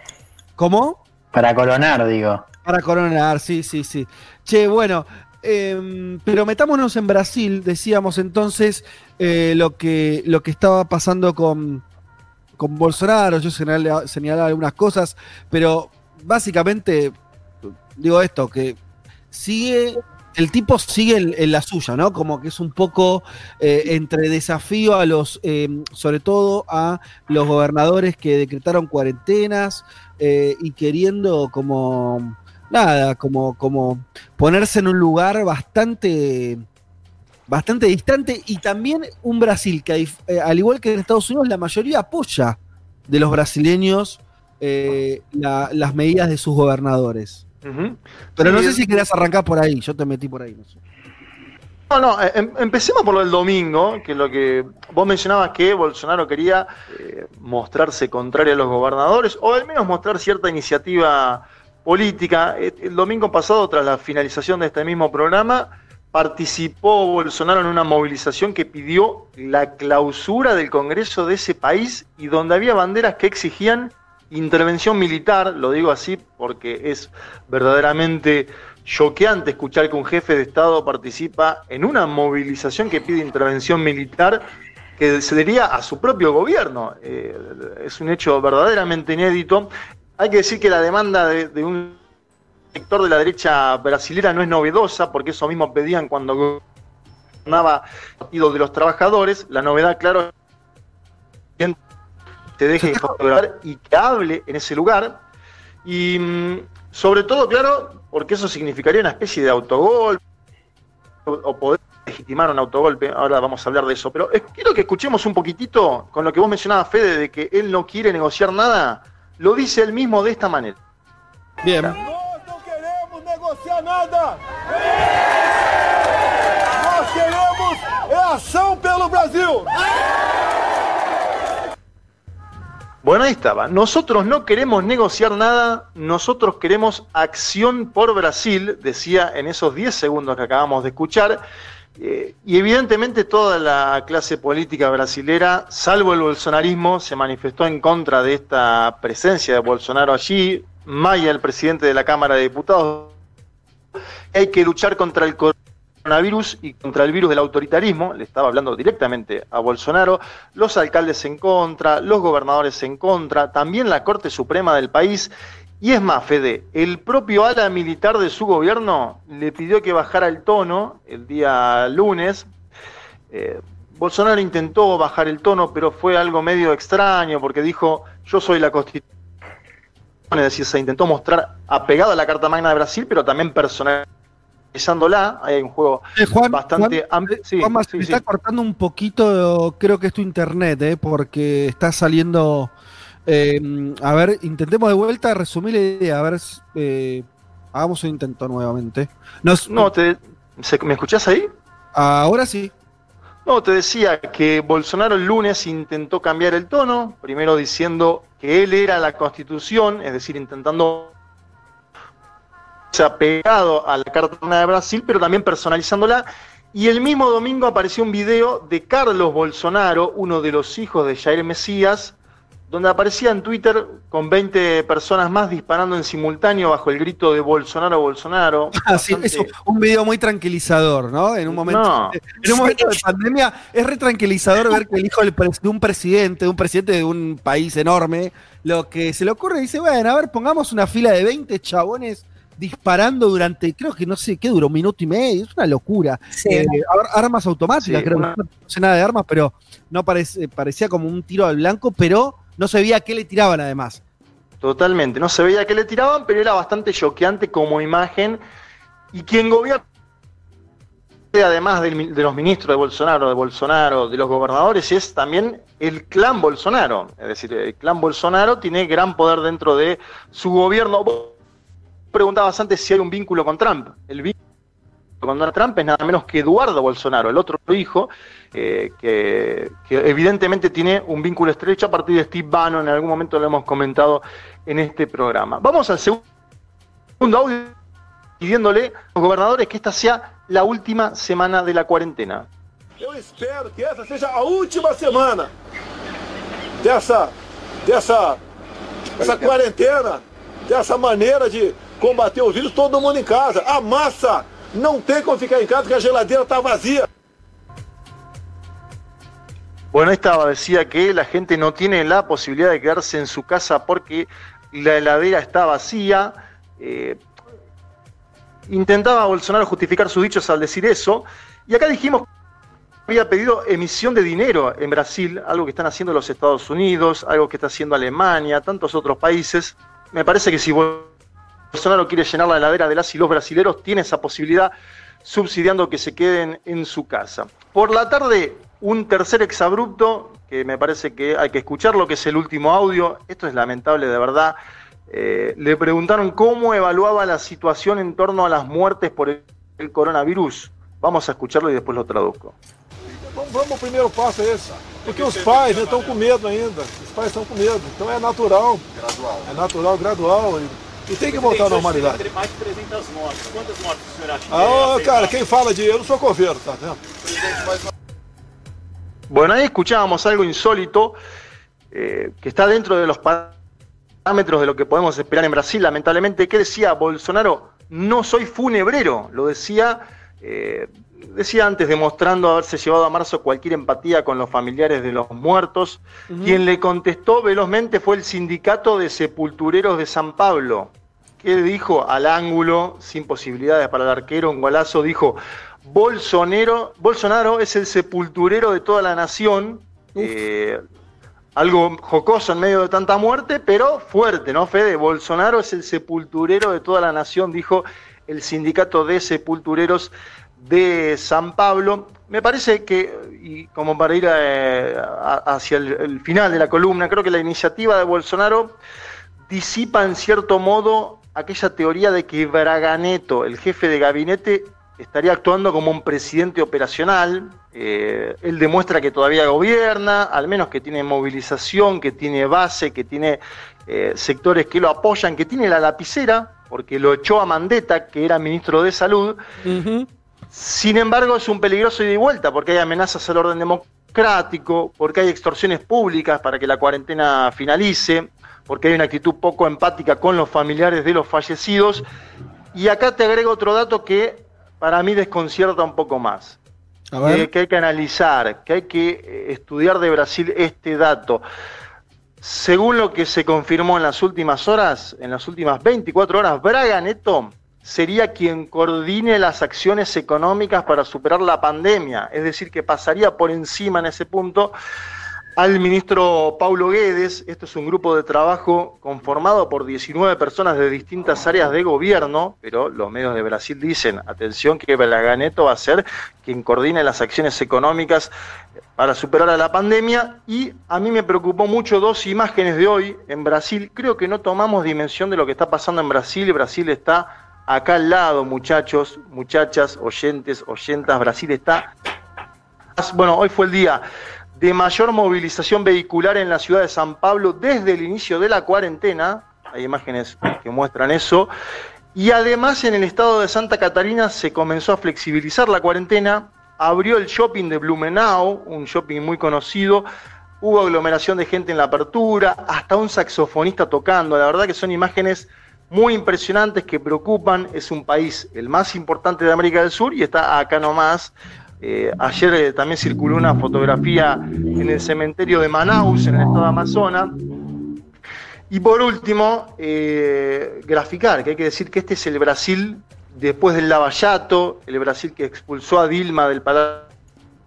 ¿Cómo? Para coronar, digo. Para coronar, sí, sí, sí. Che, bueno, em, pero metámonos en Brasil, decíamos entonces eh, lo, que, lo que estaba pasando con, con Bolsonaro, yo señalaba, señalaba algunas cosas, pero básicamente digo esto, que sigue el tipo sigue en, la suya, ¿no? Como que es un poco eh, entre desafío a los, eh, sobre todo a los gobernadores que decretaron cuarentenas eh, y queriendo como, nada, como, como ponerse en un lugar bastante, bastante distante y también un Brasil que al igual que en Estados Unidos la mayoría apoya de los brasileños las medidas de sus gobernadores. Pero no sé si querías arrancar por ahí, yo te metí por ahí. No, no, eh, em, empecemos por lo del domingo, que lo que vos mencionabas que Bolsonaro quería eh, mostrarse contrario a los gobernadores, o al menos mostrar cierta iniciativa política. Eh, el domingo pasado, tras la finalización de este mismo programa, participó Bolsonaro en una movilización que pidió la clausura del Congreso de ese país y donde había banderas que exigían intervención militar, lo digo así porque es verdaderamente choqueante escuchar que un jefe de Estado participa en una movilización que pide intervención militar que cedería a su propio gobierno. Eh, es un hecho verdaderamente inédito. Hay que decir que la demanda de, un sector de la derecha brasilera no es novedosa, porque eso mismo pedían cuando gobernaba el Partido de los Trabajadores. La novedad, claro, que se deje fotografiar y que hable en ese lugar. Y mm, sobre todo, claro, porque eso significaría una especie de autogolpe o poder legitimar un autogolpe, ahora vamos a hablar de eso, pero quiero que escuchemos un poquitito con lo que vos mencionabas, Fede, de que él no quiere negociar nada, lo dice él mismo de esta manera. Bien. no queremos negociar nada. Bueno, ahí estaba. Nosotros no queremos negociar nada, nosotros queremos acción por Brasil, decía en esos 10 segundos que acabamos de escuchar. Eh, y evidentemente toda la clase política brasilera, salvo el bolsonarismo, se manifestó en contra de esta presencia de Bolsonaro allí. Maya, el presidente de la Cámara de Diputados, hay que luchar contra el coronavirus y contra el virus del autoritarismo, le estaba hablando directamente a Bolsonaro, los alcaldes en contra, los gobernadores en contra, también la Corte Suprema del país y es más, Fede, el propio ala militar de su gobierno le pidió que bajara el tono el día lunes. Eh, Bolsonaro intentó bajar el tono, pero fue algo medio extraño porque dijo, yo soy la constitución. Es decir, se intentó mostrar apegado a la Carta Magna de Brasil, pero también personalizándola. Ahí hay un juego eh, bastante amplio. Sí, me está cortando un poquito, creo que es tu internet, eh, porque está saliendo eh, a ver, intentemos de vuelta resumir la idea. A ver, eh, hagamos un intento nuevamente. no, te, ¿me escuchás ahí? Ahora sí. No, te decía que Bolsonaro el lunes intentó cambiar el tono, primero diciendo que él era la constitución, es decir, intentando se ha pegado a la Carta de Brasil, pero también personalizándola. Y el mismo domingo apareció un video de Carlos Bolsonaro, uno de los hijos de Jair Mesías, donde aparecía en Twitter con 20 personas más disparando en simultáneo bajo el grito de Bolsonaro, Bolsonaro. Ah, sí, es un video muy tranquilizador, ¿no? En un momento, en un momento de pandemia es re tranquilizador ver que el hijo de un presidente, de un presidente de un país enorme, lo que se le ocurre dice, bueno, a ver, pongamos una fila de 20 chabones disparando durante, creo que no sé, ¿qué duró? Un minuto y medio, es una locura. Eh, armas automáticas, creo, no sé nada de armas, pero no parece, parecía como un tiro al blanco, pero no se veía a qué le tiraban además. Totalmente, no se veía qué le tiraban, pero era bastante choqueante como imagen. Y quien gobierna, además de, los ministros de Bolsonaro, de Bolsonaro, de los gobernadores, es también el clan Bolsonaro. Es decir, el clan Bolsonaro tiene gran poder dentro de su gobierno. Preguntabas antes si hay un vínculo con Trump. El vínculo con Donald Trump es nada menos que Eduardo Bolsonaro, el otro hijo, eh, que, evidentemente tiene un vínculo estrecho a partir de Steve Bannon, en algún momento lo hemos comentado en este programa. Vamos al segundo audio pidiéndole a los gobernadores que esta sea la última semana de la cuarentena. Yo espero que esta sea la última semana de esa cuarentena, de esa manera de combater el virus, todo mundo en casa. A massa não tem como ficar en casa que a geladeira está vacía. Bueno, estaba, decía que la gente no tiene la posibilidad de quedarse en su casa porque la heladera está vacía. Eh, intentaba Bolsonaro justificar sus dichos al decir eso. Y acá dijimos que había pedido emisión de dinero en Brasil, algo que están haciendo los Estados Unidos, algo que está haciendo Alemania, tantos otros países. Me parece que si Bolsonaro quiere llenar la heladera de las y los brasileros, tiene esa posibilidad subsidiando que se queden en su casa. Por la tarde un tercer exabrupto, que me parece que hay que escucharlo, que es el último audio. Esto es lamentable de verdad. Eh, le preguntaron cómo evaluaba la situación en torno a las muertes por el, coronavirus. Vamos a escucharlo y después lo traduzco. Vamos, al primeiro passo é esse. Porque os pais estão com medo ainda. Os pais estão com medo. Então é natural. Gradual. É natural, gradual. E, tem que voltar à normalidade. Mais de 300 mortes. Quantas mortes o senhor acha que Ah, cara, quem fala de eu não sou coveiro, tá vendo? Presidente, mais uma Bueno, ahí escuchábamos algo insólito eh, que está dentro de los parámetros de lo que podemos esperar en Brasil, lamentablemente. ¿Qué decía Bolsonaro? no soy funebrero, lo decía, eh, decía antes, demostrando haberse llevado a marzo cualquier empatía con los familiares de los muertos. Quien le contestó velozmente fue el sindicato de sepultureros de San Pablo, que dijo al ángulo, sin posibilidades para el arquero, un golazo, dijo, Bolsonaro, Bolsonaro es el sepulturero de toda la nación. Eh, algo jocoso en medio de tanta muerte, pero fuerte, ¿no, Fede? Bolsonaro es el sepulturero de toda la nación, dijo el sindicato de sepultureros de San Pablo. Me parece que, y como para ir eh, hacia el, final de la columna, creo que la iniciativa de Bolsonaro disipa en cierto modo aquella teoría de que Braganeto, el jefe de gabinete, estaría actuando como un presidente operacional. Eh, él demuestra que todavía gobierna, al menos que tiene movilización, que tiene base, que tiene eh, sectores que lo apoyan, que tiene la lapicera, porque lo echó a Mandetta, que era ministro de Salud. Sin embargo, es un peligroso ida y vuelta, porque hay amenazas al orden democrático, porque hay extorsiones públicas para que la cuarentena finalice, porque hay una actitud poco empática con los familiares de los fallecidos. Y acá te agrego otro dato que para mí desconcierta un poco más. Que, hay que analizar, que hay que eh, estudiar de Brasil este dato. Según lo que se confirmó en las últimas horas, en las últimas 24 horas, Braga Neto sería quien coordine las acciones económicas para superar la pandemia, es decir, que pasaría por encima en ese punto al ministro Paulo Guedes. Esto es un grupo de trabajo conformado por 19 personas de distintas áreas de gobierno, pero los medios de Brasil dicen, atención, que Belaganeto va a ser quien coordine las acciones económicas para superar a la pandemia. Y a mí me preocupó mucho dos imágenes de hoy en Brasil. Creo que no tomamos dimensión de lo que está pasando en Brasil. Brasil está acá al lado, muchachos, muchachas, oyentes, oyentas. Brasil está... Bueno, hoy fue el día de mayor movilización vehicular en la ciudad de San Pablo desde el inicio de la cuarentena. Hay imágenes que muestran eso. Y además en el estado de Santa Catarina se comenzó a flexibilizar la cuarentena, abrió el shopping de Blumenau, un shopping muy conocido, hubo aglomeración de gente en la apertura, hasta un saxofonista tocando, la verdad que son imágenes muy impresionantes que preocupan, es un país el más importante de América del Sur y está acá nomás, eh, ayer eh, también circuló una fotografía en el cementerio de Manaus, en el estado de Amazonas. Y por último, eh, graficar, que hay que decir que este es el Brasil después del Lavallato, el Brasil que expulsó a Dilma del Palacio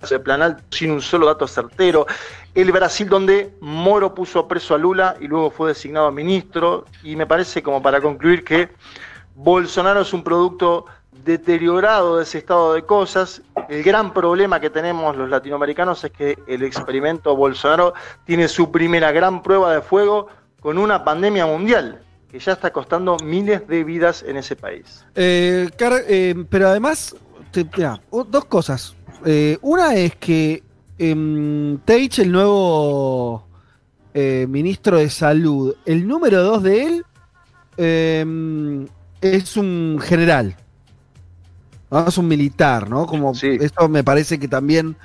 de Planalto sin un solo dato certero, el Brasil donde Moro puso preso a Lula y luego fue designado ministro, y me parece como para concluir que Bolsonaro es un producto deteriorado de ese estado de cosas. El gran problema que tenemos los latinoamericanos es que el experimento Bolsonaro tiene su primera gran prueba de fuego con una pandemia mundial que ya está costando miles de vidas en ese país. Eh, eh, pero además, dos cosas. Eh, una es que eh, Teich, el nuevo ministro de Salud, el número dos de él es un general es un militar, ¿no? Como esto me parece que también,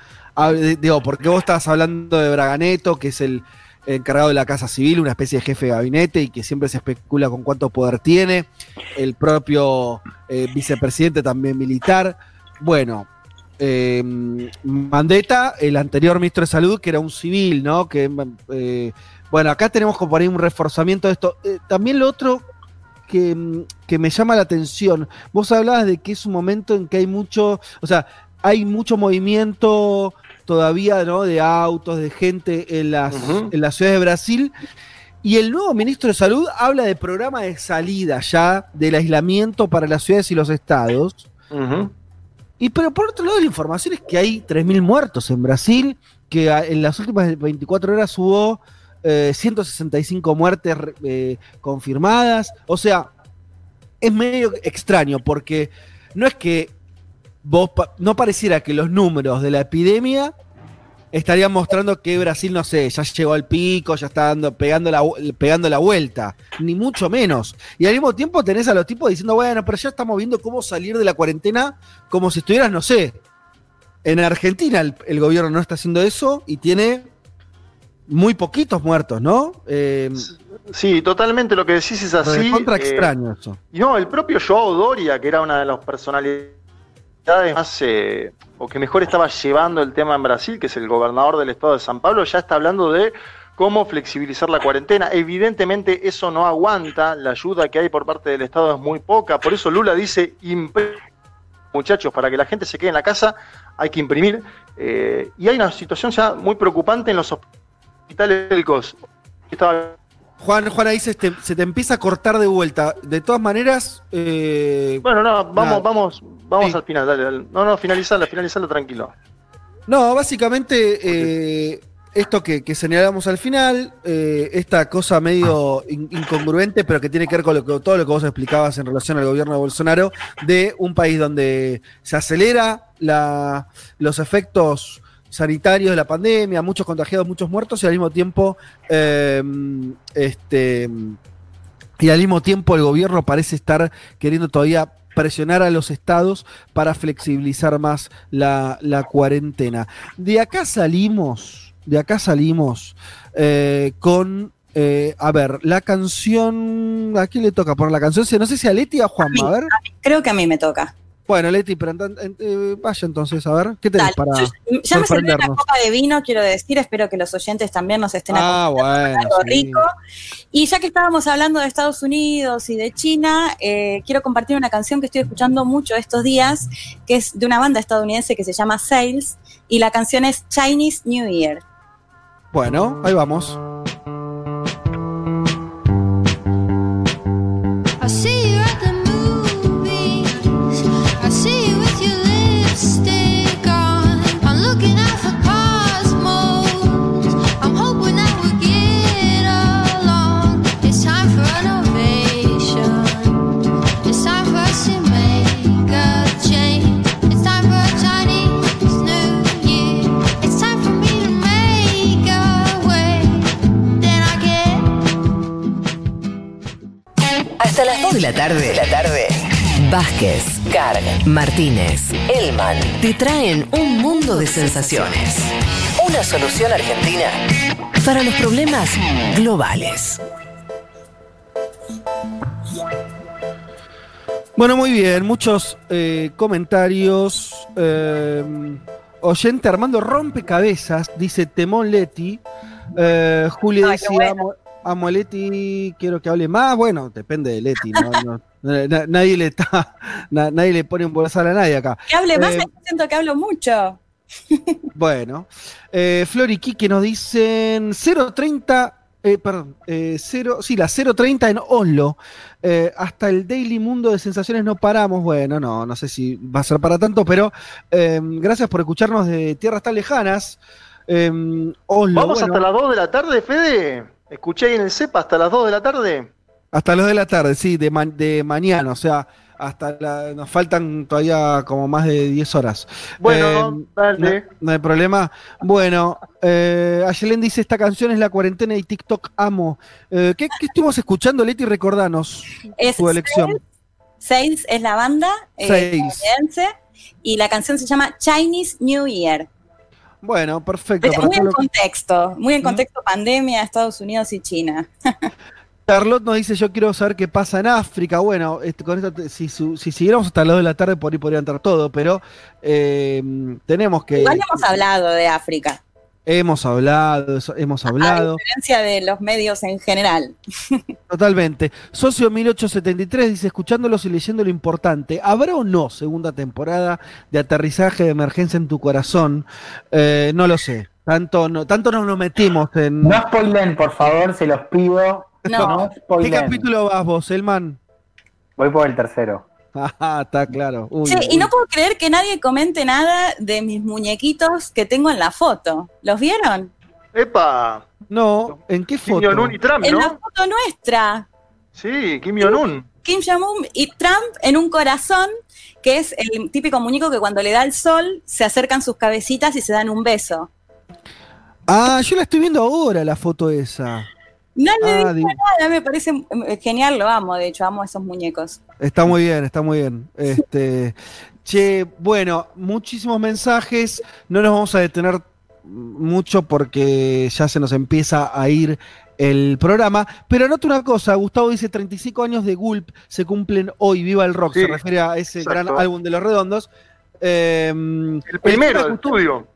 digo, porque vos estás hablando de Braganeto, que es el encargado de la Casa Civil, una especie de jefe de gabinete y que siempre se especula con cuánto poder tiene, el propio eh, vicepresidente también militar. Bueno, eh, Mandetta, el anterior ministro de Salud, que era un civil, ¿no? Que, eh, bueno, acá tenemos como por ahí un reforzamiento de esto. también lo otro que, me llama la atención. Vos hablabas de que es un momento en que hay mucho, o sea, hay mucho movimiento todavía, ¿no? De autos, de gente en las, en la ciudad de Brasil. Y el nuevo ministro de Salud habla de programa de salida ya del aislamiento para las ciudades y los estados. Y pero por otro lado, la información es que hay 3.000 muertos en Brasil, que en las últimas 24 horas hubo 165 eh, muertes eh, confirmadas. O sea, es medio extraño porque no es que vos no pareciera que los números de la epidemia estarían mostrando que Brasil, no sé, ya llegó al pico, ya está dando, pegando, la, pegando la vuelta, ni mucho menos. Y al mismo tiempo tenés a los tipos diciendo, bueno, pero ya estamos viendo cómo salir de la cuarentena como si estuvieras, no sé, en Argentina el gobierno no está haciendo eso y tiene muy poquitos muertos, ¿no? Eh, sí, totalmente lo que decís es así. contra extraño eso. No, el propio Joao Doria, que era una de las personalidades más eh, o que mejor estaba llevando el tema en Brasil, que es el gobernador del estado de San Pablo, ya está hablando de cómo flexibilizar la cuarentena. Evidentemente eso no aguanta, la ayuda que hay por parte del Estado es muy poca, por eso Lula dice, muchachos, para que la gente se quede en la casa hay que imprimir. Eh, y hay una situación ya muy preocupante en los hospitales médicos. Juan, Juan, ahí se te, empieza a cortar de vuelta. De todas maneras. Eh, bueno, no, vamos, vamos, vamos al final, dale, dale. No, no, finalizarla, finalizarla tranquilo. No, básicamente, eh, esto que, señalamos al final, eh, esta cosa medio incongruente, pero que tiene que ver con todo lo que vos explicabas en relación al gobierno de Bolsonaro, de un país donde se acelera la, los efectos sanitarios de la pandemia, muchos contagiados, muchos muertos, y al mismo tiempo, eh, este, y al mismo tiempo el gobierno parece estar queriendo todavía presionar a los estados para flexibilizar más la, cuarentena. De acá salimos, de acá salimos eh, con eh, a ver, la canción. ¿A quién le toca poner la canción? No sé si a Leti o a Juanma, a ver. creo que a mí me toca. Bueno, Leti, pero eh, vaya entonces, a ver, ¿qué tenés para Ya me serví una copa de vino, quiero decir, espero que los oyentes también nos estén ah, bueno, algo rico. Y ya que estábamos hablando de Estados Unidos y de China, eh, quiero compartir una canción que estoy escuchando mucho estos días, que es de una banda estadounidense que se llama Sales, y la canción es Chinese New Year. Bueno, ahí vamos. La tarde, la tarde. Vázquez, Carg, Martínez, Elman te traen un mundo de sensaciones. Una solución argentina para los problemas globales. Bueno, muy bien, muchos eh, comentarios. Eh, oyente Armando Rompecabezas, dice Temón Leti. Eh, Juli decía, a Moletti quiero que hable más. Bueno, depende de Leti, ¿no? nadie le está, nadie le pone un bolsar a nadie acá. Que hable más, eh, siento que hablo mucho. bueno, eh, Flor y Kike nos dicen 030, eh, perdón, eh, 0, sí, la 030 en Oslo. Eh, hasta el Daily Mundo de Sensaciones no paramos. Bueno, no, no sé si va a ser para tanto, pero gracias por escucharnos de tierras tan lejanas. Oslo, Vamos hasta las 2 de la tarde, Fede. Escuché ahí en el CEPA hasta las 2 de la tarde. Hasta las 2 de la tarde, sí, de, de mañana, o sea, hasta la, nos faltan todavía como más de 10 horas. Bueno, eh, no, hay problema. Bueno, eh, Ayelen dice, esta canción es la cuarentena y TikTok amo. Eh, ¿qué, estuvimos escuchando, Leti? Recordanos es tu elección. Sales es la banda eh, y la canción se llama Chinese New Year. Bueno, perfecto. muy en contexto, muy en contexto pandemia, Estados Unidos y China. Charlotte nos dice, yo quiero saber qué pasa en África. Bueno, este, con esto, si, si, siguiéramos hasta las 2 de la tarde, por ahí podría entrar todo, pero eh, tenemos que... Igual hemos hablado de África. Hemos hablado, hemos hablado. A diferencia de los medios en general. Totalmente. Socio 1873 dice, escuchándolos y leyendo lo importante, ¿habrá o no segunda temporada de aterrizaje de emergencia en tu corazón? Eh, no lo sé. Tanto, no, tanto nos metimos en... No spoilen, por favor, se los pido. No. ¿Qué capítulo vas vos, Elman? Voy por el tercero. Ah, está claro. y no puedo creer que nadie comente nada de mis muñequitos que tengo en la foto. ¿Los vieron? ¡Epa! No, ¿en qué foto? Kim Jong-un y Trump, En la foto nuestra. Sí, Kim Jong-un. Kim Jong-un y Trump en un corazón, que es el típico muñeco que cuando le da el sol se acercan sus cabecitas y se dan un beso. Ah, yo la estoy viendo ahora, la foto esa. No le ah, nada, me parece eh, genial, lo amo, de hecho, amo esos muñecos. Está muy bien, está muy bien. Este, che, bueno, muchísimos mensajes, no nos vamos a detener mucho porque ya se nos empieza a ir el programa. Pero anoto una cosa, Gustavo dice 35 años de Gulp se cumplen hoy, viva el rock, Sí, se refiere a ese exacto. gran álbum de Los Redondos. Eh, El primero del estudio.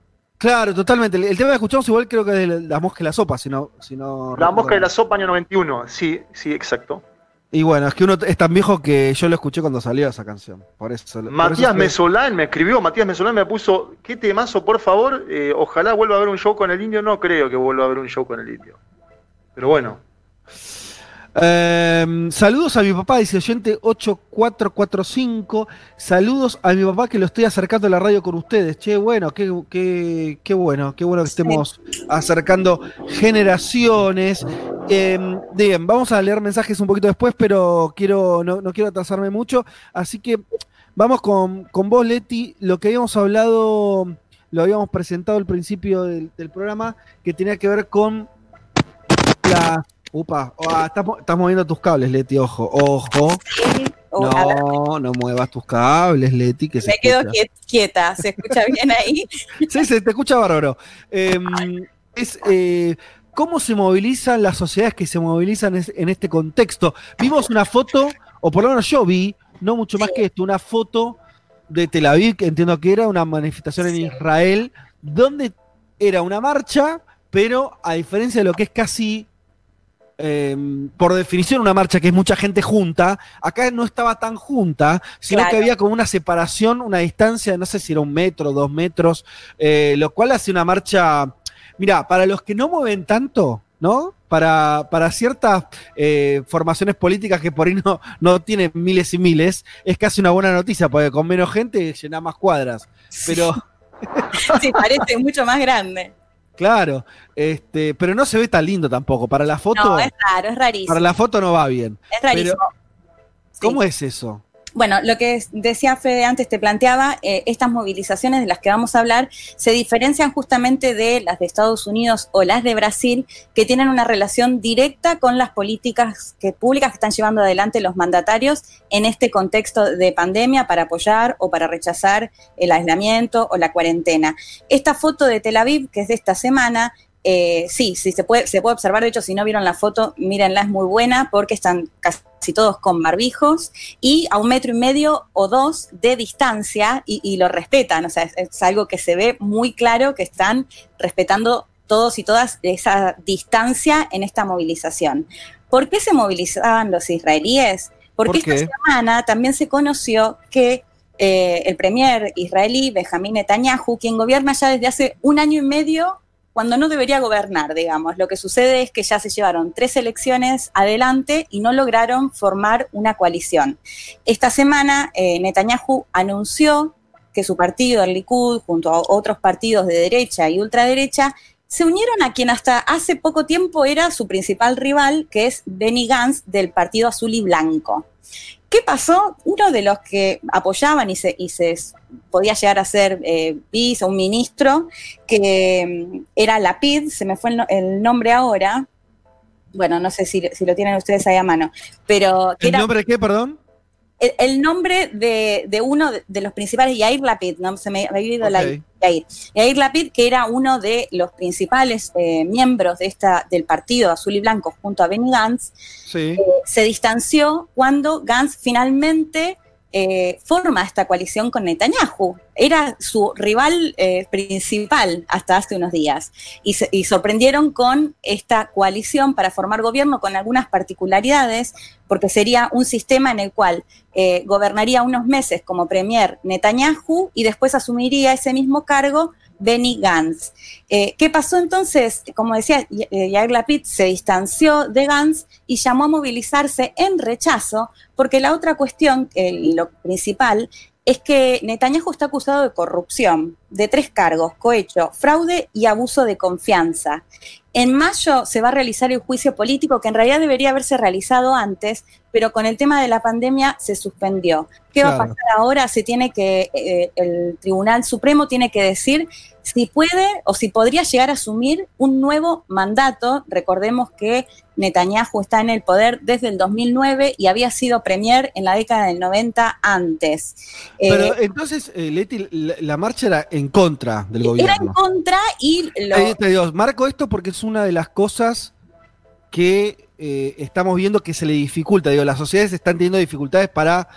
Claro, totalmente. El, el tema que escuchamos igual creo que es de la, mosca y la sopa, si no... Si no La mosca de la sopa año 91. Sí, sí, exacto. Y bueno, es que uno es tan viejo que yo lo escuché cuando salió esa canción. Por eso. por Matías eso fue- Mesolán me escribió, Matías Mesolán me puso, qué temazo, por favor, eh, ojalá vuelva a haber un show con el indio, no creo que vuelva a haber un show con el indio. Pero bueno, Eh, saludos a mi papá, dice oyente 8445. Saludos a mi papá que lo estoy acercando a la radio con ustedes. Che, bueno, qué, qué, qué bueno, qué bueno que estemos acercando generaciones. Eh, bien, vamos a leer mensajes un poquito después, pero quiero, no, no quiero atrasarme mucho. Así que vamos con, con vos, Leti. Lo que habíamos hablado, lo habíamos presentado al principio del, del programa, que tenía que ver con la. Upa, ah, estás, mo- estás moviendo tus cables, Leti, ojo, ojo. Oh, No, no muevas tus cables, Leti, que se me quedo escucha. quiet- quieta, ¿se escucha bien ahí? Sí, se te escucha bárbaro. Eh, es eh, cómo se movilizan las sociedades que se movilizan en este contexto. Vimos una foto, o por lo menos yo vi, no mucho más que esto, una foto de Tel Aviv, que entiendo que era una manifestación en Israel, donde era una marcha, pero a diferencia de lo que es casi eh, por definición una marcha que es mucha gente junta, acá no estaba tan junta, sino Claro. que había como una separación, una distancia, no sé si era un metro, dos metros, eh, lo cual hace una marcha, mira, para los que no mueven tanto, ¿no? Para, para ciertas eh, formaciones políticas que por ahí no, no tienen miles y miles, es casi una buena noticia, porque con menos gente llena más cuadras. Pero, Sí, parece mucho más grande. Claro, este, pero no se ve tan lindo tampoco. Para la foto, No, es raro, es rarísimo. para la foto no va bien. Es rarísimo. ¿Cómo es eso? Bueno, lo que decía Fede antes, te planteaba, eh, estas movilizaciones de las que vamos a hablar se diferencian justamente de las de Estados Unidos o las de Brasil, que tienen una relación directa con las políticas públicas que están llevando adelante los mandatarios en este contexto de pandemia para apoyar o para rechazar el aislamiento o la cuarentena. Esta foto de Tel Aviv, que es de esta semana, eh, sí, sí, se puede, se puede observar. De hecho, si no vieron la foto, mírenla, es muy buena porque están casi todos con barbijos y a un metro y medio o dos de distancia y, y lo respetan. O sea, es, es algo que se ve muy claro que están respetando todos y todas esa distancia en esta movilización. ¿Por qué se movilizaban los israelíes? Porque esta semana también se conoció que eh, el premier israelí Benjamín Netanyahu, quien gobierna ya desde hace un año y medio, cuando no debería gobernar, digamos. Lo que sucede es que ya se llevaron tres elecciones adelante y no lograron formar una coalición. Esta semana eh, Netanyahu anunció que su partido, el Likud, junto a otros partidos de derecha y ultraderecha, se unieron a quien hasta hace poco tiempo era su principal rival, que es Benny Gantz del Partido Azul y Blanco. ¿Qué pasó? Uno de los que apoyaban y se, y se podía llegar a ser eh, vice o un ministro, que mm, era Lapid, se me fue el, no- el nombre ahora, bueno, no sé si, si lo tienen ustedes ahí a mano, pero que ¿El era nombre de qué, perdón? El, el nombre de, de uno de, los principales, Yair Lapid, no se me había ido la. Yair. Yair Lapid, que era uno de los principales eh, miembros de esta, del partido Azul y Blanco junto a Benny Gantz, Sí. se distanció cuando Gantz finalmente eh, forma esta coalición con Netanyahu. Era su rival eh, principal hasta hace unos días. Y, sorprendieron con esta coalición para formar gobierno con algunas particularidades, porque sería un sistema en el cual eh, gobernaría unos meses como premier Netanyahu y después asumiría ese mismo cargo Benny Gantz. Eh, ¿Qué pasó entonces? Como decía, eh, Yair Lapid se distanció de Gantz y llamó a movilizarse en rechazo, porque la otra cuestión, eh, lo principal, es que Netanyahu está acusado de corrupción, de tres cargos, cohecho, fraude y abuso de confianza. En mayo se va a realizar el juicio político que en realidad debería haberse realizado antes, pero con el tema de la pandemia se suspendió. ¿Qué va a pasar ahora? Se tiene que, eh, el Tribunal Supremo tiene que decir si puede o si podría llegar a asumir un nuevo mandato. Recordemos que Netanyahu está en el poder desde el 2009 y había sido premier en la década del 90 antes. Pero eh, entonces, eh, Leti, la, marcha era en contra del gobierno. Era en contra y... Lo... te digo, marco esto porque es una de las cosas que eh, estamos viendo que se le dificulta. Digo, las sociedades están teniendo dificultades para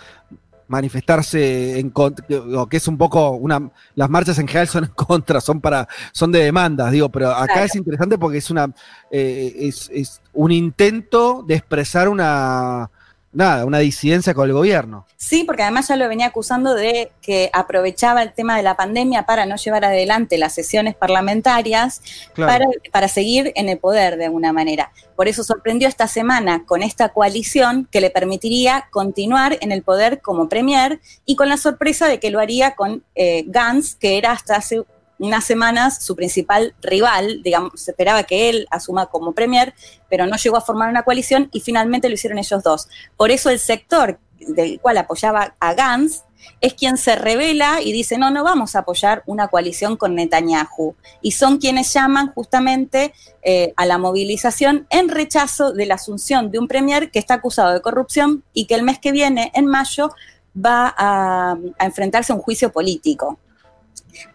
manifestarse en contra, que es un poco una las marchas en general son en contra, son para son de demandas, digo, pero acá es interesante porque es una eh, es, es, un intento de expresar una nada, una disidencia con el gobierno. Sí, porque además ya lo venía acusando de que aprovechaba el tema de la pandemia para no llevar adelante las sesiones parlamentarias para, para seguir en el poder de alguna manera. Por eso sorprendió esta semana con esta coalición que le permitiría continuar en el poder como premier y con la sorpresa de que lo haría con eh, Gantz, que era hasta hace unas semanas su principal rival, digamos, se esperaba que él asuma como premier, pero no llegó a formar una coalición y finalmente lo hicieron ellos dos. Por eso el sector del cual apoyaba a Gantz es quien se revela y dice, no, no vamos a apoyar una coalición con Netanyahu. Y son quienes llaman justamente eh, a la movilización en rechazo de la asunción de un premier que está acusado de corrupción y que el mes que viene, en mayo, va a enfrentarse a un juicio político.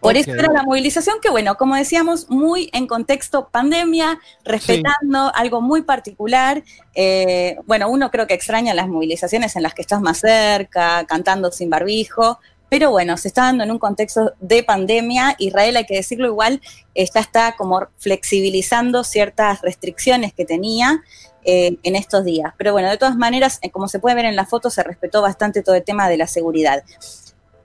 Por eso era la movilización que, bueno, como decíamos, muy en contexto pandemia, respetando algo muy particular. Eh, bueno, uno creo que extraña las movilizaciones en las que estás más cerca, cantando sin barbijo, pero bueno, se está dando en un contexto de pandemia. Israel, hay que decirlo igual, está, está como flexibilizando ciertas restricciones que tenía. Eh, en estos días. Pero bueno, de todas maneras, eh, como se puede ver en la foto, se respetó bastante todo el tema de la seguridad.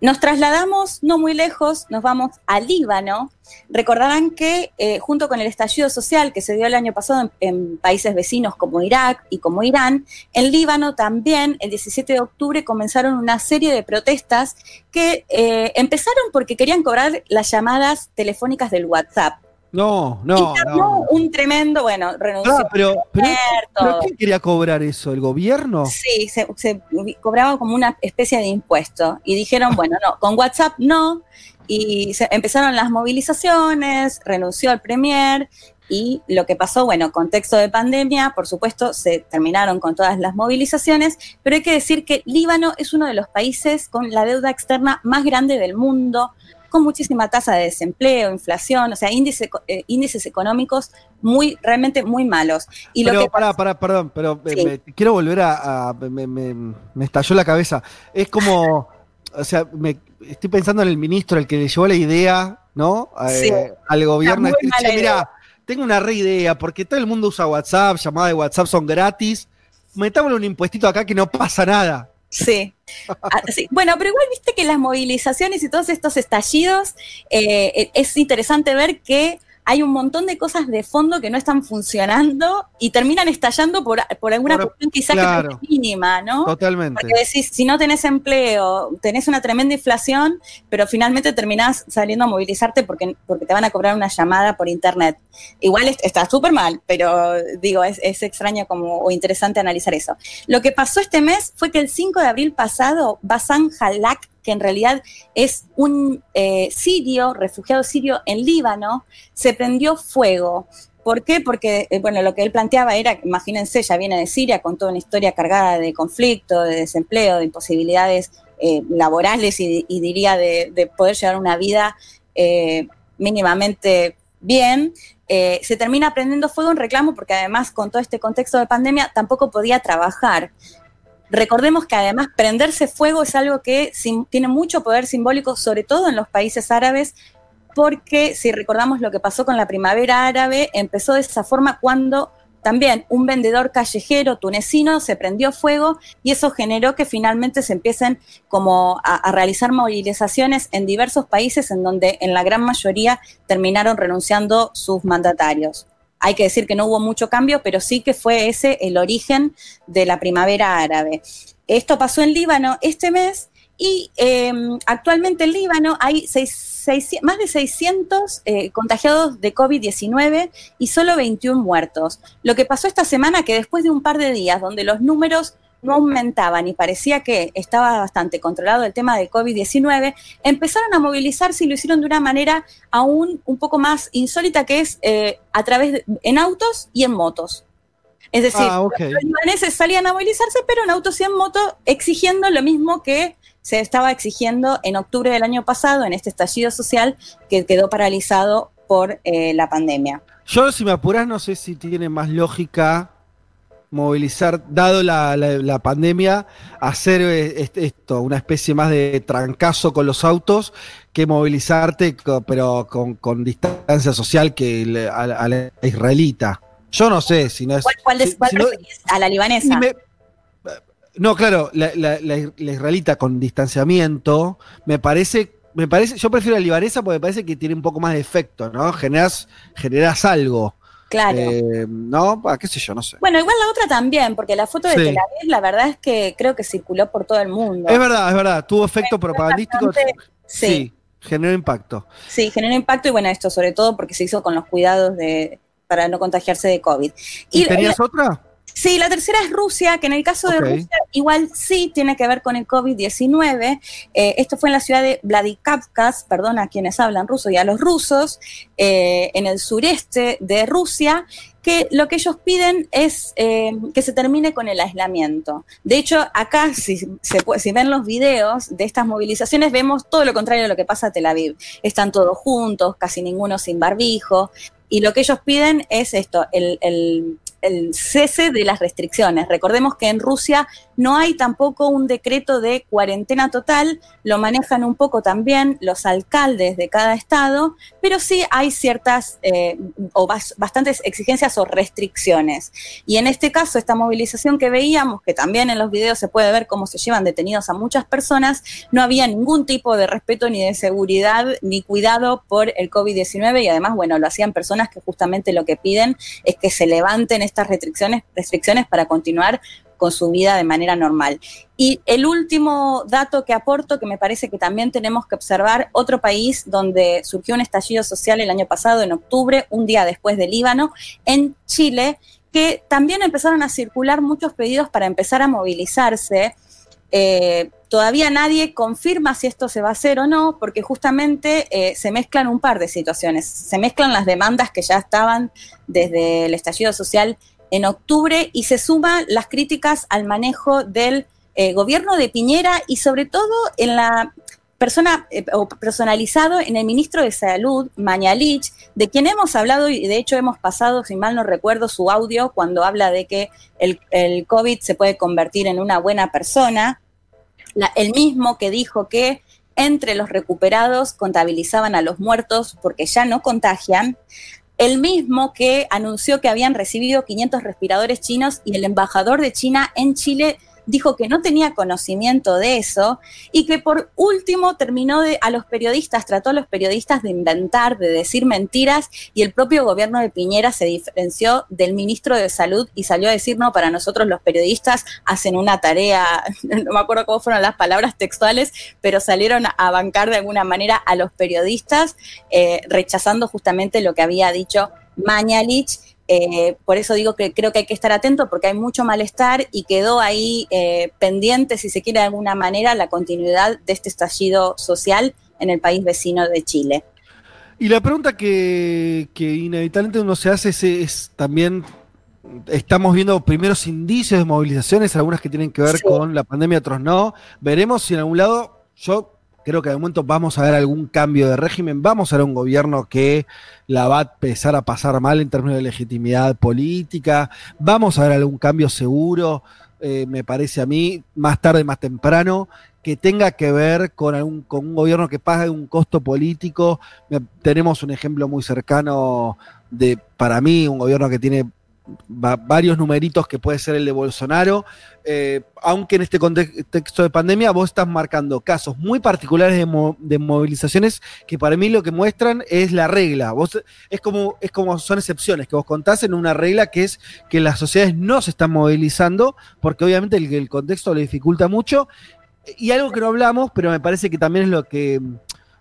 Nos trasladamos no muy lejos, nos vamos a Líbano. Recordarán que eh, junto con el estallido social que se dio el año pasado en, países vecinos como Irak y como Irán, en Líbano también el 17 de octubre comenzaron una serie de protestas que eh, empezaron porque querían cobrar las llamadas telefónicas del WhatsApp. No, no. Y un tremendo, bueno, renunció. Ah, pero, pero, ¿quién quería cobrar eso? ¿El gobierno? Sí, se, cobraba como una especie de impuesto. Y dijeron, bueno, no, con WhatsApp no. Y se, empezaron las movilizaciones, renunció el Premier. Y lo que pasó, bueno, contexto de pandemia, por supuesto, se terminaron con todas las movilizaciones, pero hay que decir que Líbano es uno de los países con la deuda externa más grande del mundo con muchísima tasa de desempleo, inflación, o sea, índice, eh, índices económicos muy, realmente muy malos. Y pero, lo para, para, perdón, pero quiero volver a, me, estalló la cabeza. Es como, o sea, me, estoy pensando en el ministro, el que le llevó la idea, ¿no? Eh, al gobierno. Dice, mira, tengo una re idea, porque todo el mundo usa WhatsApp, llamadas de WhatsApp son gratis. Metámosle un impuestito acá que no pasa nada. Ah, sí. Bueno, pero igual viste que las movilizaciones y todos estos estallidos, eh, es interesante ver que hay un montón de cosas de fondo que no están funcionando y terminan estallando por, alguna cuestión quizás que es mínima, ¿no? Totalmente. Porque decís, si no tenés empleo, tenés una tremenda inflación, pero finalmente terminás saliendo a movilizarte porque, porque te van a cobrar una llamada por internet. Igual está súper mal, pero digo, es, extraño como, o interesante analizar eso. Lo que pasó este mes fue que el 5 de abril pasado, Basan Halak, que en realidad es un eh, sirio, refugiado sirio en Líbano, se prendió fuego. ¿Por qué? Porque, eh, bueno, lo que él planteaba era, imagínense, ya viene de Siria con toda una historia cargada de conflicto, de desempleo, de imposibilidades eh, laborales y, diría de, poder llevar una vida mínimamente bien. se termina prendiendo fuego en reclamo porque además con todo este contexto de pandemia tampoco podía trabajar. Recordemos que además prenderse fuego es algo que tiene mucho poder simbólico, sobre todo en los países árabes, porque si recordamos lo que pasó con la primavera árabe, empezó de esa forma cuando también un vendedor callejero tunecino se prendió fuego y eso generó que finalmente se empiecen como a, a, realizar movilizaciones en diversos países en donde en la gran mayoría terminaron renunciando sus mandatarios. Hay que decir que no hubo mucho cambio, pero sí que fue ese el origen de la primavera árabe. Esto pasó en Líbano este mes Y eh, actualmente en Líbano hay más de 600 eh, contagiados de COVID-19 y solo 21 muertos. Lo que pasó esta semana que después de un par de días donde los números no aumentaban y parecía que estaba bastante controlado el tema del COVID-19, empezaron a movilizarse y lo hicieron de una manera aún un poco más insólita, que es eh, a través de, en autos y en motos. Es decir, ah, los libaneses salían a movilizarse, pero en autos y en moto, exigiendo lo mismo que se estaba exigiendo en octubre del año pasado, en este estallido social que quedó paralizado por eh, la pandemia. Yo, si me apuras, no sé si tiene más lógica movilizar, dado la, pandemia, hacer eh, esto, una especie más de trancazo con los autos, que movilizarte, pero con, distancia social que a, la israelita. Yo no sé si no es. ¿Cuál, a la libanesa? no, claro, la, israelita con distanciamiento, me parece. Me parece, yo prefiero la libanesa porque me parece que tiene un poco más de efecto, ¿no? Generas, generas algo. Claro. Eh, no, qué sé yo, no sé. Bueno, igual la otra también, porque la foto de Tel Aviv, la verdad es que creo que circuló por todo el mundo. Es verdad, es verdad. Tuvo efecto propagandístico. sí. Generó impacto. Sí, generó impacto y bueno, esto sobre todo porque se hizo con los cuidados de, para no contagiarse de COVID. ¿Y, tenías otra? Sí, la tercera es Rusia, que en el caso de Rusia igual sí tiene que ver con el COVID-19. Eh, esto fue en la ciudad de Vladikavkaz, perdón a quienes hablan ruso y a los rusos, eh, en el sureste de Rusia, que lo que ellos piden es eh, que se termine con el aislamiento. De hecho, acá, si, se si ven los videos de estas movilizaciones, vemos todo lo contrario de lo que pasa en Tel Aviv. Están todos juntos, casi ninguno sin barbijo, y lo que ellos piden es esto, el, el, el cese de las restricciones. Recordemos que en Rusia no hay tampoco un decreto de cuarentena total, lo manejan un poco también los alcaldes de cada estado, pero sí hay ciertas eh, o bastantes exigencias o restricciones. Y en este caso, esta movilización que veíamos, que también en los videos se puede ver cómo se llevan detenidos a muchas personas, no había ningún tipo de respeto ni de seguridad ni cuidado por el COVID-19 y además, bueno, lo hacían personas que justamente lo que piden es que se levanten estas restricciones, restricciones para continuar con su vida de manera normal. Y el último dato que aporto, que me parece que también tenemos que observar, otro país donde surgió un estallido social el año pasado, en octubre, un día después del Líbano, en Chile, que también empezaron a circular muchos pedidos para empezar a movilizarse. Eh, todavía nadie confirma si esto se va a hacer o no, porque justamente eh, se mezclan un par de situaciones. Se mezclan las demandas que ya estaban desde el estallido social en octubre y se suman las críticas al manejo del eh, gobierno de Piñera y sobre todo en la persona eh, personalizado en el ministro de Salud, Mañalich, de quien hemos hablado y de hecho hemos pasado, si mal no recuerdo, su audio cuando habla de que el, el COVID se puede convertir en una buena persona. el mismo que dijo que entre los recuperados contabilizaban a los muertos porque ya no contagian el mismo que anunció que habían recibido 500 respiradores chinos y el embajador de China en Chile dijo que no tenía conocimiento de eso y que por último terminó de, a los periodistas, trató a los periodistas de inventar, de decir mentiras y el propio gobierno de Piñera se diferenció del ministro de Salud y salió a decir, no, para nosotros los periodistas hacen una tarea, no me acuerdo cómo fueron las palabras textuales, pero salieron a bancar de alguna manera a los periodistas eh, rechazando justamente lo que había dicho Mañalich eh, por eso digo que creo que hay que estar atento porque hay mucho malestar y quedó ahí eh, pendiente, si se quiere de alguna manera, la continuidad de este estallido social en el país vecino de Chile. Y la pregunta que, inevitablemente uno se hace es, también, estamos viendo primeros indicios de movilizaciones, algunas que tienen que ver con la pandemia, otros no. Veremos si en algún lado, yo creo que de momento vamos a ver algún cambio de régimen, vamos a ver un gobierno que la va a empezar a pasar mal en términos de legitimidad política, vamos a ver algún cambio seguro, eh, me parece a mí, más tarde, más temprano, que tenga que ver con, algún, con un gobierno que pague un costo político. tenemos un ejemplo muy cercano de, para mí, un gobierno que tiene varios numeritos que puede ser el de Bolsonaro, eh, aunque en este contexto de pandemia vos estás marcando casos muy particulares de, movilizaciones que para mí lo que muestran es la regla. Vos, es, como, es como son excepciones que vos contás en una regla que es que las sociedades no se están movilizando porque obviamente el, contexto le dificulta mucho y algo que no hablamos, pero me parece que también es lo que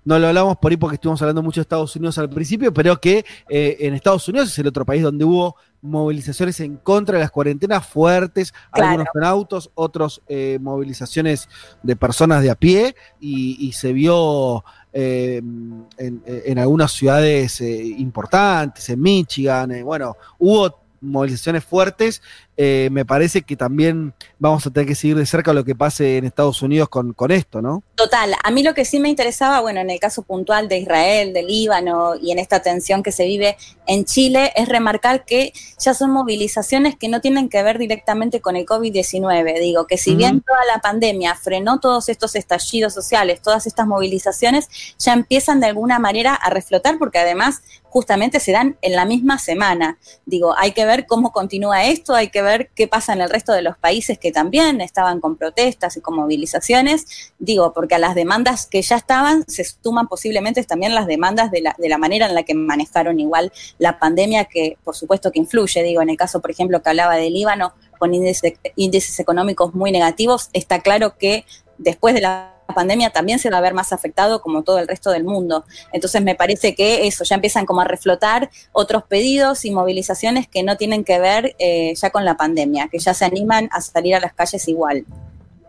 no lo hablamos por ahí porque estuvimos hablando mucho de Estados Unidos al principio, pero que eh, en Estados Unidos es el otro país donde hubo movilizaciones en contra de las cuarentenas fuertes, algunos con autos, otros eh, movilizaciones de personas de a pie, y, se vio eh, en, en, algunas ciudades importantes, en Michigan, bueno, hubo movilizaciones fuertes eh, me parece que también vamos a tener que seguir de cerca lo que pase en Estados Unidos con, con, esto, ¿no? Total, a mí lo que sí me interesaba, bueno, en el caso puntual de Israel, de Líbano y en esta tensión que se vive en Chile, es remarcar que ya son movilizaciones que no tienen que ver directamente con el COVID-19. Digo, que si bien toda la pandemia frenó todos estos estallidos sociales, todas estas movilizaciones, ya empiezan de alguna manera a reflotar porque además justamente se dan en la misma semana. Digo, hay que ver cómo continúa esto, hay que ver ver qué pasa en el resto de los países que también estaban con protestas y con movilizaciones. Digo, porque a las demandas que ya estaban se suman posiblemente también las demandas de la, de la manera en la que manejaron igual la pandemia, que por supuesto que influye. Digo, en el caso, por ejemplo, que hablaba de Líbano, con índices, índices económicos muy negativos, está claro que después de la pandemia también se va a ver más afectado como todo el resto del mundo. Entonces me parece que eso, ya empiezan como a reflotar otros pedidos y movilizaciones que no tienen que ver eh, ya con la pandemia, que ya se animan a salir a las calles igual.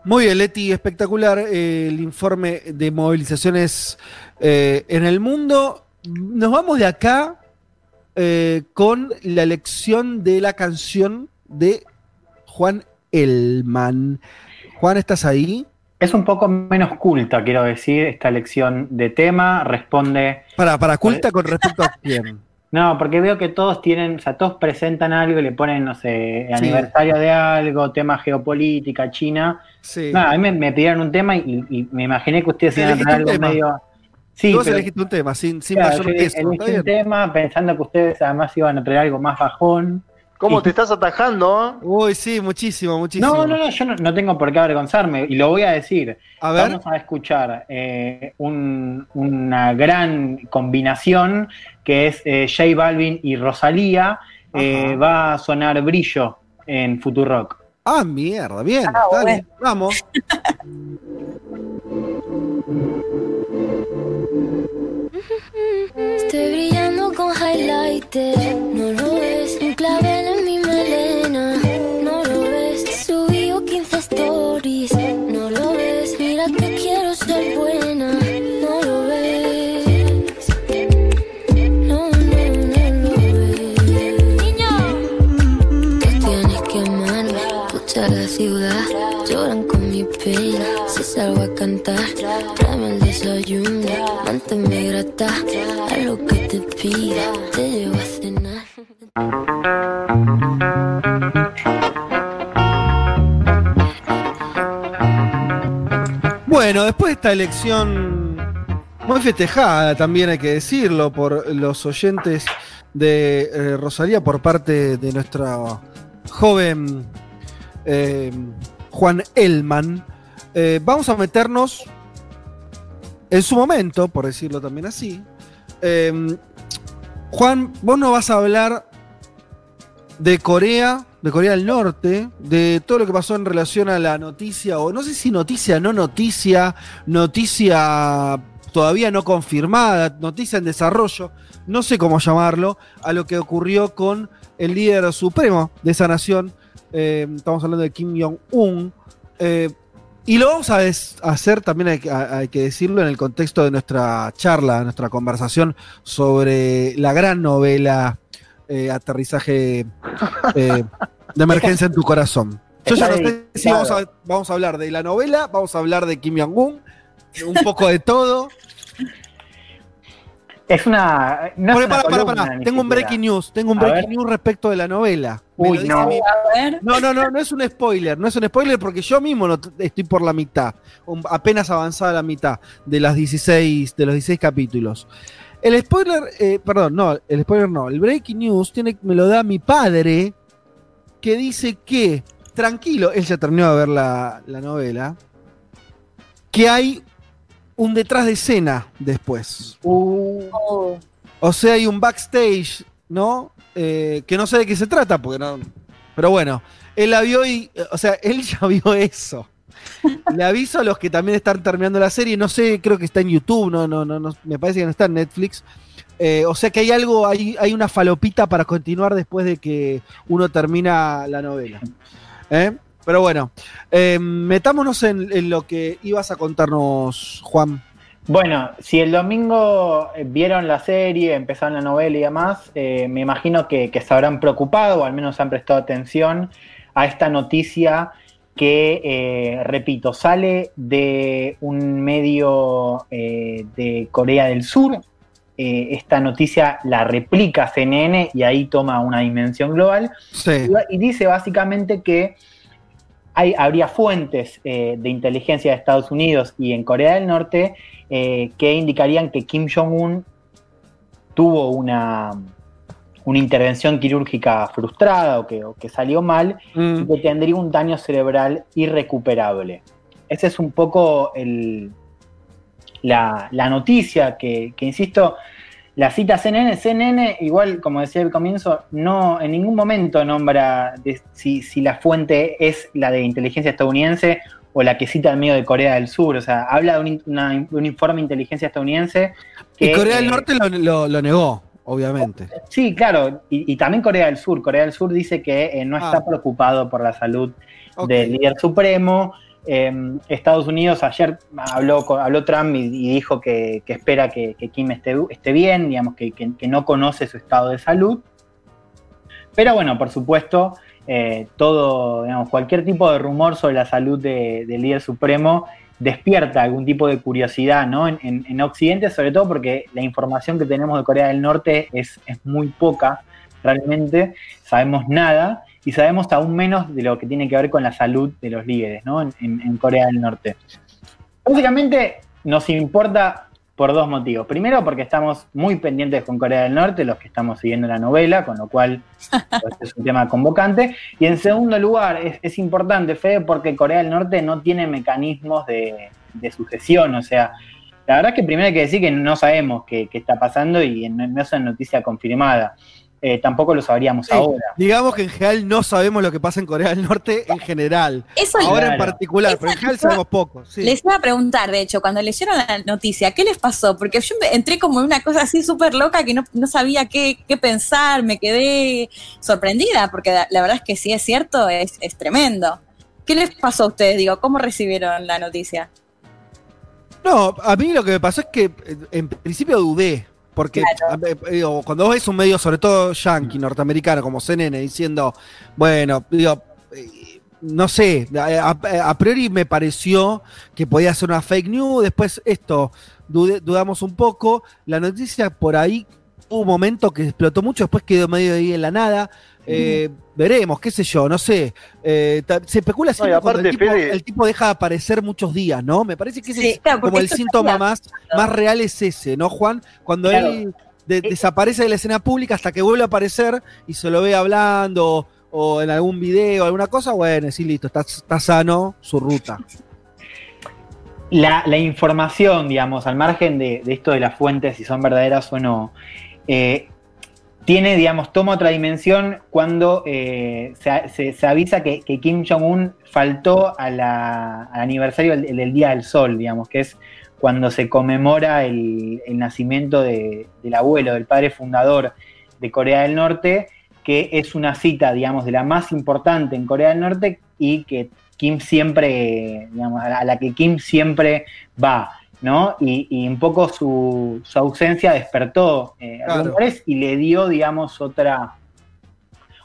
Muy bien, Leti, espectacular eh, el informe de movilizaciones eh, en el mundo. Nos vamos de acá con la elección de la canción de Juan Elman. Juan, ¿estás ahí? Es un poco menos culta, quiero decir, esta elección de tema, responde... Para, para culta con respecto a quién. No, porque veo que todos tienen, o sea, todos presentan algo y le ponen, no sé, aniversario de algo, tema geopolítica, China. Sí. No, a mí me, pidieron un tema y, me imaginé que ustedes iban a traer algo medio... Sí, Vos elegiste un tema, sin, sin mayor peso. Elegí un tema pensando que ustedes además iban a traer algo más bajón. ¿Cómo te estás atajando? Uy, sí, muchísimo, muchísimo. No, no, no, yo no, tengo por qué avergonzarme y lo voy a decir. A ver. Vamos a escuchar eh, una gran combinación que es eh, J Balvin y Rosalía. Eh, va a sonar Brillo en Futurock. Ah, mierda, bien, ah, dale, vamos. Estoy brillando con highlighter, no lo ves, un clavel en mi melena, no lo ves, subí 15 stories, no lo ves, mira que quiero ser buena, no lo ves, no, no, no lo ves. Niño, te tienes que amarme, pucha la ciudad, lloran con mi pena, si salgo a cantar, desayuno, manténme grata, a lo que te pida, te llevo cenar. Bueno, después de esta elección muy festejada, también hay que decirlo, por los oyentes de eh, Rosalía por parte de nuestra joven eh, Juan Elman, eh, vamos a meternos en su momento, por decirlo también así. Em, Juan, vos no vas a hablar de Corea, de Corea del Norte, de todo lo que pasó en relación a la noticia, o no sé si noticia, no noticia, noticia todavía no confirmada, noticia en desarrollo, no sé cómo llamarlo, a lo que ocurrió con el líder supremo de esa nación, em, estamos hablando de Kim Jong-un. Eh, y lo vamos a hacer también, hay, que decirlo, en el contexto de nuestra charla, nuestra conversación sobre la gran novela eh, Aterrizaje eh, de Emergencia en tu Corazón. Yo ya no sé si vamos a, vamos a hablar de la novela, vamos a hablar de Kim Jong-un, un poco de todo. Es una. No para, para, para, Tengo un breaking news. Tengo un breaking news respecto de la novela. Uy, no. no. no, no, no, es un spoiler. No es un spoiler porque yo mismo no estoy por la mitad. Apenas avanzada la mitad de las 16, de los 16 capítulos. El spoiler, eh, perdón, no, el spoiler no. El breaking news tiene, me lo da mi padre, que dice que, tranquilo, él ya terminó de ver la, la novela, que hay un detrás de escena después. Uh. O sea, hay un backstage, ¿no? Eh, que no sé de qué se trata, porque no. Pero bueno, él la vio y. O sea, él ya vio eso. Le aviso a los que también están terminando la serie, no sé, creo que está en YouTube, no, no, no, no me parece que no está en Netflix. Eh, o sea que hay algo, hay, hay una falopita para continuar después de que uno termina la novela. ¿Eh? Pero bueno, eh, metámonos en, en lo que ibas a contarnos, Juan. Bueno, si el domingo eh, vieron la serie, empezaron la novela y demás, eh, me imagino que, que se habrán preocupado o al menos han prestado atención a esta noticia que, eh, repito, sale de un medio de Corea del Sur. Esta noticia la replica CNN y ahí toma una dimensión global. Sí. Y dice básicamente que hay, habría fuentes eh, de inteligencia de Estados Unidos y en Corea del Norte eh, que indicarían que Kim Jong-un tuvo una, una intervención quirúrgica frustrada o que, o que salió mal Mm. y que tendría un daño cerebral irrecuperable. Ese es un poco el, la, la noticia que, que, insisto, la cita CNN, CNN, igual como decía al comienzo, no en ningún momento nombra de- si, si la fuente es la de inteligencia estadounidense o la que cita el medio de Corea del Sur. O sea, habla de un, in- una- de un informe de inteligencia estadounidense. Y Corea del eh, Norte lo, lo- lo negó, obviamente. Sí, claro, y, y también Corea del Sur. Corea del Sur dice que eh, no Ah. está preocupado por la salud del líder supremo. Eh, Estados Unidos ayer habló, habló Trump y, dijo que, espera que, Kim esté, bien, digamos, que, no conoce su estado de salud. Pero bueno, por supuesto, eh, todo, digamos, cualquier tipo de rumor sobre la salud de- del líder supremo despierta algún tipo de curiosidad ¿no? en, en- en Occidente, sobre todo porque la información que tenemos de Corea del Norte es muy poca, realmente sabemos nada y sabemos aún menos de lo que tiene que ver con la salud de los líderes ¿no? en, en- Corea del Norte. Básicamente nos importa por dos motivos. Primero, porque estamos muy pendientes con Corea del Norte, los que estamos siguiendo la novela, con lo cual pues, es un tema convocante. Y en segundo lugar, es, es importante, Fede, porque Corea del Norte no tiene mecanismos de, de sucesión. O sea, la verdad es que primero hay que decir que no sabemos qué, qué está pasando y no, no es una noticia confirmada. Eh, tampoco lo sabríamos Sí, ahora. Digamos que en general no sabemos lo que pasa en Corea del Norte en general. Eso Ahora en particular, pero en general sabemos poco. sí. Les iba a preguntar, de hecho, cuando leyeron la noticia, ¿qué les pasó? Porque yo entré como en una cosa así súper loca que no, no sabía qué, qué pensar, me quedé sorprendida, porque la, la verdad es que si es cierto, es, es tremendo. ¿Qué les pasó a ustedes? Digo, ¿cómo recibieron la noticia? No, a mí lo que me pasó es que eh, en principio dudé. Porque digo, cuando vos ves un medio, sobre todo yankee, norteamericano, como CNN, diciendo, bueno, digo, eh, no sé, a, priori me pareció que podía ser una fake news, después esto, dudamos un poco, la noticia por ahí hubo un momento que explotó mucho, después quedó medio ahí en la nada, eh, veremos, qué sé yo, no sé, eh, se especula siempre y cuando el aparte, tipo, Fede- el tipo deja de aparecer muchos días, ¿no? Me parece que ese Sí, es claro, como el síntoma más, más real es ese, ¿no, Juan? Cuando Claro. él de- desaparece de la escena pública hasta que vuelve a aparecer y se lo ve hablando o en algún video, alguna cosa, bueno, sí, listo, está, está sano su ruta. la, la información, digamos, al margen de, de esto de las fuentes, si son verdaderas o no, eh, tiene, digamos, toma otra dimensión cuando eh, se, avisa que, Kim Jong-un faltó al aniversario del, Día del Sol, digamos, que es cuando se conmemora el, nacimiento de- del abuelo, del padre fundador de Corea del Norte, que es una cita, digamos, de la más importante en Corea del Norte y que Kim siempre, digamos, a la que Kim siempre va, ¿no? Y, y un poco su, su ausencia despertó eh, Claro. rumores y le dio, digamos, otra,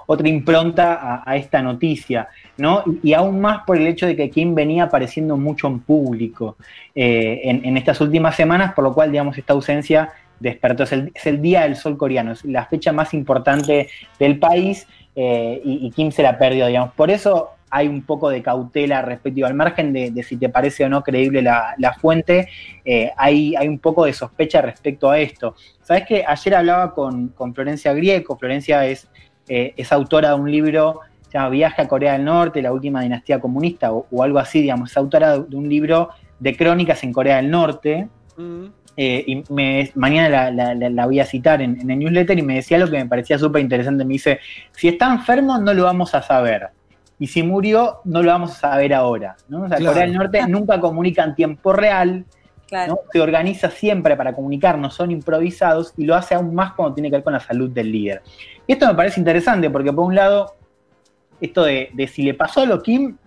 otra impronta a, a esta noticia, ¿no? Y, y aún más por el hecho de que Kim venía apareciendo mucho en público eh, en, en estas últimas semanas, por lo cual, digamos, esta ausencia despertó. Es el, es el Día del Sol coreano, es la fecha más importante del país eh, y, y Kim se la perdió, digamos. Por eso hay un poco de cautela respecto al margen de, de si te parece o no creíble la, la fuente, eh, hay, hay un poco de sospecha respecto a esto. Sabes que ayer hablaba con, con Florencia Grieco, Florencia es, eh, es autora de un libro se llama Viaje a Corea del Norte, la última dinastía comunista o, o algo así, digamos, es autora de un libro de crónicas en Corea del Norte. Eh, y me- mañana la, la- la- la voy a citar en, en el newsletter y me decía algo que me parecía súper interesante. Me dice, si está enfermo no lo vamos a saber. Y si murió, no lo vamos a saber ahora. ¿no? O sea, Claro. Corea del Norte nunca comunica en tiempo real, ¿no? se organiza siempre para comunicar, no son improvisados y lo hace aún más cuando tiene que ver con la salud del líder. Y esto me parece interesante porque por un lado, esto de, de si le pasó a lo Kim,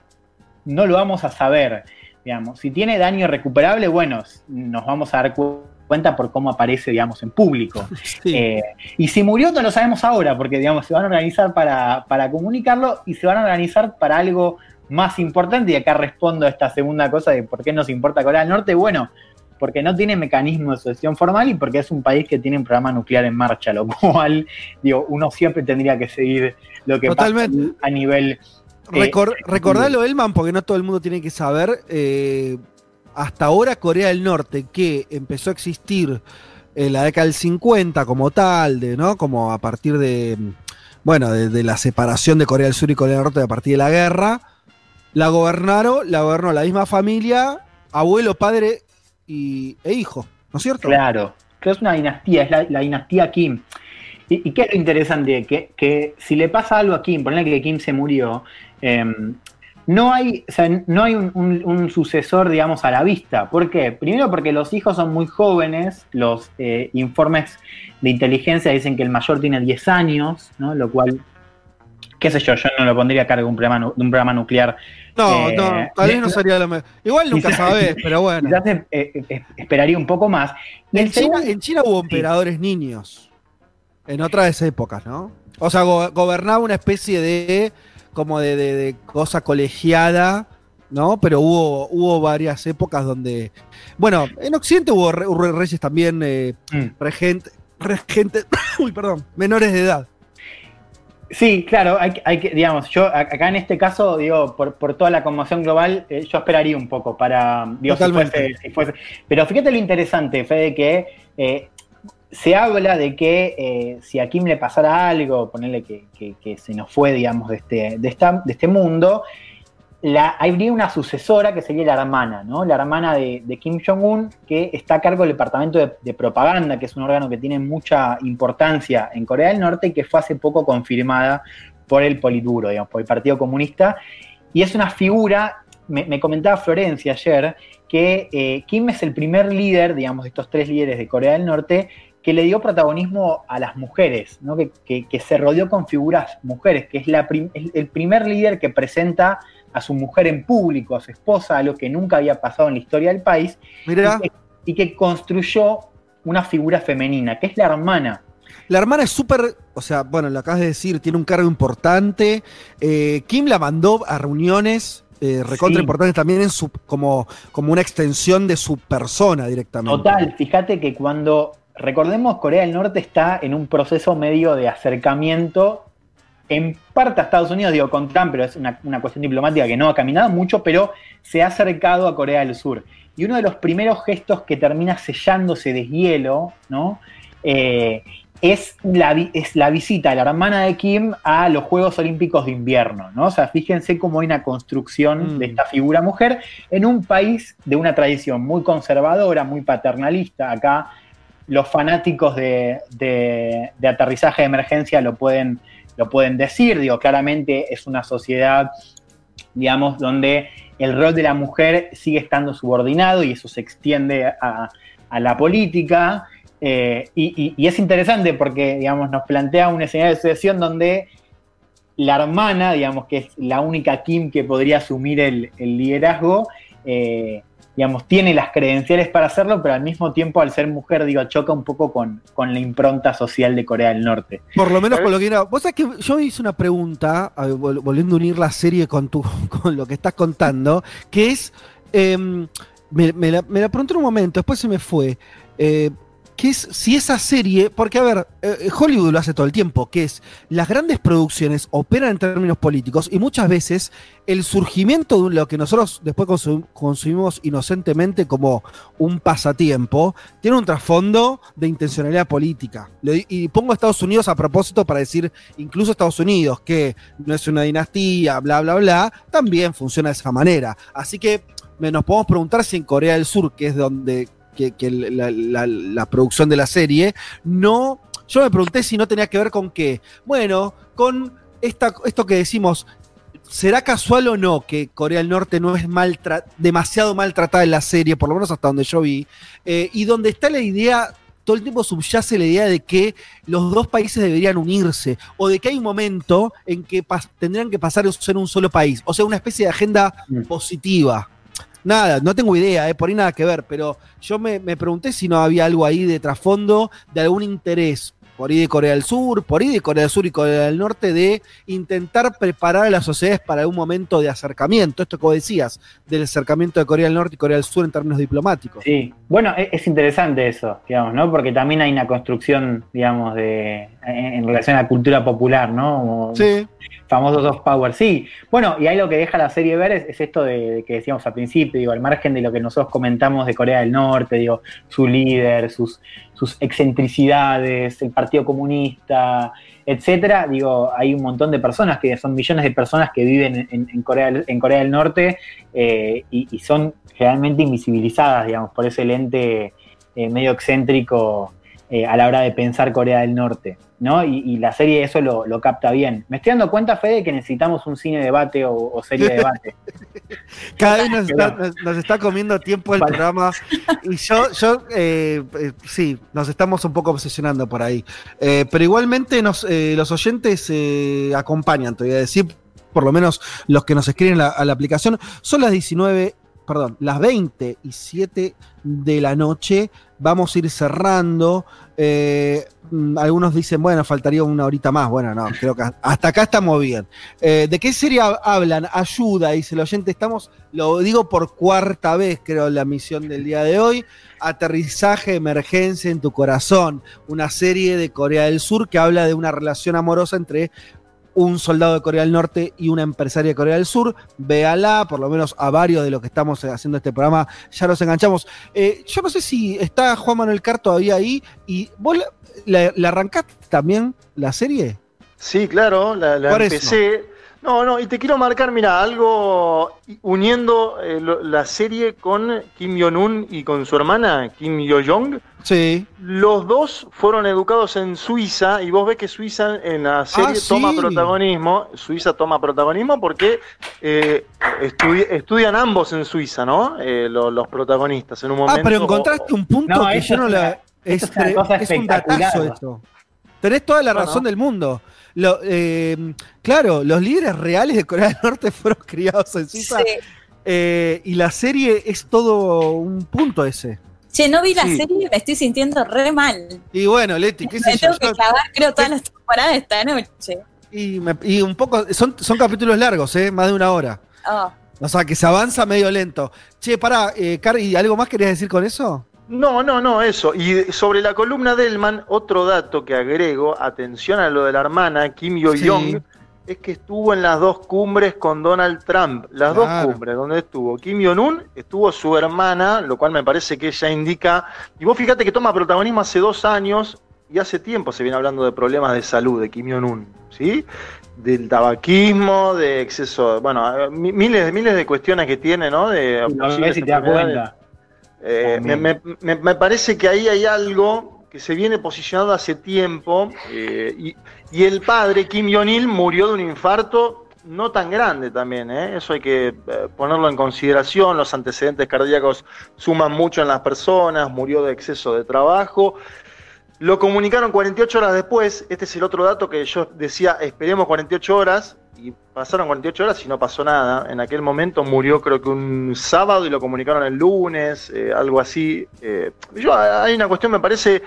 no lo vamos a saber. Digamos. Si tiene daño recuperable, bueno, nos vamos a dar cu- cuenta por cómo aparece, digamos, en público. Eh, y si murió, no lo sabemos ahora, porque, digamos, se van a organizar para, para comunicarlo y se van a organizar para algo más importante. Y acá respondo a esta segunda cosa de por qué nos importa Corea del Norte. Bueno, porque no tiene mecanismo de sucesión formal y porque es un país que tiene un programa nuclear en marcha, lo cual, digo, uno siempre tendría que seguir lo que Totalmente. pasa a nivel... eh, Recor- recordalo, Elman, porque no todo el mundo tiene que saber. eh, hasta ahora Corea del Norte, que empezó a existir en la década del 50 como tal, de, ¿no? Como a partir de, bueno, de, la separación de Corea del Sur y Corea del Norte a partir de la guerra, la gobernaron, la gobernó la misma familia, abuelo, padre y, e hijo, ¿no es cierto? Claro, que es una dinastía, es la, dinastía Kim. ¿Y, qué es lo interesante? Que, si le pasa algo a Kim, ponle que Kim se murió, eh, no hay, o sea, no hay un, un- un sucesor, digamos, a la vista. ¿Por qué? Primero porque los hijos son muy jóvenes, los eh, informes de inteligencia dicen que el mayor tiene 10 años, ¿no? Lo cual, qué sé yo, yo no lo pondría a cargo de un programa, nu- de un programa nuclear. No, Eh, no, tal vez no sería lo mejor. Igual nunca quizás- sabés, pero bueno. Quizás eh, eh, eh, esperaría un poco más. En China, en China hubo emperadores niños. En otras épocas, ¿no? O sea, go- gobernaba una especie de. Como de, de- de cosa colegiada, ¿no? Pero hubo, hubo varias épocas donde. Bueno, en Occidente hubo, re- hubo reyes también eh, regente- regentes. uy, perdón, menores de edad. Sí, claro, hay, que- hay digamos, yo acá en este caso, digo, por, por toda la conmoción global, eh, yo esperaría un poco para, digo, si Totalmente. fuese, si fuese- Pero fíjate lo interesante, Fede, que eh, se habla de que eh, si a Kim le pasara algo, ponerle que, se nos fue, digamos, de este, de esta, de este mundo, la, habría una sucesora que sería la hermana, ¿no? La hermana de, Kim Jong-un, que está a cargo del departamento de, propaganda, que es un órgano que tiene mucha importancia en Corea del Norte y que fue hace poco confirmada por el Politburo, digamos, por el Partido Comunista. Y es una figura, me, me comentaba Florencia ayer, que eh, Kim es el primer líder, digamos, de estos tres líderes de Corea del Norte, que le dio protagonismo a las mujeres, ¿no? que, que- que se rodeó con figuras mujeres, que es, la prim- es el primer líder que presenta a su mujer en público, a su esposa, algo que nunca había pasado en la historia del país. Y, que, y que construyó una figura femenina, que es la hermana. La hermana es súper, o sea, bueno, lo acabas de decir, tiene un cargo importante. Eh, Kim la mandó a reuniones eh, recontra Sí. importantes también en su, como, como una extensión de su persona directamente. Total, fíjate que cuando, recordemos, Corea del Norte está en un proceso medio de acercamiento, en parte a Estados Unidos, digo con Trump, pero es una, una cuestión diplomática que no ha caminado mucho, pero se ha acercado a Corea del Sur. Y uno de los primeros gestos que termina sellándose de hielo, ¿no? Eh, es, la, es la visita de la hermana de Kim a los Juegos Olímpicos de Invierno, ¿no? O sea, fíjense cómo hay una construcción de esta figura mujer en un país de una tradición muy conservadora, muy paternalista. Acá los fanáticos de, de- de aterrizaje de emergencia lo pueden, lo pueden decir, digo, claramente es una sociedad, digamos, donde el rol de la mujer sigue estando subordinado y eso se extiende a, a la política. eh, y, es interesante porque, digamos, nos plantea un escenario de sucesión donde la hermana, digamos, que es la única Kim que podría asumir el liderazgo, eh, digamos, tiene las credenciales para hacerlo, pero al mismo tiempo, al ser mujer, digo, choca un poco con, con la impronta social de Corea del Norte. Por lo menos con lo que era. Vos sabés que yo hice una pregunta, volviendo a unir la serie con, tu, con lo que estás contando, que es. em, me, me la, me la pregunté en un momento, después se me fue. eh, que es si esa serie, porque a ver, eh, Hollywood lo hace todo el tiempo, que es las grandes producciones operan en términos políticos y muchas veces el surgimiento de lo que nosotros después consum- consumimos inocentemente como un pasatiempo tiene un trasfondo de intencionalidad política. Y pongo a Estados Unidos a propósito para decir, incluso Estados Unidos, que no es una dinastía, bla, bla, bla, también funciona de esa manera. Así que nos podemos preguntar si en Corea del Sur, que es donde que, que la, la- la producción de la serie, no. Yo me pregunté si no tenía que ver con qué. Bueno, con esta, esto que decimos. ¿será casual o no que Corea del Norte no es demasiado maltratada en la serie, por lo menos hasta donde yo vi? Eh, y donde está la idea todo el tiempo subyace la idea de que los dos países deberían unirse o de que hay un momento en que tendrían que pasar a ser un solo país, o sea, una especie de agenda mm. positiva. Nada, no tengo idea, eh, por ahí nada que ver, pero yo me, me pregunté si no había algo ahí de trasfondo de algún interés por ahí de Corea del Sur, por ahí de Corea del Sur y Corea del Norte, de intentar preparar a las sociedades para un momento de acercamiento. Esto que decías, del acercamiento de Corea del Norte y Corea del Sur en términos diplomáticos. Sí, bueno, e-, es interesante eso, digamos, ¿no? Porque también hay una construcción, digamos, de en relación a la cultura popular, ¿no? sí. Famosos soft power, sí. Bueno, y ahí lo que deja la serie ver es, esto de, que decíamos al principio, digo, al margen de lo que nosotros comentamos de Corea del Norte, digo, su líder, sus, sus excentricidades, el Partido Comunista, etcétera, digo, hay un montón de personas, que son millones de personas que viven en, Corea, en Corea del Norte eh, y, son generalmente invisibilizadas, digamos, por ese lente eh, medio excéntrico eh, a la hora de pensar Corea del Norte, ¿no? Y, la serie eso lo, capta bien. Me estoy dando cuenta, Fede, que necesitamos un cine debate o, serie de debate. Cada vez nos está, comiendo tiempo el programa y yo, yo eh, eh, sí, nos estamos un poco obsesionando por ahí. pero igualmente nos, los oyentes acompañan, te voy a decir, por lo menos los que nos escriben a la aplicación, son las 19 perdón, las 27 de la noche. Vamos a ir cerrando. Eh, mm, algunos dicen, bueno, faltaría una horita más. Bueno, no, creo que hasta acá estamos bien. Eh, ¿De qué serie hablan? Ayuda, dice el oyente. Estamos, lo digo por cuarta vez, creo, la misión del día de hoy. Aterrizaje, emergencia en tu corazón. Una serie de Corea del Sur que habla de una relación amorosa entre un soldado de Corea del Norte y una empresaria de Corea del Sur. Véala, por lo menos a varios de los que estamos haciendo este programa ya nos enganchamos. Eh, yo no sé si está Juan Manuel Car todavía ahí y vos la, arrancaste también la serie. Sí, claro, la, empecé. No, no, y te quiero marcar, mira, algo uniendo eh, la serie con Kim Jong-un y con su hermana, Kim Yo-jong. Sí. Los dos fueron educados en Suiza y vos ves que Suiza en la serie ah, toma protagonismo. Suiza toma protagonismo porque eh, estudian ambos en Suiza, ¿no? Eh, los protagonistas en un momento. Ah, pero encontraste un punto que yo no la. Es, es, un datazo esto. Tenés toda la razón del mundo. Eh, claro, los líderes reales de Corea del Norte fueron criados en Suiza. Eh, y la serie es todo un punto ese. Che, no vi la serie, me estoy sintiendo re mal. Y bueno, Leti, ¿qué Me tengo que clavar, creo, todas las temporadas esta noche. Y, un poco, son, son capítulos largos, ¿eh? Más de una hora. Oh. O sea, que se avanza medio lento. Che, pará, eh, ¿y algo más querías decir con eso? No, no, no, eso. Y sobre la columna de Elman, otro dato que agrego, atención a lo de la hermana, Kim Yo-Young, es que estuvo en las dos cumbres con Donald Trump. Las dos cumbres, donde estuvo Kim Jong-un, estuvo su hermana, lo cual me parece que ella indica. Y vos fíjate que toma protagonismo hace dos años y hace tiempo se viene hablando de problemas de salud de Kim Jong-un, ¿sí? Del tabaquismo, de exceso, bueno, miles, miles de cuestiones que tiene, ¿no? De, no sé si te das cuenta. Eh, me, parece que ahí hay algo que se viene posicionado hace tiempo eh, y, el padre, Kim Jong-il, murió de un infarto no tan grande también, ¿eh? eso hay que ponerlo en consideración, los antecedentes cardíacos suman mucho en las personas, murió de exceso de trabajo. Lo comunicaron 48 horas después, este es el otro dato que yo decía, esperemos 48 horas, y pasaron 48 horas y no pasó nada. En aquel momento murió creo que un sábado y lo comunicaron el lunes, eh, algo así. Eh, yo, hay una cuestión, me parece,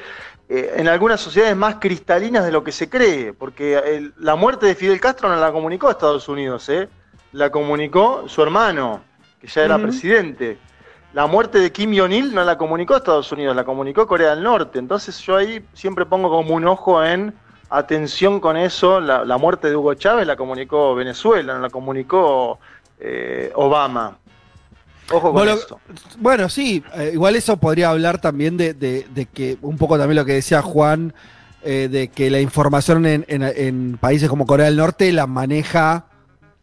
eh, en algunas sociedades más cristalinas de lo que se cree, porque la muerte de Fidel Castro no la comunicó Estados Unidos, la comunicó su hermano, que ya era presidente. La muerte de Kim Jong-il no la comunicó Estados Unidos, la comunicó Corea del Norte. Entonces yo ahí siempre pongo como un ojo en atención con eso, la, muerte de Hugo Chávez la comunicó Venezuela, no la comunicó eh, Obama. Ojo con eso. Bueno, sí, eh, igual eso podría hablar también de, que, un poco también lo que decía Juan, eh, de que la información en, países como Corea del Norte la maneja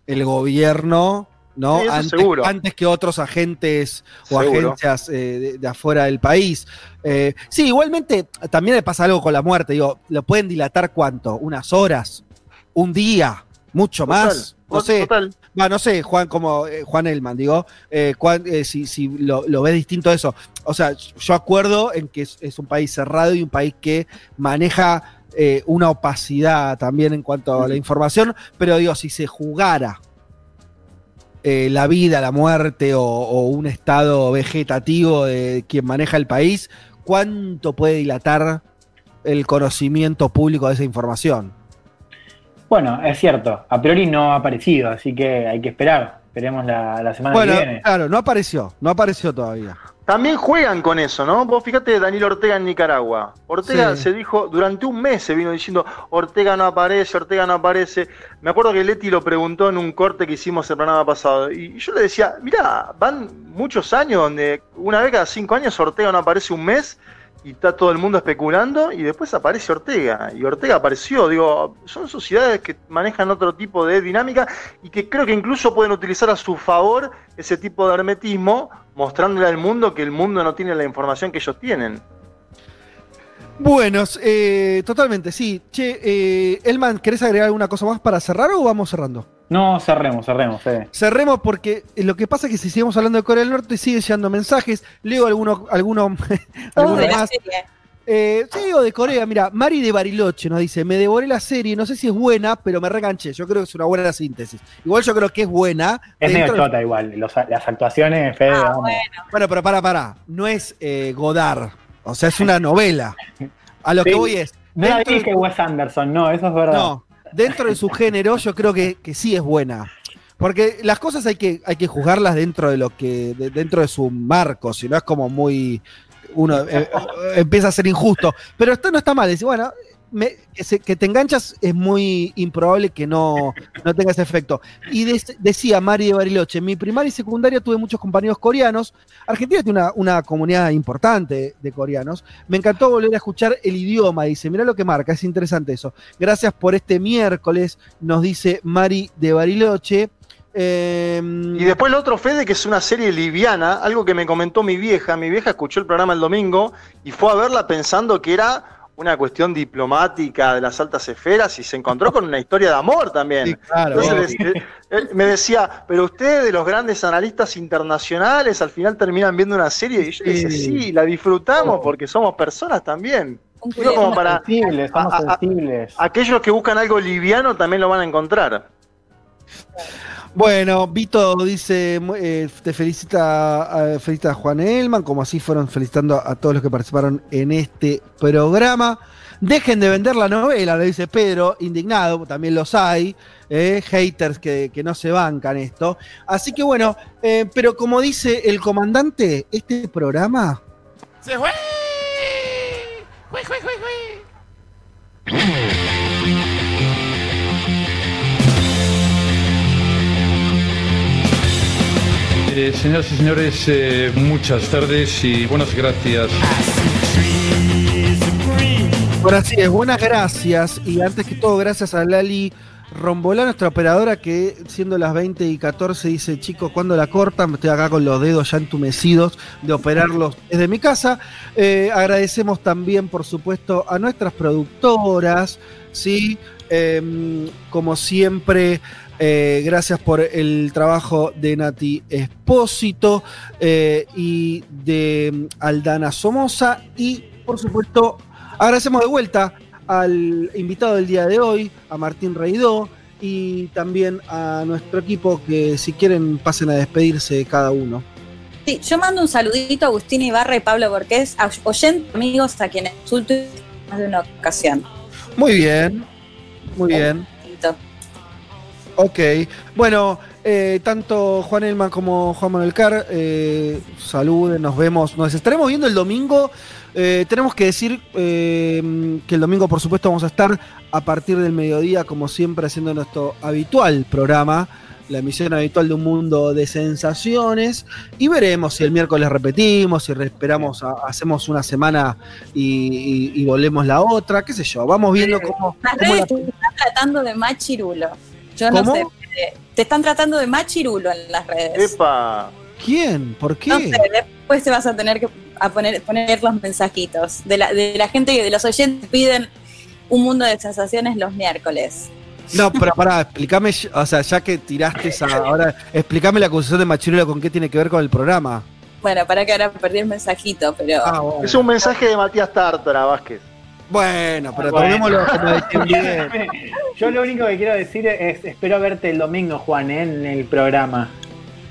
el gobierno ¿no? antes, que otros agentes o agencias de, afuera del país. Eh, sí, igualmente también le pasa algo con la muerte. Digo, ¿lo pueden dilatar cuánto? ¿Unas horas? ¿Un día? ¿Mucho más? No sé. No, no sé, Juan, como eh, Juan Elman, digo, eh, eh, si, si lo, lo ves distinto a eso. O sea, yo acuerdo en que es, es un país cerrado y un país que maneja eh, una opacidad también en cuanto a la información, pero digo, si se jugara eh, la vida, la muerte o, o un estado vegetativo de quien maneja el país, ¿cuánto puede dilatar el conocimiento público de esa información? Bueno, es cierto, a priori no ha aparecido, así que hay que esperar. Esperemos la, la semana Bueno, que viene. claro, no apareció, no apareció todavía. También juegan con eso, ¿no? Vos fíjate Daniel Ortega en Nicaragua. Ortega Sí. se dijo, durante un mes se vino diciendo, Ortega no aparece, Ortega no aparece. Me acuerdo que Leti lo preguntó en un corte que hicimos el programa pasado. Y yo le decía, mirá, van muchos años donde una vez cada cinco años Ortega no aparece un mes y está todo el mundo especulando y después aparece Ortega. Y Ortega apareció. Digo, son sociedades que manejan otro tipo de dinámica y que creo que incluso pueden utilizar a su favor ese tipo de hermetismo, mostrándole al mundo que el mundo no tiene la información que ellos tienen. Bueno, eh, totalmente, sí. Che, eh, Elman, ¿querés agregar alguna cosa más para cerrar o vamos cerrando? No, cerremos, cerremos, Fede. Cerremos porque eh, lo que pasa es que si seguimos hablando de Corea del Norte siguen llegando mensajes. Leo alguno, alguno, alguno más. Eh, sí, digo de Corea, mira, Mari de Bariloche nos dice, me devoré la serie, no sé si es buena, pero me reganché. Yo creo que es una buena síntesis. Igual yo creo que es buena. Es medio de- chota igual, los- las actuaciones, Fede, Ah, vamos. Bueno, pero para, para. No es eh, Godard. O sea, es una novela. A lo Sí. que voy es. No la dentro de- dije Wes Anderson, no, eso es verdad. No, dentro de su género yo creo que, que sí es buena. Porque las cosas hay que, hay que juzgarlas dentro de lo que, de- dentro de su marco, si no es como muy, uno eh, empieza a ser injusto. Pero esto no está mal, decir, bueno, que, te enganchas es muy improbable que no, no tenga ese efecto. Y decía Mari de Bariloche, en mi primaria y secundaria tuve muchos compañeros coreanos. Argentina tiene una, una comunidad importante de coreanos. Me encantó volver a escuchar el idioma, dice, mirá lo que marca, es interesante eso. Gracias por este miércoles, nos dice Mari de Bariloche. Eh, Y después el otro Fede, que es una serie liviana, algo que me comentó mi vieja. Mi vieja escuchó el programa el domingo y fue a verla pensando que era una cuestión diplomática de las altas esferas y se encontró con una historia de amor también. Sí, claro, Entonces les- él me decía, pero ustedes, los grandes analistas internacionales, al final terminan viendo una serie y yo le decía, Sí. sí, la disfrutamos porque somos personas también. Digo, como para Sensibles, somos a- a- sensibles. aquellos que buscan algo liviano también lo van a encontrar. Bueno, Vito dice, eh, te felicita, eh, felicita a Juan Elman, como así fueron felicitando a todos los que participaron en este programa. Dejen de vender la novela, le dice Pedro, indignado, también los hay, eh, haters que, que no se bancan esto. Así que bueno, eh, pero como dice el comandante, este programa ¡Se fue! ¡Jue, jue, jue, jue! Eh, señoras y señores, eh, muchas tardes y buenas gracias. Bueno, así es, buenas gracias. Y antes que todo, gracias a Lali Rombolá, nuestra operadora, que siendo las 20 y 14 dice, chicos, ¿cuándo la cortan? Estoy acá con los dedos ya entumecidos de operarlos desde mi casa. Eh, agradecemos también, por supuesto, a nuestras productoras, ¿sí? Em, como siempre, eh, gracias por el trabajo de Nati Espósito eh, y de mm, Aldana Somoza. Y, por supuesto, agradecemos de vuelta al invitado del día de hoy, a Martín Reidó, y también a nuestro equipo que si quieren pasen a despedirse cada uno. Sí, yo mando un saludito a Agustín Ibarra y Pablo Borqués, a- oyentes amigos a quienes insulto más de una ocasión. Muy bien, muy bien. Listo. Ok, bueno, eh, tanto Juan Elman como Juan Manuel Carr, eh, saluden, nos vemos, nos estaremos viendo el domingo. Eh, tenemos que decir eh, que el domingo, por supuesto, vamos a estar a partir del mediodía, como siempre, haciendo nuestro habitual programa, la emisión habitual de un mundo de sensaciones, y veremos si el miércoles repetimos, si esperamos, a- hacemos una semana y, y- y volvemos la otra, qué sé yo, vamos viendo cómo... Las cómo la- redes te están tratando de machirulo. Yo no ¿Cómo? sé. eh, Te están tratando de machirulo en las redes. Epa. ¿Quién? ¿Por qué? No sé, después te vas a tener que a poner, poner los mensajitos de la, de la gente que de los oyentes piden un mundo de sensaciones los miércoles. No, pero pará, explícame, o sea, ya que tiraste esa. Ahora, explícame la acusación de Machirulo con qué tiene que ver con el programa. Bueno, para que ahora perdí el mensajito, pero. Ah, bueno. Es un mensaje de Matías Tártara, Vázquez. Bueno, pero Bueno. tomémoslo como decir bien. Yo lo único que quiero decir es, espero verte el domingo, Juan, ¿eh? en el programa.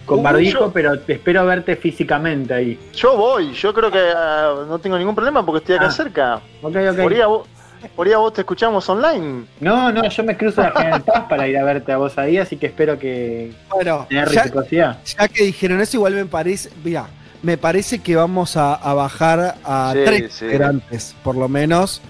Con Uh, barbijo, yo- pero espero verte físicamente ahí. Yo voy, yo creo que ah, no tengo ningún problema porque estoy acá Ah. cerca. Ok, ok. Por ahí, a vos, por ahí a vos te escuchamos online. No, no, yo me cruzo la General Paz para ir a verte a vos ahí, así que espero que Bueno, ya que dijeron eso, igual me parece. Mira, me parece que vamos a, a bajar a Sí, tres sí. integrantes, por lo menos.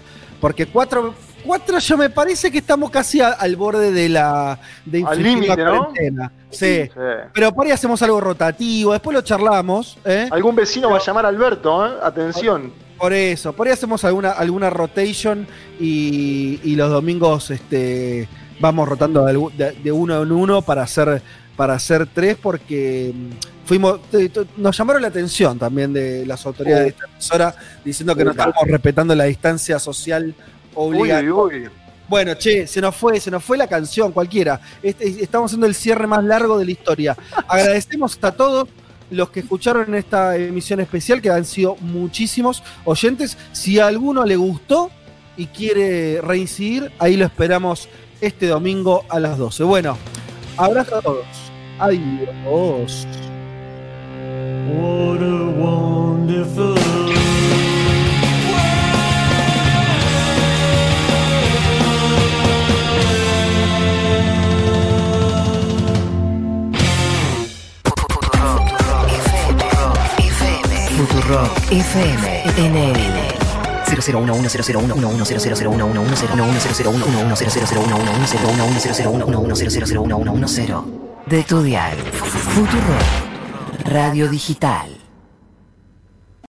Porque cuatro. Cuatro, yo me parece que estamos casi a- al borde de la. de Al límite, ¿no? Sí. Sí. Pero por ahí hacemos algo rotativo, después lo charlamos, ¿eh? Algún vecino va a llamar a Alberto, ¿eh? Atención. Por eso, por ahí hacemos alguna, alguna rotation y, y los domingos este, vamos rotando de, algu- de- de uno en uno para hacer, para hacer tres porque mm, fuimos, nos llamaron la atención también de las autoridades de esta emisora diciendo que no estamos respetando la distancia social obligatoria. uy, uy. Bueno, che, se nos fue, se nos fue la canción, cualquiera. Este- estamos haciendo el cierre más largo de la historia. Agradecemos a todos los que escucharon esta emisión especial, que han sido muchísimos oyentes. Si a alguno le gustó y quiere reincidir, ahí lo esperamos este domingo a las 12. Bueno, abrazo a todos. Adiós. What a wonderful Futurock FM 001100110011001100110011001110 de tu dial. Futurock Radio Digital.